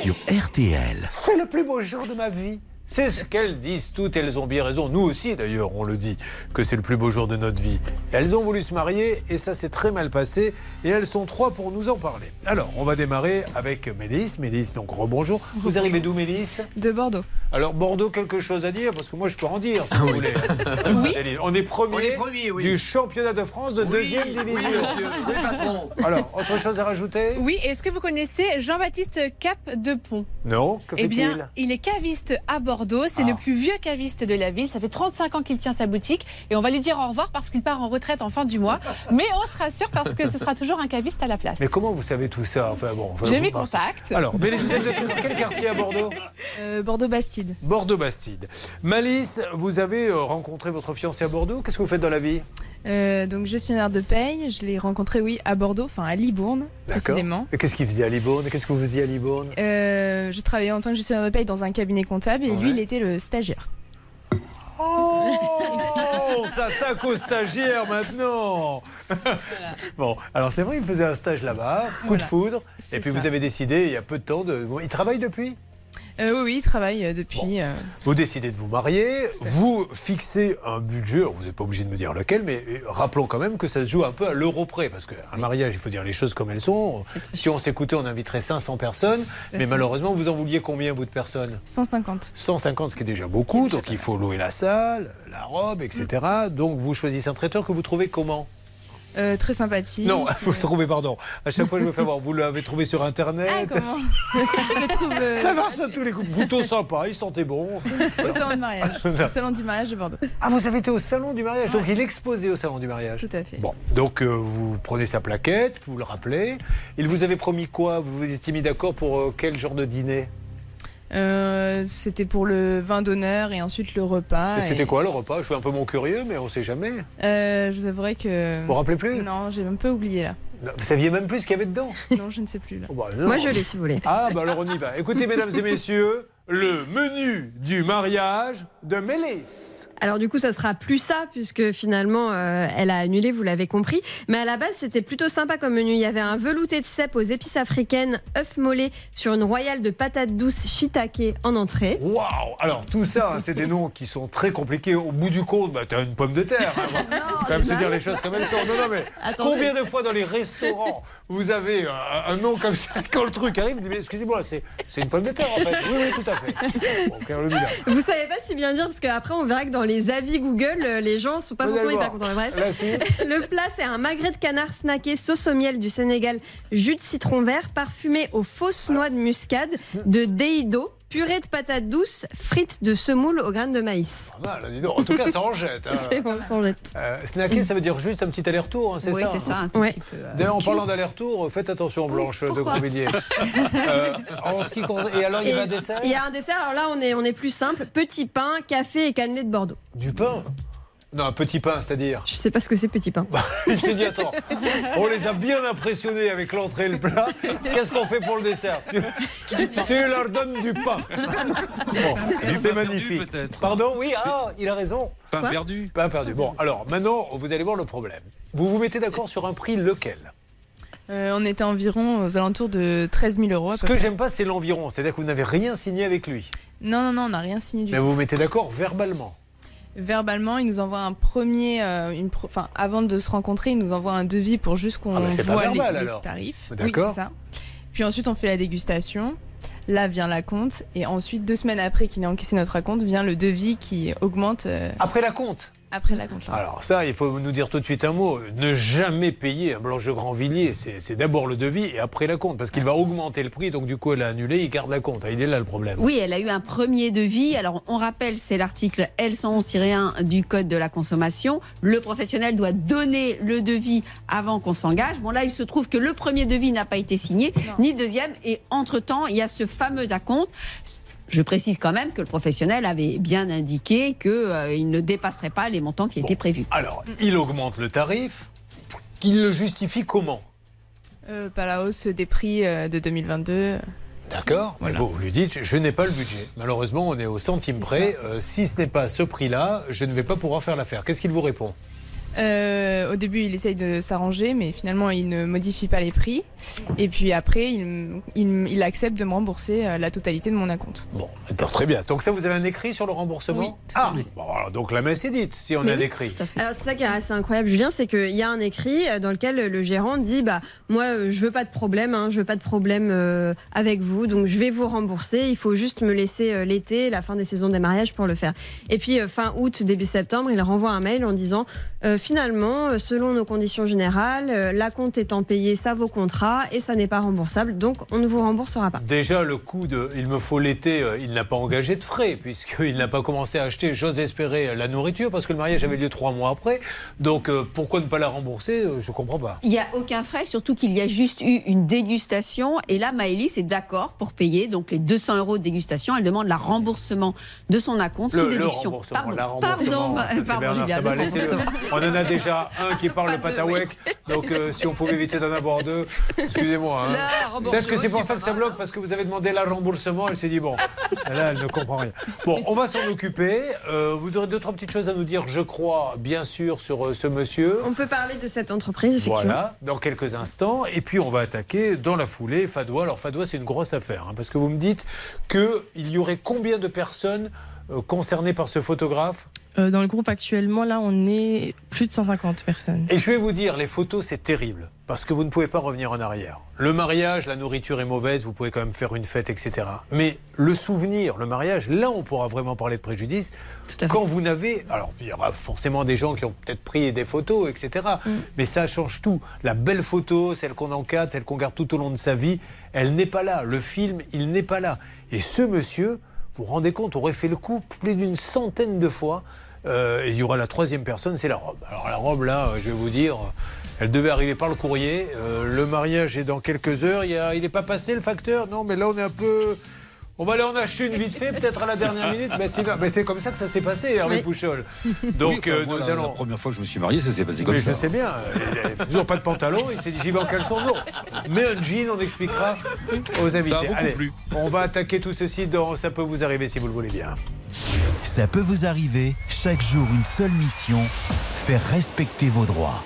Sur RTL. C'est le plus beau jour de ma vie. C'est ce qu'elles disent toutes, elles ont bien raison. Nous aussi, d'ailleurs, on le dit, que c'est le plus beau jour de notre vie. Elles ont voulu se marier et ça s'est très mal passé. Et elles sont trois pour nous en parler. Alors, on va démarrer avec Mélisse. Mélisse, donc rebonjour. Vous arrivez d'où, Mélisse? De Bordeaux. Alors, Bordeaux, quelque chose à dire? Parce que moi, je peux en dire, si vous voulez. Céline, On est premier, On est premier, oui. du championnat de France de deuxième division. oui, monsieur. Oui, patron. Alors, autre chose à rajouter? Oui, est-ce que vous connaissez Jean-Baptiste Cap de Pont Non Que Eh fait-il? bien, il est caviste à Bordeaux. C'est Ah. le plus vieux caviste de la ville. Ça fait 35 ans qu'il tient sa boutique. Et on va lui dire au revoir parce qu'il part en retraite en fin du mois. Mais on se rassure parce que ce sera toujours un caviste à la place. Mais comment vous savez tout ça? Enfin, bon, enfin, J'ai mes parce- contacts. Alors, Mélisse, vous êtes dans quel quartier à Bordeaux? Euh, Bordeaux-Bastide. Bordeaux-Bastide. Malice, vous avez euh, rencontré votre fiancé à Bordeaux? Qu'est-ce que vous faites dans la vie? Euh, donc gestionnaire de paye, je l'ai rencontré oui à Bordeaux, enfin à Libourne précisément. Et qu'est-ce qu'il faisait à Libourne? Qu'est-ce que vous faisiez à Libourne? Euh, je travaillais en tant que gestionnaire de paye dans un cabinet comptable et Ouais. lui il était le stagiaire. Oh, on s'attaque aux stagiaires maintenant Bon, alors c'est vrai, il faisait un stage là-bas, coup de foudre, et puis ça. vous avez décidé, il y a peu de temps, de... il travaille depuis? Euh, oui oui, il travaille euh, depuis. euh, Vous décidez de vous marier, vous fixez un budget, vous n'êtes pas obligé de me dire lequel, mais rappelons quand même que ça se joue un peu à l'euro près, parce qu'un mariage, il faut dire les choses comme elles sont. Si on s'écoutait, on inviterait 500 personnes, mais malheureusement, vous en vouliez combien, vous, de personnes? 150. 150, ce qui est déjà beaucoup, donc il faut louer la salle, la robe, etc. Donc vous choisissez un traiteur que vous trouvez comment? Euh, très sympathique. Non, vous le trouvez, pardon. À chaque fois, je me fais voir, vous l'avez trouvé sur Internet Ah, comment Je le trouve. euh, Ça marche à tous les coups. Plutôt sympa, il sentait bon. Au salon de mariage. Au salon du mariage de Bordeaux. Ah, vous avez été au salon du mariage, donc il exposait au salon du mariage. Tout à fait. Bon, donc euh, vous prenez sa plaquette, vous le rappelez. Il vous avait promis quoi? Vous vous étiez mis d'accord pour quel genre de dîner? Euh, c'était pour le vin d'honneur et ensuite le repas. Et C'était et- quoi le repas? Je fais un peu mon curieux, mais on sait jamais. Euh, Je vous avouerai que. Vous vous rappelez plus? Non, j'ai un peu oublié là. Vous saviez même plus ce qu'il y avait dedans? Non, je ne sais plus là. Oh, bah. Moi, je l'ai, si vous voulez. Ah, bah alors on y va. Écoutez, mesdames et messieurs, le menu du mariage de Mélisse. Alors du coup, ça sera plus ça puisque finalement, euh, elle a annulé, vous l'avez compris. Mais à la base, c'était plutôt sympa comme menu. Il y avait un velouté de cèpe aux épices africaines, œuf mollet sur une royale de patates douces shiitake en entrée. Waouh Alors tout ça, hein, c'est des noms qui sont très compliqués. Au bout du compte, bah, t'as une pomme de terre. hein. Faut quand même se dire les choses comme elles sont. Non, non, mais Attendez. combien de fois dans les restaurants vous avez euh, un nom comme ça quand le truc arrive, vous dites mais excusez-moi, c'est une pomme de terre en fait. Oui, oui, tout à fait. Bon. Vous savez pas si bien dire parce qu'après, on verra que dans les avis Google, euh, les gens sont pas forcément hyper contents. Là, Bref, c'est- le plat, c'est un magret de canard snacké sauce au miel du Sénégal, jus de citron vert parfumé aux fausses noix de muscade de Deido. Purée de patates douces, frites de semoule aux graines de maïs. Pas mal, dis donc. En tout cas, ça en jette. hein. C'est bon, ça en jette. Euh, snacker, ça veut dire juste un petit aller-retour, hein, c'est Oui, ça c'est ça, un tout Ouais. petit peu, euh, D'ailleurs, en parlant d'aller-retour, faites attention, Blanche de Grandvilliers. Euh, en ce qui concerne- Et alors, il y a un dessert Il y a un dessert, alors là on est, on est plus simple. Petit pain, café et cannelé de Bordeaux. Du pain Non, un petit pain, c'est-à-dire Je sais pas ce que c'est petit pain. Il s'est dit, attends, on les a bien impressionnés avec l'entrée et le plat. Qu'est-ce qu'on fait pour le dessert tu, tu leur donnes du pain. Bon, c'est magnifique. Pardon, oui, ah, il a raison. Pain Quoi perdu. Pain perdu. Bon, alors maintenant, vous allez voir le problème. Vous vous mettez d'accord sur un prix lequel Euh, on était environ aux alentours de 13 000 euros. à Ce peu que j'aime pas, c'est l'environ. C'est-à-dire que vous n'avez rien signé avec lui. Non, non, non, on n'a rien signé du Mais tout. vous vous mettez d'accord verbalement. Verbalement, il nous envoie un premier, euh, une pro- enfin, avant de se rencontrer, il nous envoie un devis pour juste qu'on Ah, pas voit les, verbal, les tarifs. D'accord. Oui, c'est ça. Puis ensuite, on fait la dégustation. Là vient la compte. Et ensuite, deux semaines après qu'il ait encaissé notre compte, vient le devis qui augmente. euh, Après la compte? Après la compte. Alors ça, il faut nous dire tout de suite un mot. Ne jamais payer un Blanche Grandvilliers. C'est c'est d'abord le devis et après la compte. Parce qu'il va augmenter le prix. Donc du coup, elle a annulé. Il garde la compte. Il est là le problème. Oui, elle a eu un premier devis. Alors, on rappelle, c'est l'article L111-1 du Code de la consommation. Le professionnel doit donner le devis avant qu'on s'engage. Bon, là, il se trouve que le premier devis n'a pas été signé, ni le deuxième. Et entre-temps, il y a ce fameux acompte. Je précise quand même que le professionnel avait bien indiqué qu'il ne dépasserait pas les montants qui étaient prévus. Alors, il augmente le tarif. Qu'il le justifie comment? Euh, par la hausse des prix euh, de 2022. D'accord Mais vous, vous lui dites, je n'ai pas le budget. Malheureusement, on est au centime près. Euh, si ce n'est pas ce prix-là, je ne vais pas pouvoir faire l'affaire. Qu'est-ce qu'il vous répond? Euh, au début, il essaye de s'arranger, mais finalement, il ne modifie pas les prix. Et puis après, il, il- il accepte de me rembourser euh, la totalité de mon acompte. Bon, d'accord, très bien. Donc ça, vous avez un écrit sur le remboursement Oui, Ah, bon, alors, donc la messe est dite, si on Mais a un oui, écrit. Alors c'est ça qui est assez incroyable, Julien, c'est qu'il y a un écrit euh, dans lequel le gérant dit bah moi je veux pas de problème, hein, je veux pas de problème euh, avec vous, donc je vais vous rembourser. Il faut juste me laisser euh, l'été, la fin des saisons des mariages pour le faire. Et puis euh, fin août, début septembre, il renvoie un mail en disant euh, finalement euh, selon nos conditions générales, euh, la compte étant payée, ça vaut contrat et ça n'est pas remboursable, donc on ne vous remboursera pas. Déjà, le coût de il me faut l'été, euh, il n'a pas engagé de frais, puisqu'il n'a pas commencé à acheter, j'ose espérer, la nourriture, parce que le mariage avait lieu trois mois après. Donc, pourquoi ne pas la rembourser Je ne comprends pas. Il n'y a aucun frais, surtout qu'il y a juste eu une dégustation. Et là, Maëlys est d'accord pour payer donc les 200 euros de dégustation. Elle demande la remboursement de son acompte Le, sous le déduction. remboursement, Pardon, la pardon, remboursement, pardon, Bernard le laissez-le. remboursement. On en a déjà un qui parle le patawek, donc euh, si on pouvait éviter d'en avoir deux, excusez-moi. hein. Là, Peut-être que c'est pour ça que ça bloque, parce que vous avez demandé la remboursement, elle s'est dit bon, là elle ne comprend rien. Bon, on va s'en occuper. Euh, vous aurez deux, trois petites choses à nous dire, je crois, bien sûr, sur euh, ce monsieur. On peut parler de cette entreprise effectivement. Voilà, dans quelques instants. Et puis on va attaquer dans la foulée Fadois. Alors Fadois, c'est une grosse affaire, hein, parce que vous me dites qu'il y aurait combien de personnes euh, concernées par ce photographe? Euh, dans le groupe actuellement, là, on est plus de 150 personnes. Et je vais vous dire, les photos, c'est terrible, parce que vous ne pouvez pas revenir en arrière. Le mariage, la nourriture est mauvaise, vous pouvez quand même faire une fête, etc. Mais le souvenir, le mariage, là, on pourra vraiment parler de préjudice. Quand vous n'avez... Alors, il y aura forcément des gens qui ont peut-être pris des photos, etc. Mais ça change tout. La belle photo, celle qu'on encadre, celle qu'on garde tout au long de sa vie, elle n'est pas là. Le film, il n'est pas là. Et ce monsieur, vous vous rendez compte, aurait fait le coup plus d'une centaine de fois. Euh, et il y aura la troisième personne, c'est la robe. Alors la robe, là, euh, je vais vous dire, elle devait arriver par le courrier. Euh, le mariage est dans quelques heures. Il n'est pas passé le facteur? Non, mais là, on est un peu... On va aller en acheter une vite fait, peut-être à la dernière minute. Mais c'est, mais c'est comme ça que ça s'est passé, Hervé Oui. Pouchol. Donc, euh, nous la, allons... la première fois que je me suis marié, ça s'est passé comme Mais ça. je sais bien, il avait toujours pas de pantalon, il s'est dit j'y vais en caleçon, non. Mais un jean, on expliquera aux invités. Ça a beaucoup Allez, plu. on va attaquer tout ceci dans Ça peut vous arriver si vous le voulez bien. Ça peut vous arriver, chaque jour une seule mission, faire respecter vos droits.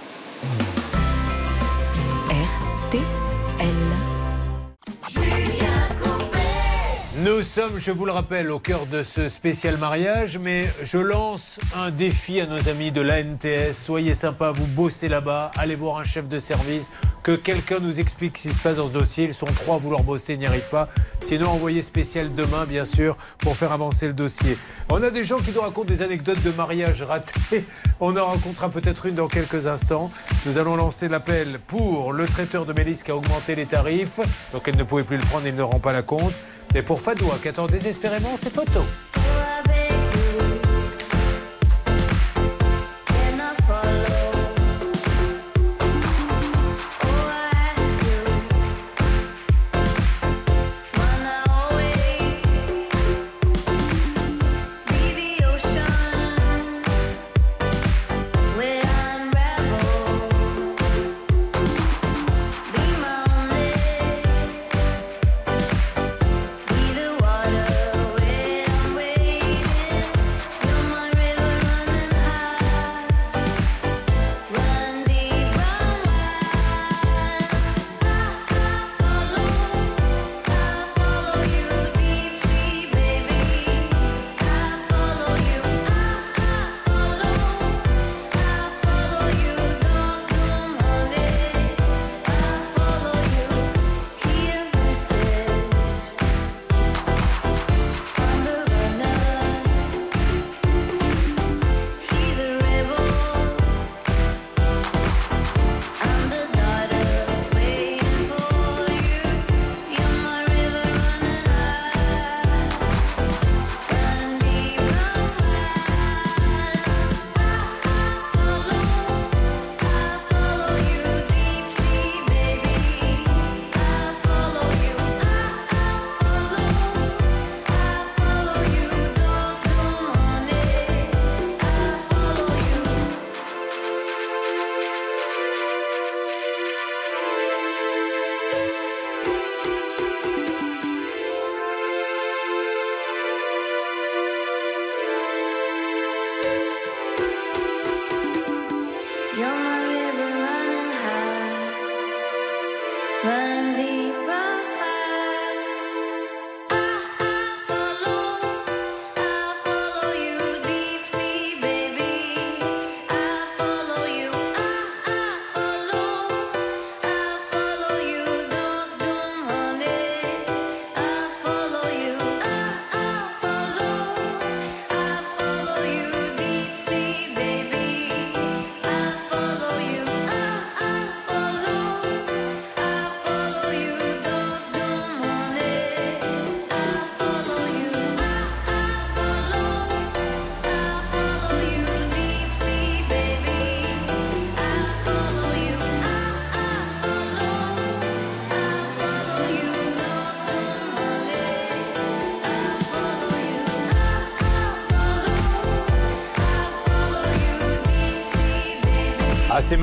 Nous sommes, je vous le rappelle, au cœur de ce spécial mariage, mais je lance un défi à nos amis de l'ANTS. Soyez sympas, vous bossez là-bas, allez voir un chef de service, que quelqu'un nous explique ce qui se passe dans ce dossier. Ils sont trois à vouloir bosser, n'y arrivent pas. Sinon, envoyez spécial demain, bien sûr, pour faire avancer le dossier. On a des gens qui nous racontent des anecdotes de mariage ratés. On en rencontrera peut-être une dans quelques instants. Nous allons lancer l'appel pour le traiteur de Mélis qui a augmenté les tarifs. Donc elle ne pouvait plus le prendre, il ne rend pas la compte. Et pour Fadoua, qui attend désespérément ses photos.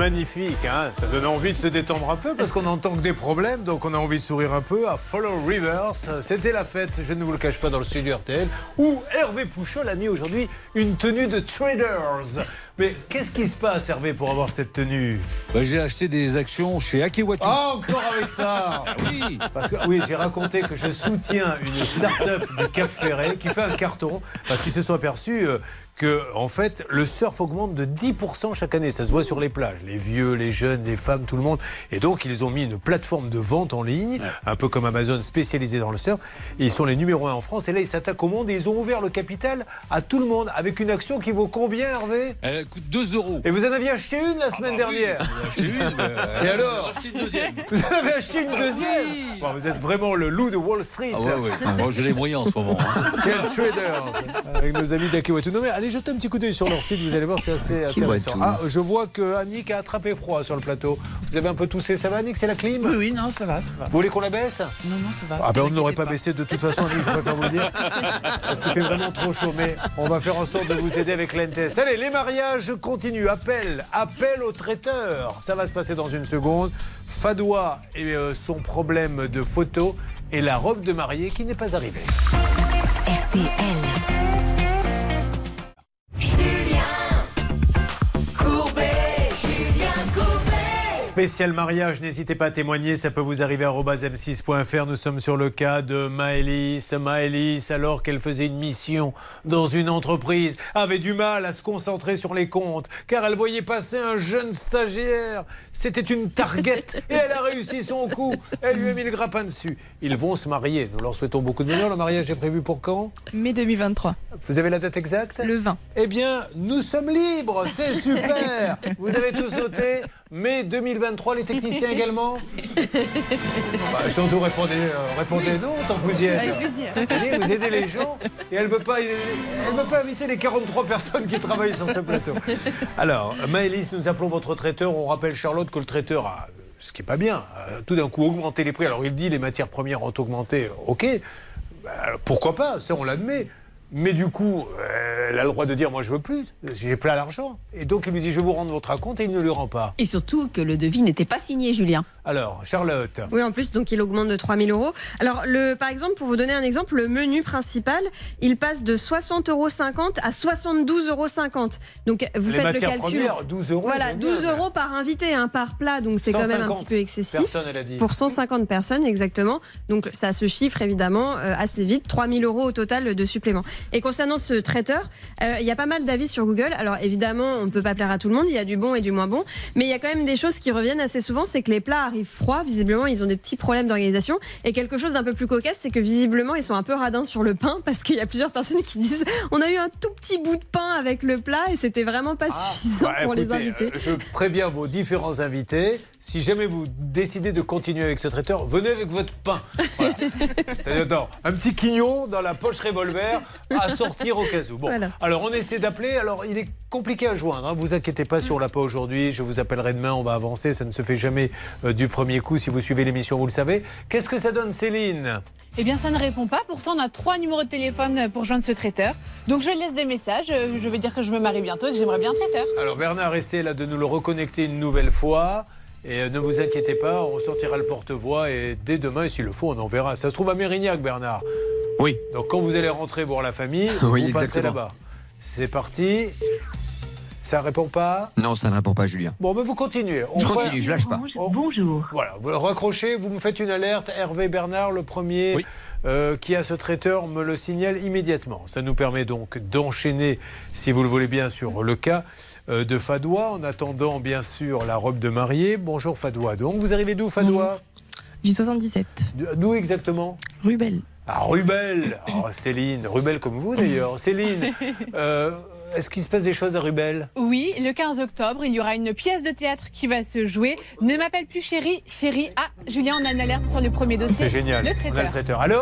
Magnifique, hein ça donne envie de se détendre un peu parce qu'on n'entend que des problèmes, donc on a envie de sourire un peu à Follow Rivers. C'était la fête, je ne vous le cache pas, dans le studio RTL, où Hervé Pouchol a mis aujourd'hui une tenue de traders. Mais qu'est-ce qui se passe, Hervé, pour avoir cette tenue? Bah, J'ai acheté des actions chez Akewatu. Ah, encore avec ça Oui Parce que, oui, j'ai raconté que je soutiens une start-up du Cap Ferré qui fait un carton parce qu'ils se sont aperçus euh, que, en fait, le surf augmente de 10% chaque année. Ça se voit sur les plages. Les vieux, les jeunes, les femmes, tout le monde. Et donc, ils ont mis une plateforme de vente en ligne, un peu comme Amazon spécialisée dans le surf. Et ils sont les numéros 1 en France. Et là, ils s'attaquent au monde et ils ont ouvert le capital à tout le monde avec une action qui vaut combien, Hervé? Elle coûte 2 euros. Et vous en aviez acheté une la semaine bah oui, dernière acheté une, Et alors j'en ai acheté une deuxième. Vous en avez acheté une Ah deuxième oui. Bon, Vous êtes vraiment le loup de Wall Street. Ah ouais, ouais. Moi, j'ai les moyens en ce moment. hein. Quel traders Avec nos amis d'Akewatu. Allez jeter un petit coup d'œil sur leur site, vous allez voir, c'est assez intéressant. Ah, je vois que Annick a attrapé froid sur le plateau. Vous avez un peu toussé, ça va Annick C'est la clim Oui, oui, non, ça va, ça va. Vous voulez qu'on la baisse? Non, non, ça va. Ah ben on Ne n'aurait pas inquiétez baissé de toute façon, Annick, je préfère vous le dire. Parce qu'il fait vraiment trop chaud, mais on va faire en sorte de vous aider avec l'NTS. Allez, les mariages continuent. Appel, appel au traiteur. Ça va se passer dans une seconde. Fadoua et euh, son problème de photo et la robe de mariée qui n'est pas arrivée. RTL. Spécial mariage, n'hésitez pas à témoigner, ça peut vous arriver à m6.fr. Nous sommes sur le cas de Maëlys. Maëlys, alors qu'elle faisait une mission dans une entreprise, avait du mal à se concentrer sur les comptes, car elle voyait passer un jeune stagiaire. C'était une target et elle a réussi son coup. Elle lui a mis le grappin dessus. Ils vont se marier. Nous leur souhaitons beaucoup de bonheur. Le mariage est prévu pour quand? Mai 2023. Vous avez la date exacte? Le 20. Eh bien, nous sommes libres, c'est super Vous avez tous noté mai 2023, les techniciens également Bah, Surtout répondez, euh, répondez non tant que vous y êtes. Avec plaisir. Vous aidez les gens et elle ne veut, pas- elle veut pas inviter les 43 personnes qui travaillent sur ce plateau. Alors, Maëlys, nous appelons votre traiteur. On rappelle Charlotte que le traiteur a, ce qui n'est pas bien, tout d'un coup augmenté les prix. Alors il dit les matières premières ont augmenté, ok, Bah, pourquoi pas, ça on l'admet. Mais du coup, euh, elle a le droit de dire moi je veux plus, j'ai plein l'argent. Et donc il lui dit je vais vous rendre votre acompte et il ne le rend pas. Et surtout que le devis n'était pas signé, Julien. Alors, Charlotte. Oui, en plus, donc il augmente de 3000 euros. Alors, le, par exemple, pour vous donner un exemple, le menu principal, il passe de 60,50 euros à 72,50 euros. Donc, vous Les faites le calcul. premières, 12 euros, Voilà, c'est bien, 12 mais- euros par invité, hein, par plat. Donc, c'est quand même un 150 petit peu excessif. personnes, elle a dit. Pour 150 personnes, exactement. Donc, ça se chiffre évidemment euh, assez vite. 3000 euros au total de supplément. Et concernant ce traiteur, euh, il y a pas mal d'avis sur Google. Alors, évidemment, on ne peut pas plaire à tout le monde. Il y a du bon et du moins bon. Mais il y a quand même des choses qui reviennent assez souvent. C'est que les plats arrivent froids. Visiblement, ils ont des petits problèmes d'organisation. Et quelque chose d'un peu plus cocasse, c'est que visiblement, ils sont un peu radins sur le pain parce qu'il y a plusieurs personnes qui disent on a eu un tout petit bout de pain avec le plat et c'était vraiment pas suffisant Bah, pour les invités. euh, Je préviens vos différents invités, si jamais vous décidez de continuer avec ce traiteur, venez avec votre pain. Voilà. C'est-à-dire un petit quignon dans la poche revolver à sortir au cas où. Bon, Voilà. alors on essaie d'appeler. Alors il est compliqué à joindre. Hein. Vous inquiétez pas si on l'a pas aujourd'hui. Je vous appellerai demain. On va avancer. Ça ne se fait jamais euh, du premier coup. Si vous suivez l'émission, vous le savez. Qu'est-ce que ça donne, Céline? Eh bien, ça ne répond pas. Pourtant, on a trois numéros de téléphone pour joindre ce traiteur. Donc, je laisse des messages. Euh, Je vais dire que je me marie bientôt et que j'aimerais bien un traiteur. Alors Bernard essaie là de nous le reconnecter une nouvelle fois. Et euh, ne vous inquiétez pas, on sortira le porte-voix et dès demain, s'il le faut, on en verra. Ça se trouve à Mérignac, Bernard. Oui. Donc quand vous allez rentrer voir la famille, Oui, vous passerez là-bas. C'est parti. Ça répond pas Non, ça ne répond pas, Julien. Bon, ben vous continuez. Je fera- continue, je lâche pas. Bonjour. Voilà, vous le raccrochez, vous me faites une alerte. Hervé Bernard, le premier euh, qui a ce traiteur, me le signale immédiatement. Ça nous permet donc d'enchaîner, si vous le voulez bien, sur le cas euh, de Fadoua, en attendant bien sûr la robe de mariée. Bonjour Fadoua. Donc vous arrivez d'où Fadoua Du 77. D'où exactement Rubel. Ah, Rubel oh, Céline, Rubel comme vous d'ailleurs. Céline, euh, est-ce qu'il se passe des choses à Rubel? Oui, le 15 octobre, il y aura une pièce de théâtre qui va se jouer. Ne m'appelle plus chérie, chérie. Ah, Julien, on a une alerte sur le premier dossier. C'est génial. Le On a traiteur. le traiteur. Allô?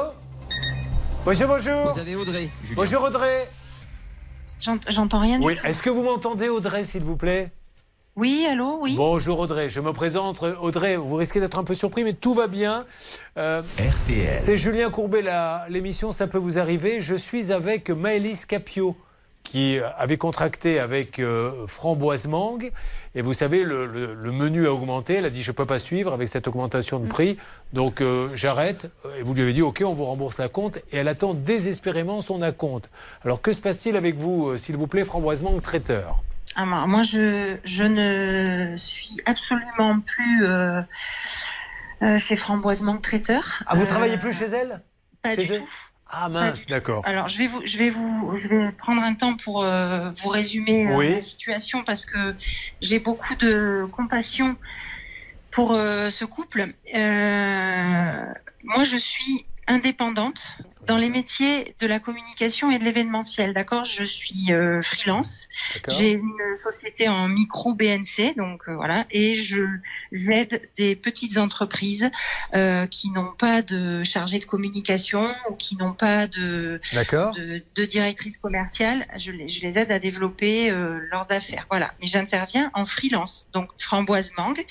Bonjour, bonjour. Vous avez Audrey. Julien. Bonjour Audrey. J'entends rien Oui, est-ce que vous m'entendez Audrey, s'il vous plaît? Oui, allô, oui. Bonjour Audrey, je me présente. Audrey, vous risquez d'être un peu surpris, mais tout va bien. Euh, RTL. C'est Julien Courbet, la- l'émission Ça peut vous arriver. Je suis avec Maëlys Capio, qui avait contracté avec euh, Framboise Mangue. Et vous savez, le, le- le menu a augmenté. Elle a dit Je ne peux pas suivre avec cette augmentation de prix. Donc euh, j'arrête. Et vous lui avez dit Ok, on vous rembourse la compte. Et elle attend désespérément son acompte. Alors que se passe-t-il avec vous, euh, s'il vous plaît, Framboise Mangue, traiteur? Ah, moi, je, je ne suis absolument plus euh, chez Framboise Manque Traiteur. Ah, vous travaillez plus chez elle? Pas Chez du tout. Ah mince, d'accord. Alors, je vais vous, je vais vous, je vais prendre un temps pour euh, vous résumer euh, la situation parce que j'ai beaucoup de compassion pour euh, ce couple. Euh, moi, je suis indépendante dans les métiers de la communication et de l'événementiel. D'accord, je suis euh, freelance. J'ai une société en micro BNC, donc euh, voilà, et je j'aide des petites entreprises euh, qui n'ont pas de chargé de communication ou qui n'ont pas de de, de directrice commerciale. Je les, je les aide à développer euh, leurs affaires. Voilà, mais j'interviens en freelance. Donc Framboise Mangue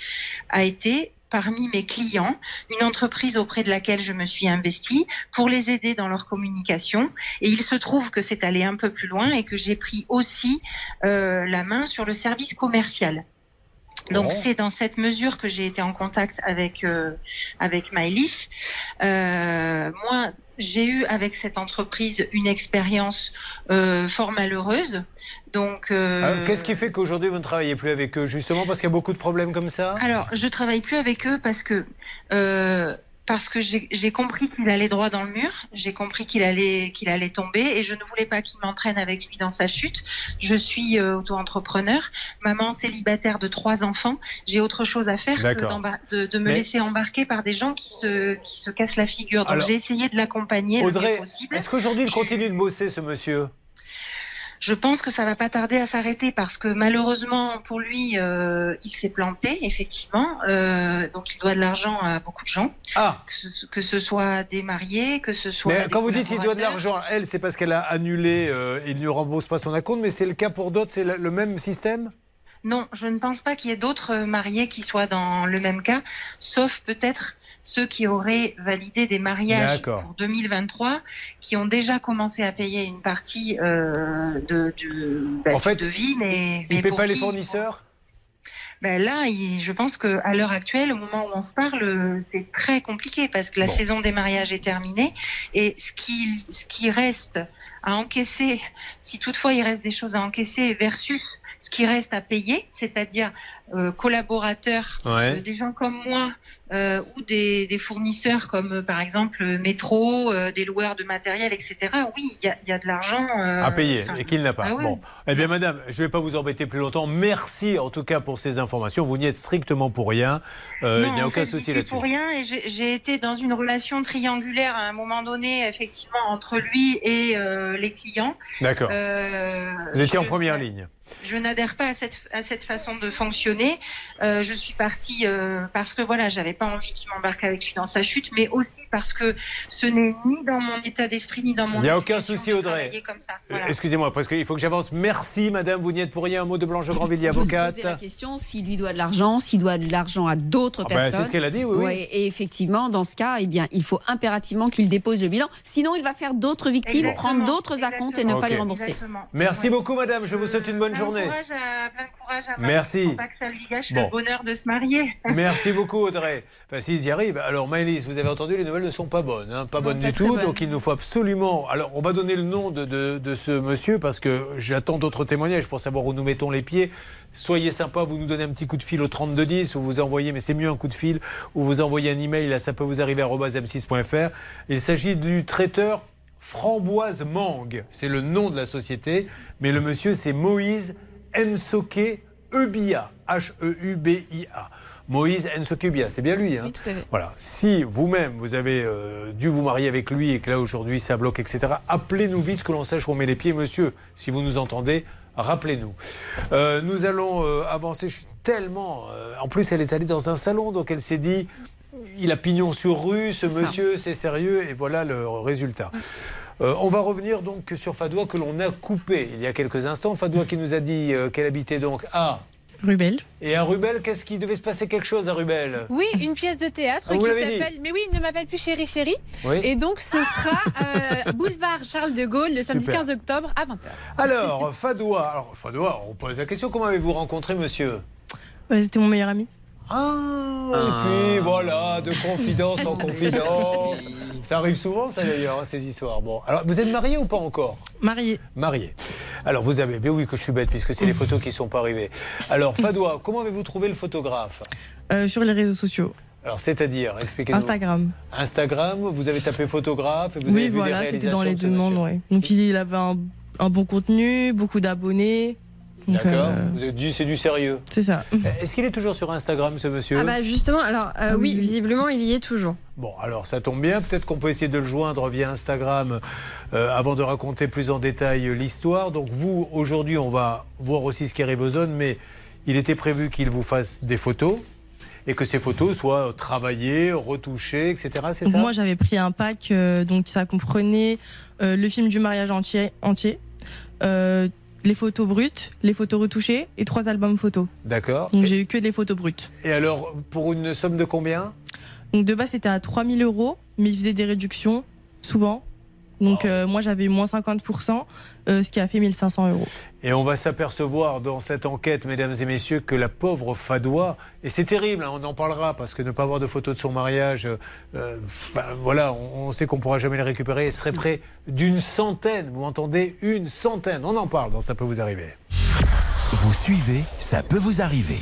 a été parmi mes clients, une entreprise auprès de laquelle je me suis investie pour les aider dans leur communication. Et il se trouve que c'est allé un peu plus loin et que j'ai pris aussi euh, la main sur le service commercial. Donc Bon. c'est dans cette mesure que j'ai été en contact avec euh, avec Maëlys. Euh, moi, j'ai eu avec cette entreprise une expérience euh, fort malheureuse. Donc euh, Alors, Qu'est-ce qui fait qu'aujourd'hui vous ne travaillez plus avec eux? Justement parce qu'il y a beaucoup de problèmes comme ça? Alors, je travaille plus avec eux parce que euh, parce que j'ai compris qu'il allait droit dans le mur, j'ai compris qu'il allait qu'il allait tomber et je ne voulais pas qu'il m'entraîne avec lui dans sa chute. Je suis euh, auto-entrepreneur, maman célibataire de trois enfants. J'ai autre chose à faire que de, de me Mais- laisser embarquer par des gens qui se qui se cassent la figure. Donc j'ai essayé de l'accompagner le mieux possible. est-ce qu'aujourd'hui il continue de bosser ce monsieur? Je pense que ça va pas tarder à s'arrêter parce que malheureusement pour lui, euh, il s'est planté effectivement. Euh, donc il doit de l'argent à beaucoup de gens, Ah, que ce, que ce soit des mariés, que ce soit. mais quand vous dites qu'il doit de l'argent, elle, c'est parce qu'elle a annulé, euh, il ne rembourse pas son acompte, mais c'est le cas pour d'autres, c'est le, le même système? Non, je ne pense pas qu'il y ait d'autres euh, mariés qui soient dans le même cas, sauf peut-être ceux qui auraient validé des mariages pour 2023, qui ont déjà commencé à payer une partie euh, de, de, bah, En fait, mais, Il mais ne paie pour pas les fournisseurs? Ben là, je pense que à l'heure actuelle, au moment où on se parle, c'est très compliqué parce que la Bon. saison des mariages est terminée et ce qui, ce qui reste à encaisser, si toutefois il reste des choses à encaisser versus ce qui reste à payer, c'est-à-dire euh, collaborateurs, Ouais. euh, des gens comme moi euh, ou des, des fournisseurs comme euh, par exemple euh, Métro, euh, des loueurs de matériel, etc. Oui, il y a, il y a de l'argent euh, à payer enfin, et qu'il n'a pas. ah ouais. Bon, eh bien, madame, je ne vais pas vous embêter plus longtemps. Merci en tout cas pour ces informations. Vous n'y êtes strictement pour rien. Il n'y a aucun fait, souci là-dessus. pour rien et j'ai été dans une relation triangulaire à un moment donné, effectivement, entre lui et les clients. D'accord. Vous étiez en je- première ligne. Je n'adhère pas à cette, à cette façon de fonctionner. Je suis partie parce que voilà, j'avais pas envie qu'il m'embarque avec lui dans sa chute, mais aussi parce que ce n'est ni dans mon état d'esprit ni dans mon. Il n'y a aucun souci, Audrey. Euh, Voilà. Excusez-moi, parce qu'il faut que j'avance. Merci, madame. Vous n'y êtes pour rien. Un mot de Blanche Grandvilliers, Vous avocate. posez la question s'il lui doit de l'argent, s'il doit de l'argent à d'autres Ah bah, personnes. c'est ce qu'elle a dit, oui, oui. Ouais, et effectivement, dans ce cas, eh bien, il faut impérativement qu'il dépose le bilan. Sinon, il va faire d'autres victimes, Exactement, prendre d'autres acomptes et ne pas les rembourser. Exactement. Merci beaucoup, madame. Je vous souhaite une bonne journée. courage à, plein de courage à Merci. Pour pas que ça lui gâche Bon. le bonheur de se marier. Merci beaucoup, Audrey. Enfin, s'ils y arrivent. Alors, Maëlys, vous avez entendu, les nouvelles ne sont pas bonnes. hein, pas bonnes pas du tout. Donc, il nous faut absolument. Alors, on va donner le nom de, de- de ce monsieur parce que j'attends d'autres témoignages pour savoir où nous mettons les pieds. Soyez sympa, vous nous donnez un petit coup de fil au 3210 ou vous envoyez, mais c'est mieux un coup de fil, ou vous envoyez un email à ça peut vous arriver m6.fr. Il s'agit du traiteur Framboise Mangue. C'est le nom de la société, mais le monsieur, c'est Moïse Ensoke Eubia. H-E-U-B-I-A. Moïse Ensoke Eubia, c'est bien lui. Hein Oui, tout à fait. voilà. Si vous-même, vous avez euh, dû vous marier avec lui et que là, aujourd'hui, ça bloque, etc., appelez-nous vite que l'on sache où on met les pieds. Monsieur, si vous nous entendez, rappelez-nous. Euh, nous allons euh, avancer. Je suis tellement... en plus, elle est allée dans un salon, donc elle s'est dit... Il a pignon sur rue, ce monsieur, c'est sérieux, et voilà le résultat. Euh, on va revenir donc sur Fadoua que l'on a coupé il y a quelques instants. Fadoua qui nous a dit euh, qu'elle habitait donc à... Rubel. Et à Rubel, qu'est-ce qui devait se passer quelque chose à Rubel? Oui, une pièce de théâtre Ah, qui s'appelle. Mais oui, il ne m'appelle plus Chéri Chéri. Oui. Et donc, ce sera euh, boulevard Charles de Gaulle le samedi Super. 15 octobre à 20h. Alors, Fadoua, alors Fadoua, on pose la question, comment avez-vous rencontré monsieur? Ouais, C'était mon meilleur ami. Ah, et puis voilà, de confidence en confidence. Ça arrive souvent, ça d'ailleurs, hein, ces histoires. Bon, alors vous êtes marié ou pas encore? Marié. Marié. Alors vous avez, bien oui que je suis bête puisque c'est les photos qui sont pas arrivées. Alors Fadoua, comment avez-vous trouvé le photographe? Euh, sur les réseaux sociaux. Alors c'est-à-dire, expliquez-nous. Instagram. Instagram, vous avez tapé photographe et vous avez oui, vu voilà, des c'était dans les demandes. Ouais. Donc il, il avait un, un bon contenu, beaucoup d'abonnés. D'accord. euh, Vous avez dit c'est du sérieux. c'est ça. Est-ce qu'il est toujours sur Instagram ce monsieur Ah bah justement, alors euh, Ah oui, visiblement il y est toujours. Bon, alors ça tombe bien. Peut-être qu'on peut essayer de le joindre via Instagram euh, avant de raconter plus en détail euh, l'histoire. Donc vous, aujourd'hui, on va voir aussi ce qui arrive aux zones, mais il était prévu qu'il vous fasse des photos et que ces photos soient travaillées, retouchées, etc. C'est Donc ça moi j'avais pris un pack, euh, donc ça comprenait euh, le film du mariage entier, entier euh, les photos brutes, les photos retouchées et trois albums photos. D'accord. Donc j'ai eu que des photos brutes. et alors, pour une somme de combien? Donc de base c'était à 3000 euros, mais ils faisaient des réductions souvent. Donc euh, moi j'avais eu moins 50%, euh, ce qui a fait 1500 euros. Et on va s'apercevoir dans cette enquête, mesdames et messieurs, que la pauvre Fadoua, et c'est terrible, hein, on en parlera, parce que ne pas avoir de photos de son mariage, euh, ben, voilà, on, on sait qu'on ne pourra jamais les récupérer, elle serait près d'une centaine, vous entendez Une centaine, on en parle dans Ça peut vous arriver. Vous suivez, ça peut vous arriver.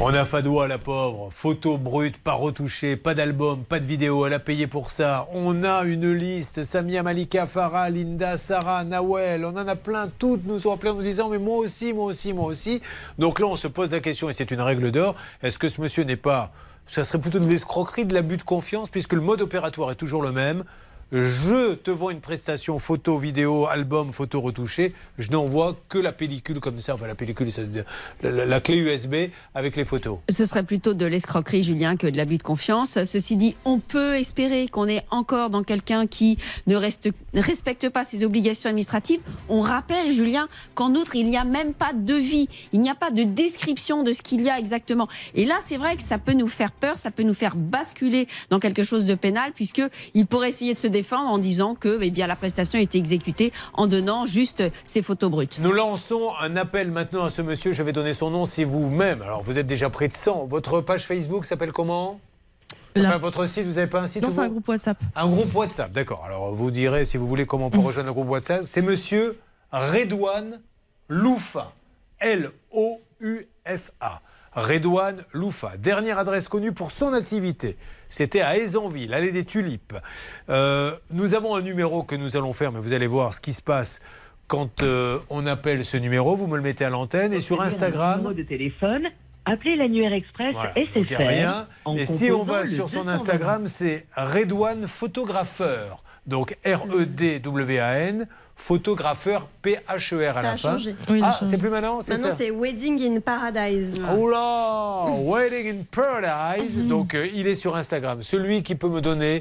On a Fadoua, la pauvre, photo brute, pas retouchée, pas d'album, pas de vidéo, elle a payé pour ça. On a une liste, Samia, Malika, Farah, Linda, Sarah, Nawel, on en a plein, toutes nous ont appelés en nous disant mais moi aussi, moi aussi, moi aussi. Donc là on se pose la question, et c'est une règle d'or, est-ce que ce monsieur n'est pas ça serait plutôt de l'escroquerie, de l'abus de confiance, puisque le mode opératoire est toujours le même? Je te vends une prestation photo, vidéo, album, photo retouchée. Je n'envoie que la pellicule comme ça, enfin la pellicule, ça se dit- la, clé USB avec les photos. Ce serait plutôt de l'escroquerie, Julien, que de l'abus de confiance. Ceci dit, on peut espérer qu'on est encore dans quelqu'un qui ne, respecte pas ses obligations administratives. On rappelle, Julien, qu'en outre, il n'y a même pas de devis, il n'y a pas de description de ce qu'il y a exactement. Et là, c'est vrai que ça peut nous faire peur, ça peut nous faire basculer dans quelque chose de pénal, puisque il pourrait essayer de se défendre en disant que eh bien, la prestation a été exécutée en donnant juste ses photos brutes. Nous lançons un appel maintenant à ce monsieur. Je vais donner son nom si vous-même. Alors, vous êtes déjà près de 100. Votre page Facebook s'appelle comment? Enfin, votre site, vous n'avez pas un site Non, c'est un groupe WhatsApp. Un groupe WhatsApp, d'accord. Alors, vous direz si vous voulez comment on peut rejoindre un groupe WhatsApp. C'est monsieur Redouane Loufa. L-O-U-F-A. Redouane Loufa. Dernière adresse connue pour son activité. C'était à Aisanville, allée des Tulipes. Euh, nous avons un numéro que nous allons faire, mais vous allez voir ce qui se passe quand euh, on appelle ce numéro. Vous me le mettez à l'antenne. Et sur Instagram. Numéro de téléphone, appelez l'annuaire express Voilà, en Et si on va sur son 220. Instagram, c'est Redouane Photographeur. Donc E R-E-D-W-A-N, photographeur P-H-E-R à Ça la a fin. changé. ah, c'est plus maintenant C'est Maintenant, c'est Wedding in Paradise. Oh là Wedding in Paradise. Donc euh, il est sur Instagram. Celui qui peut me donner euh,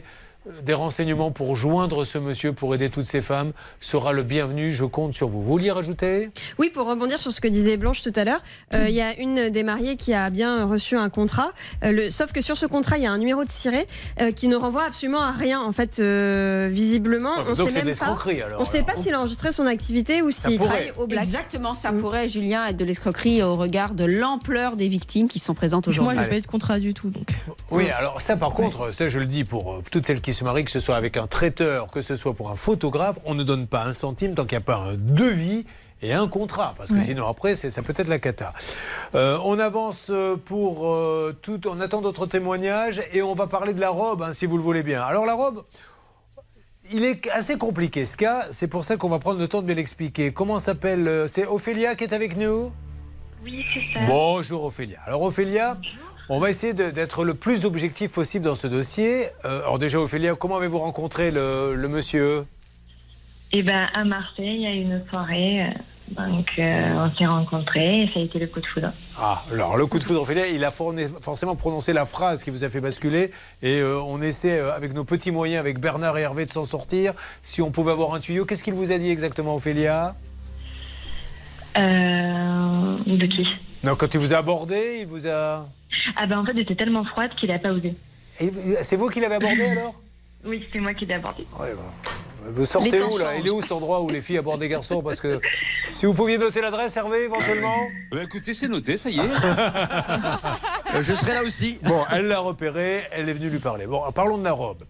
des renseignements pour joindre ce monsieur, pour aider toutes ces femmes, sera le bienvenu. Je compte sur vous. Vous vouliez rajouter? Oui, pour rebondir sur ce que disait Blanche tout à l'heure, euh, il y a une des mariées qui a bien reçu un contrat, euh, le- sauf que sur ce contrat, il y a un numéro de ciré euh, qui ne renvoie absolument à rien. En fait, euh, visiblement, Ah, on donc sait c'est de même pas. l'escroquerie, alors, on ne sait pas s'il a enregistré son activité ou s'il travaille au black. Exactement, ça pourrait, Julien, être de l'escroquerie au regard de l'ampleur des victimes qui sont présentes aujourd'hui. Moi, j'ai pas eu de contrat du tout. Donc. Oui, alors ça par contre, ça je le dis pour euh, toutes celles qui se marient, que ce soit avec un traiteur, que ce soit pour un photographe, on ne donne pas un centime tant qu'il n'y a pas un devis et un contrat, parce que Ouais. sinon après ça peut être la cata. Euh, on avance euh, pour euh, tout, on attend d'autres témoignages et on va parler de la robe, hein, si vous le voulez bien. Alors la robe, il est assez compliqué ce cas, c'est pour ça qu'on va prendre le temps de bien l'expliquer. Comment s'appelle C'est Ophélia qui est avec nous? Oui, c'est ça. Bonjour Ophélia. Alors Ophélia, on va essayer d'être le plus objectif possible dans ce dossier. Euh, alors déjà Ophélia, comment avez-vous rencontré le, le monsieur? Eh ben, à Marseille, il y a une soirée. euh, Donc, euh, on s'est rencontrés et ça a été le coup de foudre. Ah, alors le coup de foudre Ophélia, il a forcément prononcé la phrase qui vous a fait basculer et euh, on essaie euh, avec nos petits moyens, avec Bernard et Hervé de s'en sortir. Si on pouvait avoir un tuyau, qu'est-ce qu'il vous a dit exactement Ophélia? Euh, de qui? Non, quand il vous a abordé, il vous a... Ah ben, en fait, j'étais tellement froide qu'il a pas osé. C'est vous qui l'avez abordé alors? Oui, c'est moi qui l'ai abordé. Vous sortez où là? Il est où cet endroit où les filles abordent des garçons? Parce que si vous pouviez noter l'adresse, Hervé, éventuellement? Bah, écoutez, c'est noté, ça y est. je serai là aussi. Bon, elle l'a repéré, elle est venue lui parler. Bon, parlons de la robe.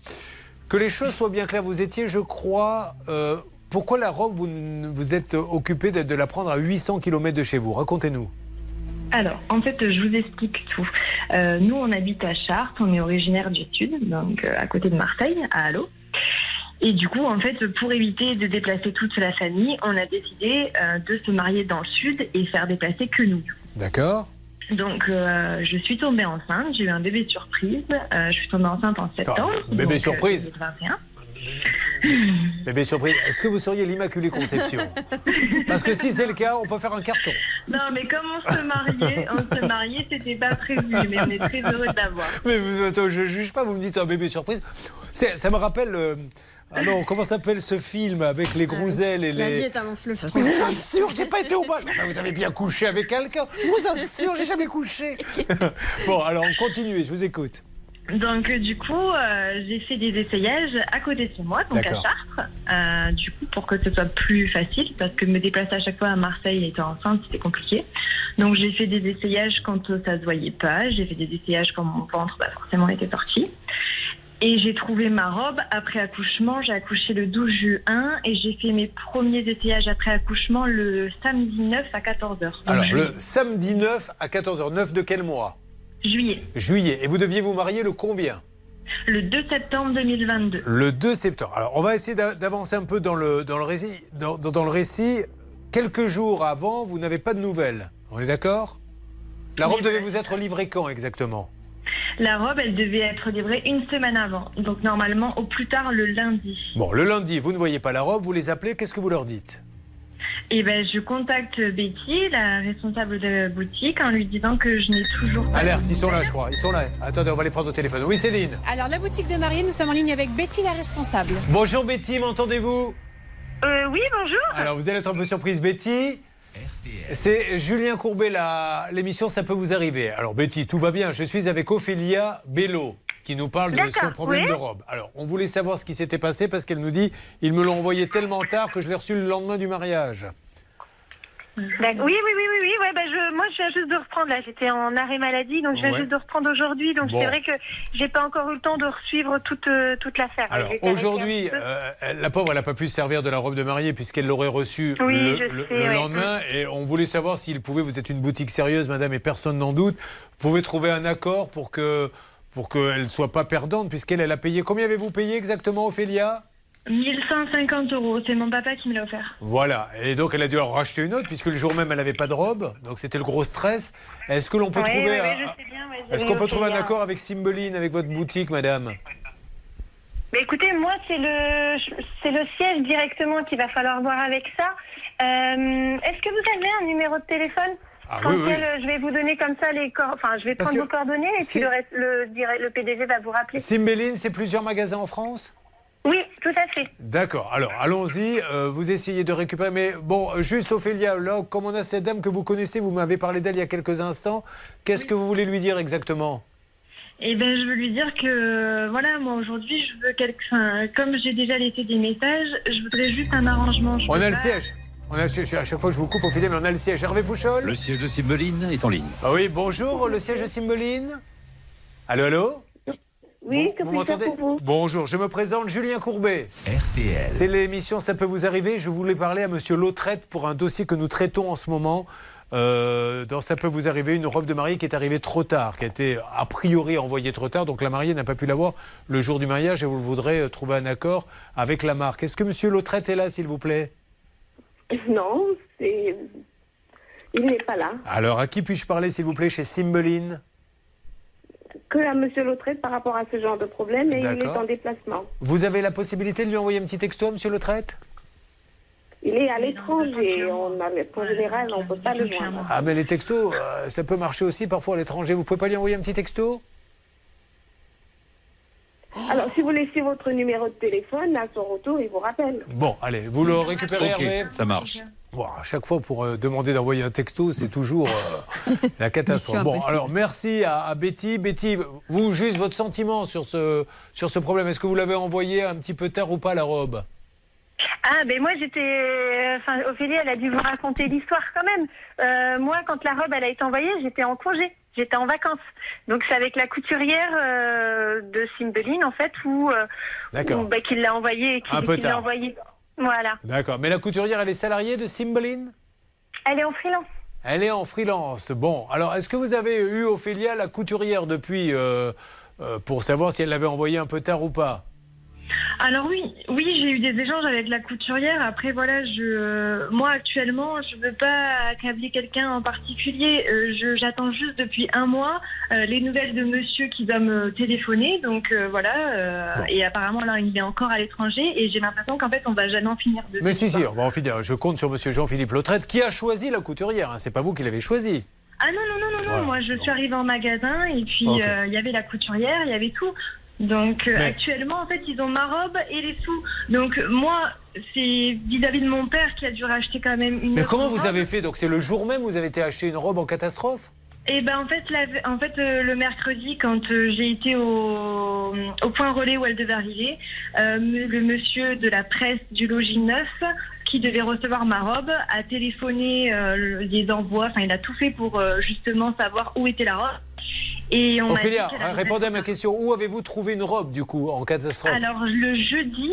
Que les choses soient bien claires, vous étiez, je crois. euh, pourquoi la robe, vous vous êtes occupé de, de la prendre à 800 km de chez vous? Racontez-nous. Alors, en fait, je vous explique tout. Euh, nous, on habite à Chartres, on est originaire du Sud, donc euh, à côté de Marseille, à Allo. Et du coup, en fait, pour éviter de déplacer toute la famille, on a décidé euh, de se marier dans le Sud et faire déplacer que nous. D'accord Donc, je suis tombée enceinte, j'ai eu un bébé surprise. je suis tombée enceinte en septembre. bébé donc, euh, surprise 2021. Bébé surprise, est-ce que vous seriez l'Immaculée Conception? Parce que si c'est le cas, on peut faire un carton. Non, mais comme on se mariait, on se mariait, c'était pas prévu, mais on est très heureux de l'avoir. Mais vous, attends, je juge pas, vous me dites un bébé surprise. Ça me rappelle. euh, ah non, comment s'appelle ce film avec les grouselles et La vie les. est un fleuve Je vous assure, j'ai pas été au bal. Enfin, vous avez bien couché avec quelqu'un. Je vous assure, j'ai jamais couché. bon, alors continuez, je vous écoute. Donc euh, du coup, euh, j'ai fait des essayages à côté de chez moi, donc à. Chartres, euh, du coup pour que ce soit plus facile, parce que me déplacer à chaque fois à Marseille étant enceinte, c'était compliqué. Donc j'ai fait des essayages quand ça se voyait pas, j'ai fait des essayages quand mon ventre bah, forcément était sorti. Et j'ai trouvé ma robe après accouchement. J'ai accouché le 12 juin et j'ai fait mes premiers essayages après accouchement le samedi 9 à 14h. Alors, le samedi 9 à 14h. 9 de quel mois? Juillet. Juillet. Et vous deviez vous marier le combien Le 2 septembre 2022. Le 2 septembre. Alors, on va essayer d'a- d'avancer un peu dans le, dans le récit. Dans, dans- dans le récit, quelques jours avant, vous n'avez pas de nouvelles. On est d'accord? La robe devait vous être livrée quand exactement? La robe, elle devait être livrée une semaine avant. Donc normalement, au plus tard le lundi. Bon, le lundi, vous ne voyez pas la robe, vous les appelez, qu'est-ce que vous leur dites? Et ben, je contacte Betty, la responsable de la boutique, en lui disant que je n'ai toujours pas. Alerte, ils sont là, je crois. Ils sont là. Attendez, on va les prendre au téléphone. Oui, Céline. Alors, la boutique de mariée, nous sommes en ligne avec Betty, la responsable. Bonjour Betty, m'entendez-vous? Euh, oui, bonjour. Alors, vous allez être un peu surprise, Betty. C'est Julien Courbet, la- l'émission Ça peut vous arriver. Alors, Betty, tout va bien. Je suis avec Ophélia Bello qui nous parle de son problème oui. de robe. Alors, on voulait savoir ce qui s'était passé parce qu'elle nous dit ils me l'ont envoyé tellement tard que je l'ai reçu le lendemain du mariage. Oui, oui, oui, oui, oui. Ouais, bah, je, moi, je viens juste de reprendre. Là, j'étais en arrêt maladie, donc je viens Ouais. juste de reprendre aujourd'hui. Donc Bon. c'est vrai que j'ai pas encore eu le temps de suivre toute euh, toute l'affaire. Alors aujourd'hui, euh, la pauvre, elle n'a pas pu se servir de la robe de mariée puisqu'elle l'aurait reçue Oui, le, je le- sais, le ouais. lendemain. Et on voulait savoir s'il pouvait, vous êtes une boutique sérieuse, madame, et personne n'en doute, vous pouvez trouver un accord pour que pour qu'elle ne soit pas perdante puisqu'elle elle a payé. Combien avez-vous payé exactement, Ophélia? 1150 euros, c'est mon papa qui me l'a offert. Voilà. Et donc elle a dû en racheter une autre puisque le jour même elle n'avait pas de robe. Donc c'était le gros stress. Est-ce que l'on peut Ouais, trouver ouais, un- ouais, Est-ce qu'on peut ok, trouver un accord avec Cymbeline, avec votre boutique, madame? Mais écoutez, moi, c'est le c'est le siège directement qu'il va falloir voir avec ça. Euh, Est-ce que vous avez un numéro de téléphone Ah oui, je vais vous donner comme ça les cor- enfin je vais prendre vos coordonnées et puis le, reste, le, le PDG va vous rappeler. Cymbeline, c'est plusieurs magasins en France? Oui, tout à fait. D'accord. Alors, allons-y. euh, vous essayez de récupérer. Mais bon, euh, juste Ophélia, là, comme on a cette dame que vous connaissez, vous m'avez parlé d'elle il y a quelques instants. Qu'est-ce que vous voulez lui dire exactement? Et ben, je veux lui dire que, voilà, moi aujourd'hui, je veux quelque. Enfin, comme j'ai déjà laissé des messages, je voudrais juste un arrangement. Je On a le siège. On a, à chaque fois que je vous coupe, Ophélia, mais on a le siège. Hervé Pouchol? Le siège de Cymbeline est en ligne. Ah oui, bonjour, le siège de Cymbeline? Allô, allô? Oui, que Vous m'entendez pour vous Bonjour, je me présente Julien Courbet. RTL. C'est l'émission Ça peut vous arriver. Je voulais parler à Monsieur Lautrette pour un dossier que nous traitons en ce moment. Euh, dans Ça peut vous arriver, une robe de mariée qui est arrivée trop tard, qui a été a priori envoyée trop tard, donc la mariée n'a pas pu l'avoir le jour du mariage et vous voudrez euh, trouver un accord avec la marque. Est-ce que Monsieur Lautrette est là, s'il vous plaît? Non, c'est. Il n'est pas là. Alors, à qui puis-je parler, s'il vous plaît, chez Cymbeline? Que à Monsieur Lautrette par rapport à ce genre de problème et il est en déplacement. Vous avez la possibilité de lui envoyer un petit texto à Monsieur Lautrette Il est à l'étranger. En général, on ne peut pas le joindre. Ah, mais les textos, euh, ça peut marcher aussi parfois à l'étranger. Vous pouvez pas lui envoyer un petit texto? Alors, si vous laissez votre numéro de téléphone, à son retour, il vous rappelle. Bon, allez, vous le récupérez, Ok, Hervé ça marche. Bon, à chaque fois, pour euh, demander d'envoyer un texto, c'est toujours euh, la catastrophe. Bon, alors merci à, à Betty. Betty, vous, juste votre sentiment sur ce, sur ce problème. Est-ce que vous l'avez envoyé un petit peu tard ou pas, la robe? Ah, ben moi j'étais. Enfin, Ophélie, elle a dû vous raconter l'histoire quand même. Euh, moi, quand la robe elle a été envoyée, j'étais en congé, j'étais en vacances. Donc c'est avec la couturière euh, de Cymbeline en fait, où. euh, D'accord. où, bah, qu'il l'a envoyée. qu'il- Un peu qu'il l'a tard. envoyée. Voilà. D'accord. Mais la couturière, elle est salariée de Cymbeline? Elle est en freelance. Elle est en freelance. Bon, alors est-ce que vous avez eu Ophélia, la couturière, depuis, euh, euh, pour savoir si elle l'avait envoyé un peu tard ou pas? Alors oui, oui, j'ai eu des échanges avec la couturière. Après voilà, je, moi actuellement, je veux pas accabler quelqu'un en particulier. Euh, J'attends juste depuis un mois euh, les nouvelles de Monsieur qui va me téléphoner. Donc euh, voilà, euh, et apparemment là, il est encore à l'étranger et j'ai l'impression qu'en fait, on va jamais en finir. De Mais si, si, on va en finir. Je compte sur Monsieur Jean-Philippe Lautrette, qui a choisi la couturière. hein. C'est pas vous qui l'avez choisi. Ah non non non non non, Voilà. moi je suis arrivée en magasin et puis euh, il y avait la couturière, il y avait tout. Donc euh, actuellement en fait ils ont ma robe et les sous. Donc moi c'est vis-à-vis de mon père qui a dû racheter quand même une. Mais comment vous avez fait Donc c'est le jour même où vous avez été acheter une robe en catastrophe Eh ben en fait, la- en fait euh, le mercredi, quand euh, j'ai été au, au point relais où elle devait arriver, euh, le monsieur de la presse du logis neuf qui devait recevoir ma robe a téléphoné le- les envois, enfin il a tout fait pour justement savoir où était la robe. Et on Ophélia, répondez à ma question. Où avez-vous trouvé une robe, du coup, en catastrophe Alors le jeudi,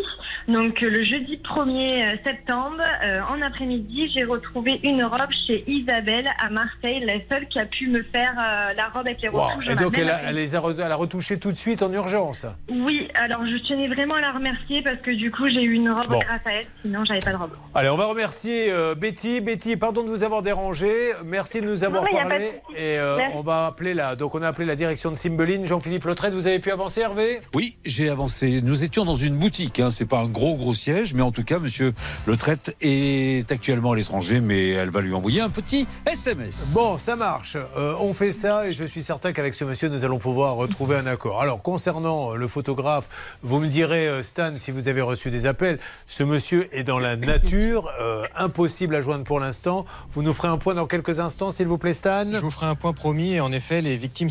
donc euh, le jeudi 1er septembre, euh, en après-midi, j'ai retrouvé une robe chez Isabelle à Marseille, la seule qui a pu me faire euh, la robe avec les Wow. retouches. Et donc elle a, elle les a, elle a retouché tout de suite en urgence. Oui, alors je tenais vraiment à la remercier parce que du coup j'ai eu une robe Bon. grâce à elle, sinon j'avais pas de robe. Allez, on va remercier euh, Betty. Betty, pardon de vous avoir dérangé. Merci de nous avoir Non, parlé. Et euh, on va appeler là. Donc on a appelé la direction de Cymbeline. Jean-Philippe Lautrette, vous avez pu avancer, Hervé? Oui, j'ai avancé. Nous étions dans une boutique. Hein. C'est pas un gros gros siège, mais en tout cas, Monsieur Le Traite est actuellement à l'étranger, mais elle va lui envoyer un petit SMS. Bon, ça marche. Euh, on fait ça et je suis certain qu'avec ce monsieur, nous allons pouvoir retrouver un accord. Alors, concernant euh, le photographe, vous me direz, euh, Stan, si vous avez reçu des appels, ce monsieur est dans la nature, euh, impossible à joindre pour l'instant. Vous nous ferez un point dans quelques instants, s'il vous plaît, Stan? Je vous ferai un point promis et en effet, les victimes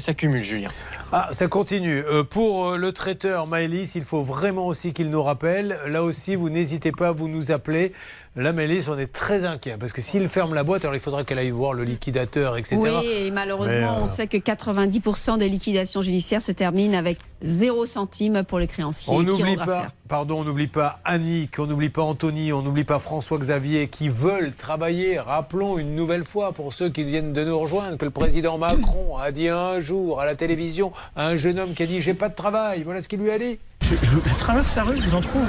Ah, ça continue. Euh, pour euh, le traiteur Maëlys, il faut vraiment aussi qu'il nous rappelle. Là aussi, vous n'hésitez pas à vous nous appeler. Là, Maëlys, on est très inquiet parce que s'il ferme la boîte, alors il faudra qu'elle aille voir le liquidateur, etc. Oui, et malheureusement, euh, on sait que 90% des liquidations judiciaires se terminent avec 0 centime pour les créanciers. On n'oublie pas, pardon, on n'oublie pas Annick, on n'oublie pas Anthony, on n'oublie pas François-Xavier qui veulent travailler. Rappelons une nouvelle fois pour ceux qui viennent de nous rejoindre que le président Macron a dit un jour à la télévision à un jeune homme qui a dit j'ai pas de travail. Voilà ce qu'il lui a dit. Je, je- je traverse la rue, je vous en trouve.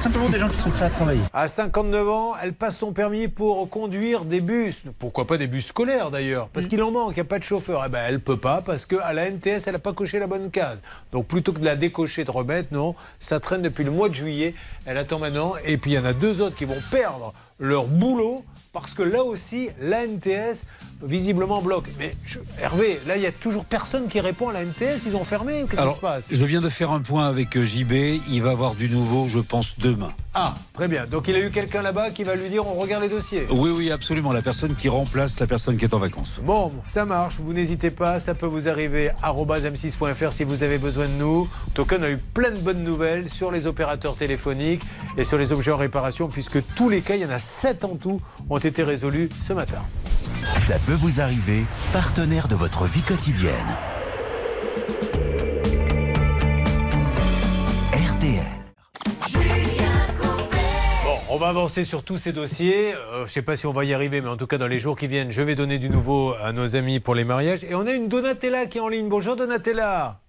Simplement des gens qui sont prêts à travailler. À 59 ans, elle passe son permis pour conduire des bus. Pourquoi pas des bus scolaires d'ailleurs? Parce qu'il en manque, il n'y a pas de chauffeur. Eh ben, elle peut pas parce qu'à la NTS, elle n'a pas coché la bonne case. Donc plutôt que de la décocher, de remettre, non, ça traîne depuis le mois de juillet. Elle attend maintenant. Et puis il y en a deux autres qui vont perdre leur boulot parce que là aussi, la NTS visiblement bloque. Mais je- Hervé, là, il n'y a toujours personne qui répond à la NTS. Ils ont fermé Qu'est-ce qui se passe? je viens de faire un point avec euh, JB. Il va avoir du nouveau, je pense, demain. Ah, très bien. Donc il a eu quelqu'un là-bas qui va lui dire on regarde les dossiers? Oui, oui, absolument. La personne qui remplace la personne qui est en vacances. Bon, ça marche, vous n'hésitez pas, ça peut vous arriver m6.fr si vous avez besoin de nous. En tout cas, on a eu plein de bonnes nouvelles sur les opérateurs téléphoniques et sur les objets en réparation, puisque tous les cas, il y en a 7 en tout, ont été résolus ce matin. Ça peut vous arriver, partenaire de votre vie quotidienne. On va avancer sur tous ces dossiers. Euh, je ne sais pas si on va y arriver, mais en tout cas, dans les jours qui viennent, je vais donner du nouveau à nos amis pour les mariages. Et on a une Donatella qui est en ligne. Bonjour Donatella.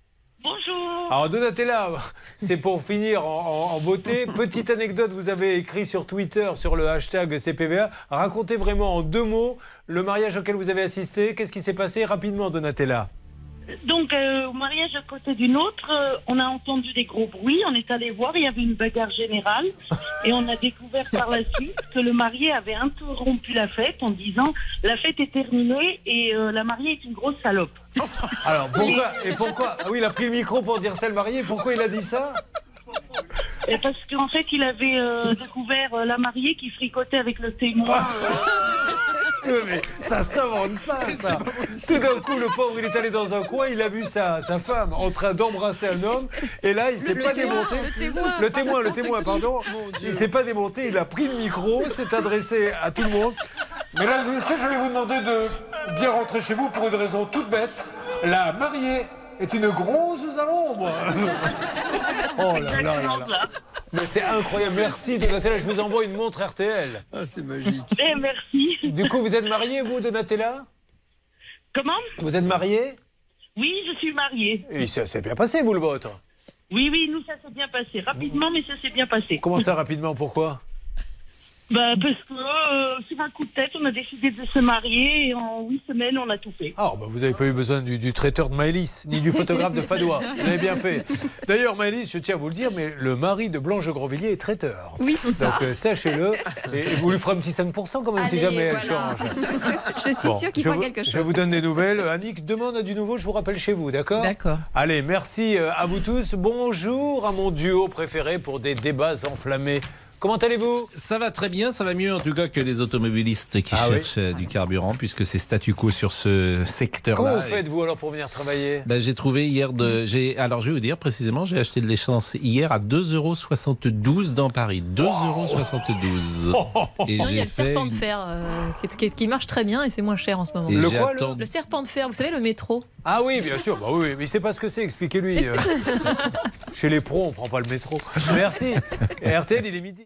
Bonjour. Alors Donatella, c'est pour finir en, beauté. Petite anecdote, vous avez écrit sur Twitter, sur le hashtag CPVA. Racontez vraiment en deux mots le mariage auquel vous avez assisté. Qu'est-ce qui s'est passé rapidement, Donatella? Donc, euh, au mariage à côté d'une autre, euh, on a entendu des gros bruits. On est allé voir, il y avait une bagarre générale. Et on a découvert par la suite que le marié avait interrompu la fête en disant La fête est terminée et euh, la mariée est une grosse salope. Alors pourquoi Et pourquoi Ah oui, il a pris le micro pour dire ça le marié. Pourquoi il a dit ça? Et parce qu'en fait, il avait euh, découvert euh, la mariée qui fricotait avec le témoin. Euh, mais ça s'invente pas, ça. Tout d'un coup, le pauvre, il est allé dans un coin, il a vu sa, sa femme en train d'embrasser un homme, et là, il s'est pas témoin, démonté. le témoin. le témoin, le témoin, pardon. Il s'est pas démonté, il a pris le micro, s'est adressé à tout le monde. Mesdames et messieurs, je vais vous demander de bien rentrer chez vous pour une raison toute bête. La mariée est une grosse à l'ombre. Oh là là là là. Mais c'est incroyable. Merci Donatella. Je vous envoie une montre RTL. Ah, c'est magique. Eh, merci. Du coup, vous êtes marié, vous, Donatella? Comment? Vous êtes marié? Oui, je suis mariée. Et ça s'est bien passé, vous, le vôtre? Oui, oui, nous, ça s'est bien passé. Rapidement, mais ça s'est bien passé. Comment ça, rapidement? Pourquoi? Bah, parce que euh, sur un coup de tête, on a décidé de se marier et en huit semaines, on a tout fait. Ah, bah, vous n'avez pas eu besoin du, du traiteur de Maëlys, ni du photographe de Fadois. Vous avez bien fait. D'ailleurs, Maëlys, je tiens à vous le dire, mais le mari de Blanche Grandvilliers est traiteur. Oui, c'est ça. Donc, euh, sachez-le. Et, et vous lui ferez un petit 5% quand même, si jamais elle change. Je suis Bon, sûre qu'il fera quelque chose. Je vous donne des nouvelles. Annick, demain, on a du nouveau, je vous rappelle chez vous, d'accord D'accord. Allez, merci euh, à vous tous. Bonjour à mon duo préféré pour des débats enflammés. Comment allez-vous? Ça va très bien, ça va mieux en tout cas que les automobilistes qui Ah cherchent du carburant, puisque c'est statu quo sur ce secteur-là. Comment vous faites, vous, alors, pour venir travailler? Ben, j'ai trouvé hier de. J'ai, alors, je vais vous dire précisément, j'ai acheté de l'essence hier à 2,72 euros dans Paris. 2,72 euros. Et Sinon, il y a le serpent de fer euh, qui, marche très bien et c'est moins cher en ce moment. Et Le quoi, le Le serpent de fer, vous savez, le métro. Ah oui, bien sûr. Bah oui, mais il sait pas ce que c'est. Expliquez-lui. euh. Chez les pros, on prend pas le métro. Merci. Et RTL, il est midi.